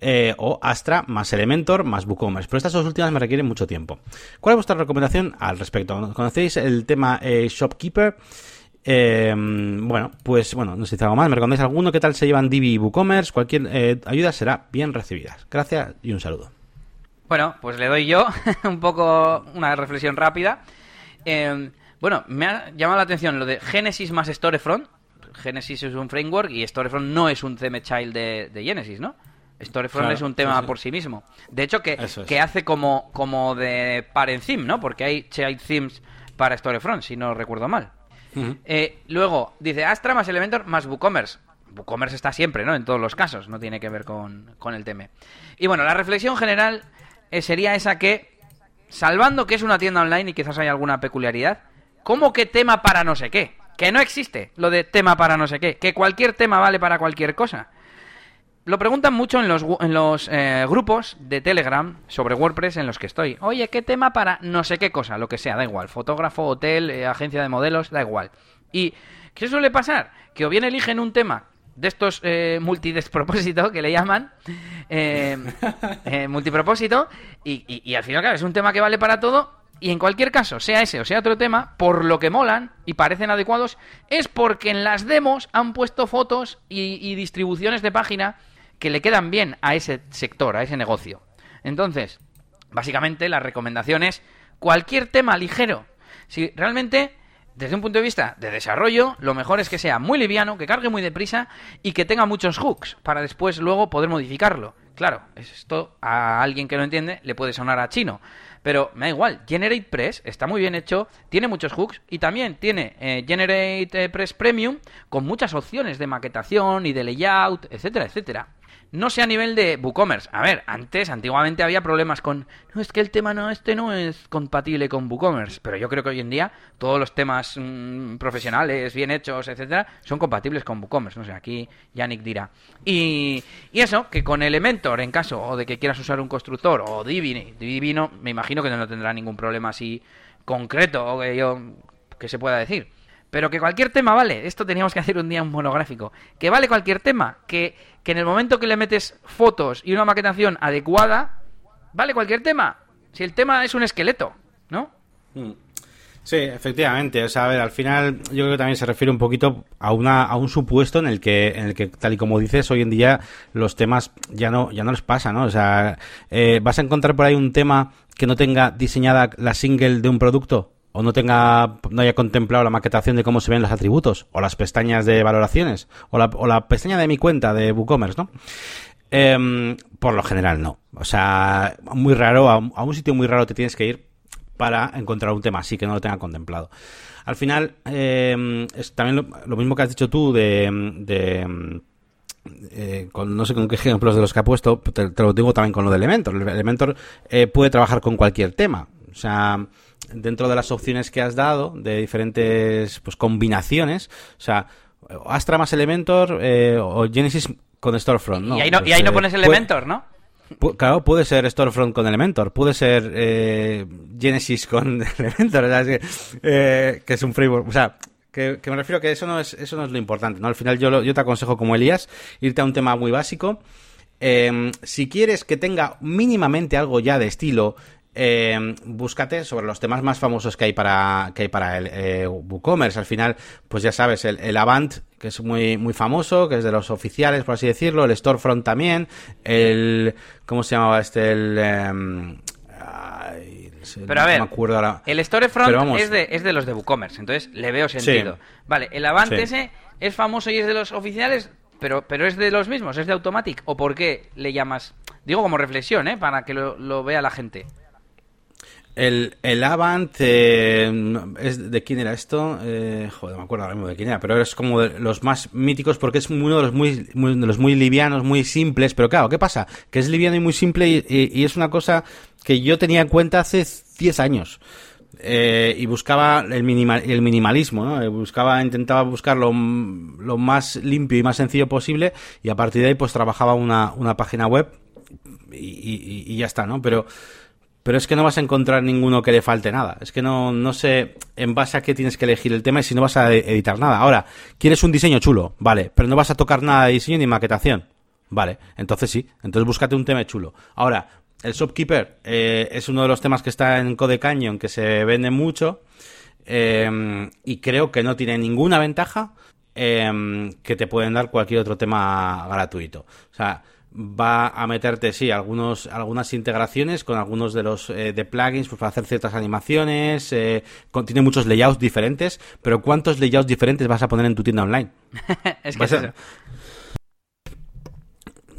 eh, o Astra más Elementor más WooCommerce. Pero estas dos últimas me requieren mucho tiempo. ¿Cuál es vuestra recomendación al respecto? ¿Conocéis el tema eh, Shopkeeper? Eh, bueno, pues bueno, no sé si algo más, me recomendáis alguno, qué tal se llevan Divi y WooCommerce, cualquier eh, ayuda será bien recibida. Gracias y un saludo. Bueno, pues le doy yo <laughs> un poco una reflexión rápida. Eh, bueno, me ha llamado la atención lo de Genesis más Storefront. Genesis es un framework y Storefront no es un theme child de, Genesis, ¿no? Storefront Claro, es un tema sí, sí. por sí mismo. De hecho, que, es. que hace como, como de parent theme, ¿no? Porque hay child themes para Storefront, si no recuerdo mal. Eh, luego, dice Astra más Elementor más WooCommerce. WooCommerce está siempre, ¿no? En todos los casos, no tiene que ver con, con el tema. Y bueno, la reflexión general eh, sería esa que, salvando que es una tienda online y quizás hay alguna peculiaridad, ¿cómo que tema para no sé qué? Que no existe lo de tema para no sé qué, que cualquier tema vale para cualquier cosa. Lo preguntan mucho en los, en los eh, grupos de Telegram sobre WordPress en los que estoy. Oye, ¿qué tema para no sé qué cosa? Lo que sea, da igual. Fotógrafo, hotel, eh, agencia de modelos, da igual. ¿Y qué suele pasar? Que o bien eligen un tema de estos eh, multidespropósito que le llaman, eh, multipropósito, y, y- y al final, claro, es un tema que vale para todo. Y en cualquier caso, sea ese o sea otro tema, por lo que molan y parecen adecuados, es porque en las demos han puesto fotos y, y distribuciones de página que le quedan bien a ese sector, a ese negocio. Entonces, básicamente la recomendación es cualquier tema ligero. Si realmente, desde un punto de vista de desarrollo, lo mejor es que sea muy liviano, que cargue muy deprisa y que tenga muchos hooks para después luego poder modificarlo. Claro, esto a alguien que no entiende le puede sonar a chino. Pero me da igual, GeneratePress está muy bien hecho, tiene muchos hooks y también tiene eh, GeneratePress Premium con muchas opciones de maquetación y de layout, etcétera, etcétera. No sé a nivel de WooCommerce. A ver, antes, antiguamente había problemas con. No, es que el tema no, este no es compatible con WooCommerce. Pero yo creo que hoy en día todos los temas mm, profesionales, bien hechos, etcétera, son compatibles con WooCommerce. No sé, aquí Yannick dirá. Y, eso, que con Elementor, en caso o de que quieras usar un constructor o Divi, Divi no, me imagino que no tendrá ningún problema así concreto o que yo que se pueda decir. Pero que cualquier tema vale. Esto teníamos que hacer un día un monográfico. Que vale cualquier tema. Que, que en el momento que le metes fotos y una maquetación adecuada, vale cualquier tema. Si el tema es un esqueleto, ¿no? Sí, efectivamente. O sea, a ver, al final yo creo que también se refiere un poquito a una a un supuesto en el que en el que tal y como dices hoy en día los temas ya no ya no les pasa, ¿no? O sea, eh, vas a encontrar por ahí un tema que no tenga diseñada la single de un producto o no tenga no haya contemplado la maquetación de cómo se ven los atributos o las pestañas de valoraciones o la, o la pestaña de mi cuenta de WooCommerce, ¿no? Em, por lo general no. O sea, muy raro, a un, sitio muy raro te tienes que ir para encontrar un tema así que no lo tenga contemplado. Al final, eh, también lo, mismo que has dicho tú de... de, eh, con, no sé con qué ejemplos de los que ha puesto, te, te lo digo también con lo de Elementor. El Elementor eh, puede trabajar con cualquier tema. O sea, dentro de las opciones que has dado, de diferentes pues, combinaciones, o sea, Astra más Elementor eh, o Genesis con Storefront. ¿no? y ahí no, y ahí no pones Elementor, ¿no? Pu- Claro, puede ser Storefront con Elementor, puede ser eh, Genesis con <laughs> Elementor, que, eh, que es un framework, o sea, que, que me refiero que eso no es eso no es lo importante, ¿no? Al final yo, lo- yo te aconsejo como Elías irte a un tema muy básico. Eh, si quieres que tenga mínimamente algo ya de estilo, eh, búscate sobre los temas más famosos que hay para que hay para el eh, WooCommerce. Al final, pues ya sabes, el, el Avant, que es muy muy famoso, que es de los oficiales, por así decirlo, el Storefront también, el ¿cómo se llamaba este? El em, ay, Pero a ver, me acuerdo ahora. El Storefront vamos. es de, es de los de WooCommerce, entonces le veo sentido. Vale, el Avant Sí. ese es famoso y es de los oficiales, pero, pero es de los mismos, es de Automatic. ¿O por qué le llamas? Digo como reflexión, ¿eh? Para que lo, lo vea la gente. El, el Avant, eh, es, ¿de quién era esto? Eh, joder, me acuerdo ahora mismo de quién era, pero es como de los más míticos porque es uno de los muy, de los muy livianos, muy simples. Pero claro, ¿qué pasa? Que es liviano y muy simple y, y- y es una cosa que yo tenía en cuenta hace 10 años. Eh, y buscaba el, minima- el minimalismo, ¿no? Eh, Buscaba, intentaba buscar lo, lo más limpio y más sencillo posible y a partir de ahí pues trabajaba una, una página web y, y- y ya está, ¿no? Pero, pero es que no vas a encontrar ninguno que le falte nada. Es que no, no sé en base a qué tienes que elegir el tema y si no vas a e- editar nada. Ahora, ¿quieres un diseño chulo? Vale, pero no vas a tocar nada de diseño ni maquetación. Vale, entonces sí. Entonces búscate un tema chulo. Ahora, el Shopkeeper eh, es uno de los temas que está en Code Canyon que se vende mucho eh, y creo que no tiene ninguna ventaja eh, que te pueden dar cualquier otro tema gratuito. O sea, va a meterte, sí, algunos, algunas integraciones con algunos de los eh, de plugins pues, para hacer ciertas animaciones, eh, con- tiene muchos layouts diferentes, pero ¿cuántos layouts diferentes vas a poner en tu tienda online? <laughs> es que es eso.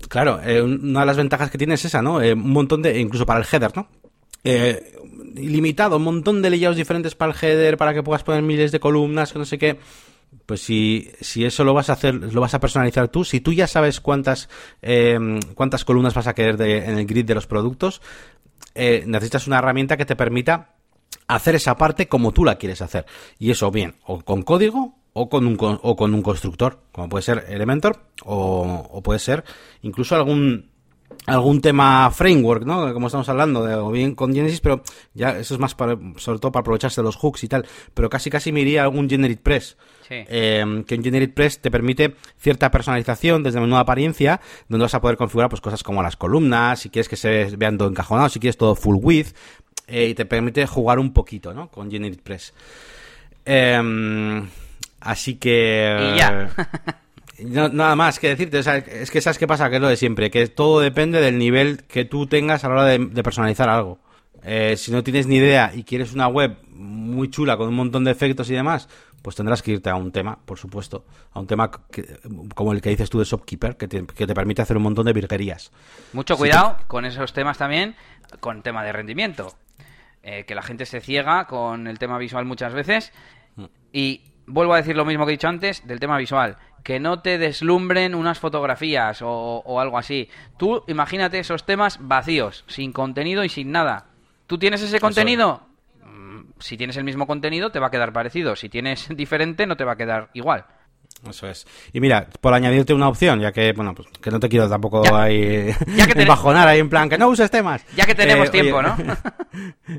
Claro, eh, una de las ventajas que tiene es esa, ¿no? Eh, un montón de, incluso para el header, ¿no? Eh, ilimitado, un montón de layouts diferentes para el header, para que puedas poner miles de columnas, que no sé qué. Pues si, si eso lo vas a hacer, lo vas a personalizar tú, si tú ya sabes cuántas, eh, cuántas columnas vas a querer de- en el grid de los productos, eh, necesitas una herramienta que te permita hacer esa parte como tú la quieres hacer. Y eso bien, o con código o con un, o con un constructor, como puede ser Elementor o, o puede ser incluso algún algún tema framework, ¿no? Como estamos hablando, de, o bien con Genesis, pero ya eso es más para, sobre todo para aprovecharse de los hooks y tal, pero casi casi me iría a algún Generate Press. Sí. Eh, que un Generate Press te permite cierta personalización desde menú de apariencia, donde vas a poder configurar pues cosas como las columnas, si quieres que se vean todo encajonado, si quieres todo full width, eh, y te permite jugar un poquito, ¿no? Con Generate Press. Eh, así que... Y ya. No- nada más que decirte, o sea, es que sabes qué pasa, que es lo de siempre, que todo depende del nivel que tú tengas a la hora de, de personalizar algo. Eh, si no tienes ni idea y quieres una web muy chula con un montón de efectos y demás, pues tendrás que irte a un tema, por supuesto, a un tema que- como el que dices tú de Shopkeeper, que te, que te permite hacer un montón de virguerías. Mucho Sí, cuidado con esos temas también, con tema de rendimiento. Eh, que la gente se ciega con el tema visual muchas veces. Mm. Y vuelvo a decir lo mismo que he dicho antes del tema visual. Que no te deslumbren unas fotografías o, o algo así. Tú imagínate esos temas vacíos, sin contenido y sin nada. ¿Tú tienes ese contenido? Si tienes el mismo contenido, te va a quedar parecido. Si tienes <laughs> diferente, no te va a quedar igual. Eso es. Y mira, por añadirte una opción, ya que, bueno, pues que no te quiero tampoco Ya. ahí <laughs> Ya que <laughs> embajonar ahí en plan, que no uses temas. Ya que tenemos Eh, oye, tiempo, ¿no?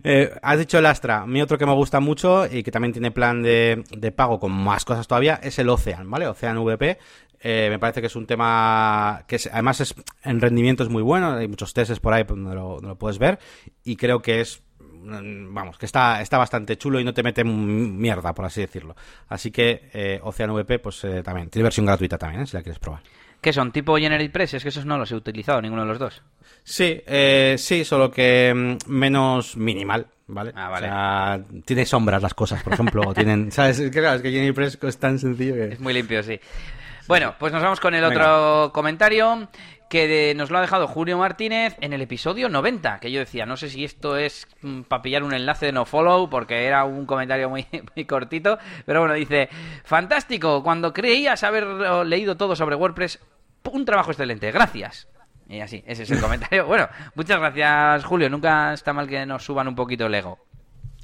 Eh, has dicho el Astra. Mi otro que me gusta mucho y que también tiene plan de, de pago con más cosas todavía es el Ocean, ¿vale? Ocean VP. Eh, me parece que es un tema que es- además es en rendimiento es muy bueno. Hay muchos tests por ahí donde lo, donde lo puedes ver y creo que es vamos que está está bastante chulo y no te mete mierda por así decirlo. Así que eh, Ocean VP pues eh, también tiene versión gratuita también ¿eh? si la quieres probar. ¿Qué son? ¿Tipo Generate Press? Es que esos no los he utilizado, ninguno de los dos. Sí, eh, sí, solo que mm, menos minimal, ¿vale? Ah, vale. O sea, tiene sombras las cosas, por ejemplo, o tienen, <laughs> ¿sabes? Es que claro, es que Jenny Press es tan sencillo que... Es muy limpio, sí. Bueno, pues nos vamos con el Venga. otro comentario que nos lo ha dejado Julio Martínez en el episodio 90, que yo decía, no sé si esto es para pillar un enlace de no follow, porque era un comentario muy, <laughs> muy cortito, pero bueno, dice, fantástico, cuando creías haber eh, leído todo sobre WordPress, un trabajo excelente, gracias. Y así, ese es el <laughs> comentario. Bueno, muchas gracias Julio, nunca está mal que nos suban un poquito el ego.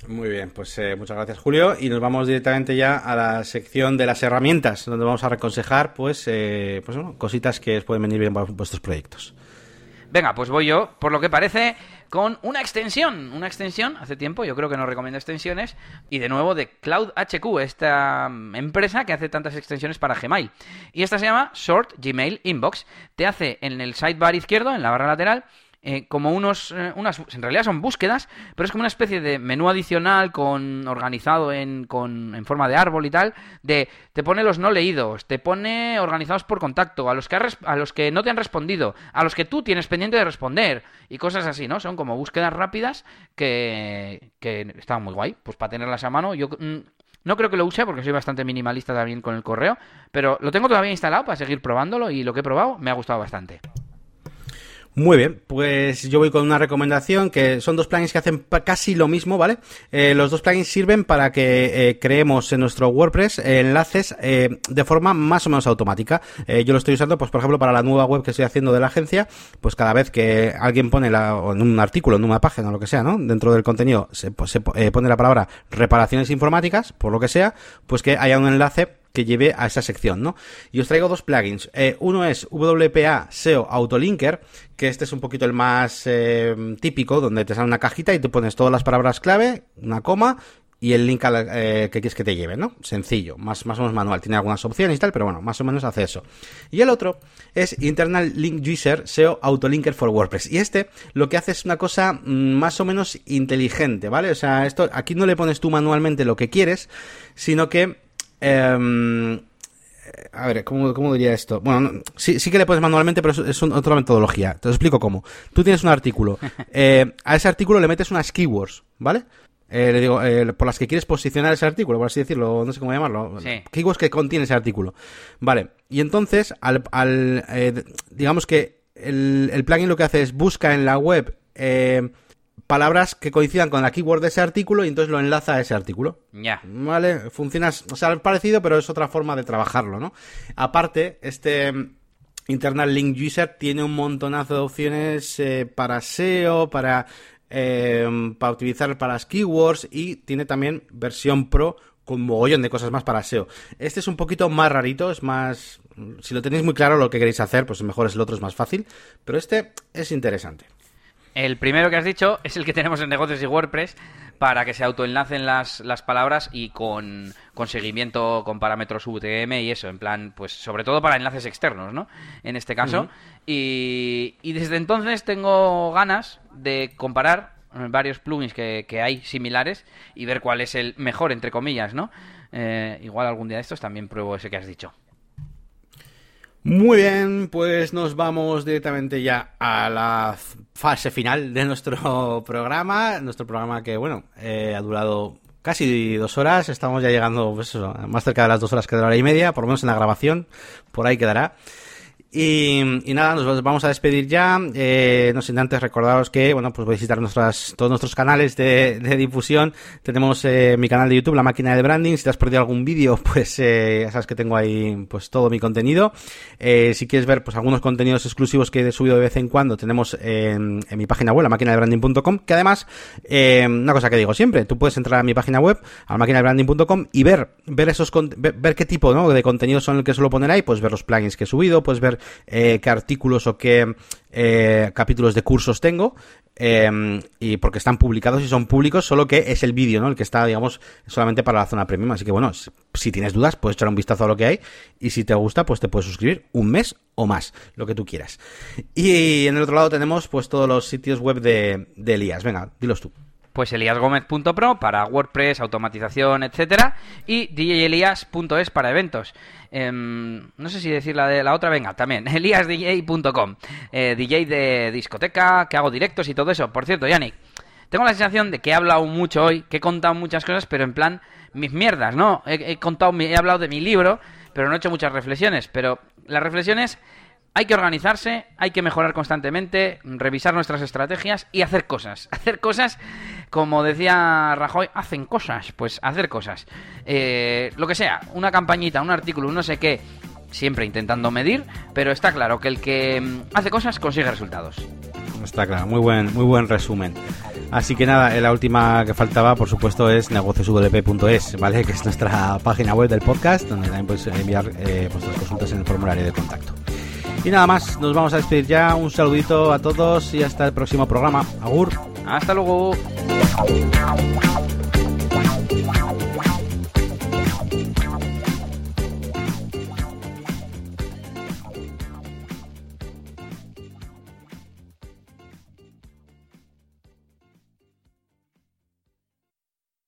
Muy bien, pues eh, muchas gracias Julio y nos vamos directamente ya a la sección de las herramientas, donde vamos a reconsejar pues, eh, pues bueno, cositas que os pueden venir bien para vuestros proyectos. Venga, pues voy yo, por lo que parece, con una extensión. Una extensión, hace tiempo, yo creo que no recomiendo extensiones. Y de nuevo de Cloud HQ, esta empresa que hace tantas extensiones para Gmail. Y esta se llama Short Gmail Inbox. Te hace en el sidebar izquierdo, en la barra lateral, eh, como unos, eh, unas, en realidad son búsquedas, pero es como una especie de menú adicional con organizado en, con, en forma de árbol y tal, de te pone los no leídos, te pone organizados por contacto, a los que ha a los que no te han respondido, a los que tú tienes pendiente de responder y cosas así, ¿no? Son como búsquedas rápidas que, que están muy guay, pues para tenerlas a mano. Yo mm, no creo que lo use porque soy bastante minimalista también con el correo, pero lo tengo todavía instalado para seguir probándolo y lo que he probado me ha gustado bastante. Muy bien, pues yo voy con una recomendación que son dos plugins que hacen casi lo mismo, ¿vale? Eh, los dos plugins sirven para que eh, creemos en nuestro WordPress enlaces eh, de forma más o menos automática. yo lo estoy usando, pues por ejemplo, para la nueva web que estoy haciendo de la agencia, pues cada vez que alguien pone la, en un artículo, en una página o lo que sea, ¿no? Dentro del contenido se, pues, se pone la palabra reparaciones informáticas, por lo que sea, pues que haya un enlace que lleve a esa sección, ¿no? Y os traigo dos plugins. Eh, uno es WPA SEO Autolinker, que este es un poquito el más eh, típico, donde te sale una cajita y tú pones todas las palabras clave, una coma y el link eh, que quieres que te lleve, ¿no? Sencillo, más, más o menos manual. Tiene algunas opciones y tal, pero bueno, más o menos hace eso. Y el otro es Internal Link User SEO Autolinker for WordPress. Y este lo que hace es una cosa mm, más o menos inteligente, ¿vale? O sea, esto aquí no le pones tú manualmente lo que quieres, sino que Em, a ver, ¿cómo, diría esto? Bueno, sí, sí, que le pones manualmente, pero es, otra metodología. Te lo explico cómo. Tú tienes un artículo. <laughs> Eh, a ese artículo le metes unas keywords, ¿vale? Eh, le digo, eh, por las que quieres posicionar ese artículo, por así decirlo, no sé cómo llamarlo. Keywords que contiene ese artículo. Vale. Y entonces, al, digamos que el, el plugin lo que hace es busca en la web palabras que coincidan con la keyword de ese artículo y entonces lo enlaza a ese artículo. Ya. ¿Vale? Funciona, o sea, parecido, pero es otra forma de trabajarlo, ¿no? Aparte, este mm, Internal Link User tiene un montonazo de opciones eh, para SEO, para, eh, para utilizar para las keywords y tiene también versión pro con mogollón de cosas más para SEO. Este es un poquito más rarito, es más... Si lo tenéis muy claro lo que queréis hacer, pues mejor es el otro, es más fácil. Pero este es interesante. El primero que has dicho es el que tenemos en negocios y WordPress para que se autoenlacen las, las palabras y con, seguimiento con parámetros UTM y eso, en plan, pues sobre todo para enlaces externos, ¿no? En este caso. y, desde entonces tengo ganas de comparar varios plugins que, que, hay similares y ver cuál es el mejor, entre comillas, ¿no? Eh, igual algún día de estos también pruebo ese que has dicho. Muy bien, pues nos vamos directamente ya a la fase final de nuestro <laughs> programa. Nuestro programa que, bueno, eh, ha durado casi dos horas. Estamos ya llegando pues más cerca de las dos horas que de la hora y media, por lo menos en la grabación. Por ahí quedará. Y, nada, nos vamos a despedir ya. Eh, no sin antes recordaros que, bueno, pues voy a visitar nuestras, todos nuestros canales de, difusión. Tenemos eh, mi canal de YouTube, La Máquina de Branding. Si te has perdido algún vídeo, <laughs> pues eh, ya sabes que tengo ahí pues todo mi contenido. Eh, si quieres ver pues algunos contenidos exclusivos que he subido de vez en cuando, tenemos en, mi página web, la máquina de branding.com, que además, eh, una cosa que digo siempre, tú puedes entrar a mi página web, a la máquina de branding.com y ver, ver esos, ver, ver qué tipo ¿no? de contenidos son el que suelo poner ahí, pues ver los plugins que he subido, pues ver eh, qué artículos o qué eh, capítulos de cursos tengo. Eh, y porque están publicados y son públicos, solo que es el vídeo, ¿no? El que está, digamos, solamente para la zona premium. Así que bueno, si tienes dudas, puedes echar un vistazo a lo que hay. Y si te gusta, pues te puedes suscribir un mes o más, lo que tú quieras. Y en el otro lado tenemos pues todos los sitios web de, de Elías. Venga, dilos tú pues eliasgomez.pro para WordPress, automatización, etcétera, y djelias.es para eventos. Em, no sé si decir la de la otra, venga, también, <laughs> eliasdj.com, eh, DJ de discoteca, que hago directos y todo eso. Por cierto, Yannick, tengo la sensación de que he hablado mucho hoy, que he contado muchas cosas, pero en plan, mis mierdas, ¿no? He, contado, he hablado de mi libro, pero no he hecho muchas reflexiones, pero las reflexiones hay que organizarse, hay que mejorar constantemente, revisar nuestras estrategias y hacer cosas. <laughs> Hacer cosas, como decía Rajoy, hacen cosas, pues hacer cosas. Eh, lo que sea, una campañita, un artículo, no sé qué, siempre intentando medir, pero está claro que el que mm, hace cosas consigue resultados. Está claro, muy buen, muy buen resumen. Así que nada, la última que faltaba, por supuesto, es negocioswp.es, ¿vale? <laughs> Que es nuestra página web del podcast, donde también puedes enviar eh, vuestras consultas en el formulario de contacto. Y nada más, nos vamos a despedir ya. Un saludito a todos y hasta el próximo programa. Agur. Hasta luego.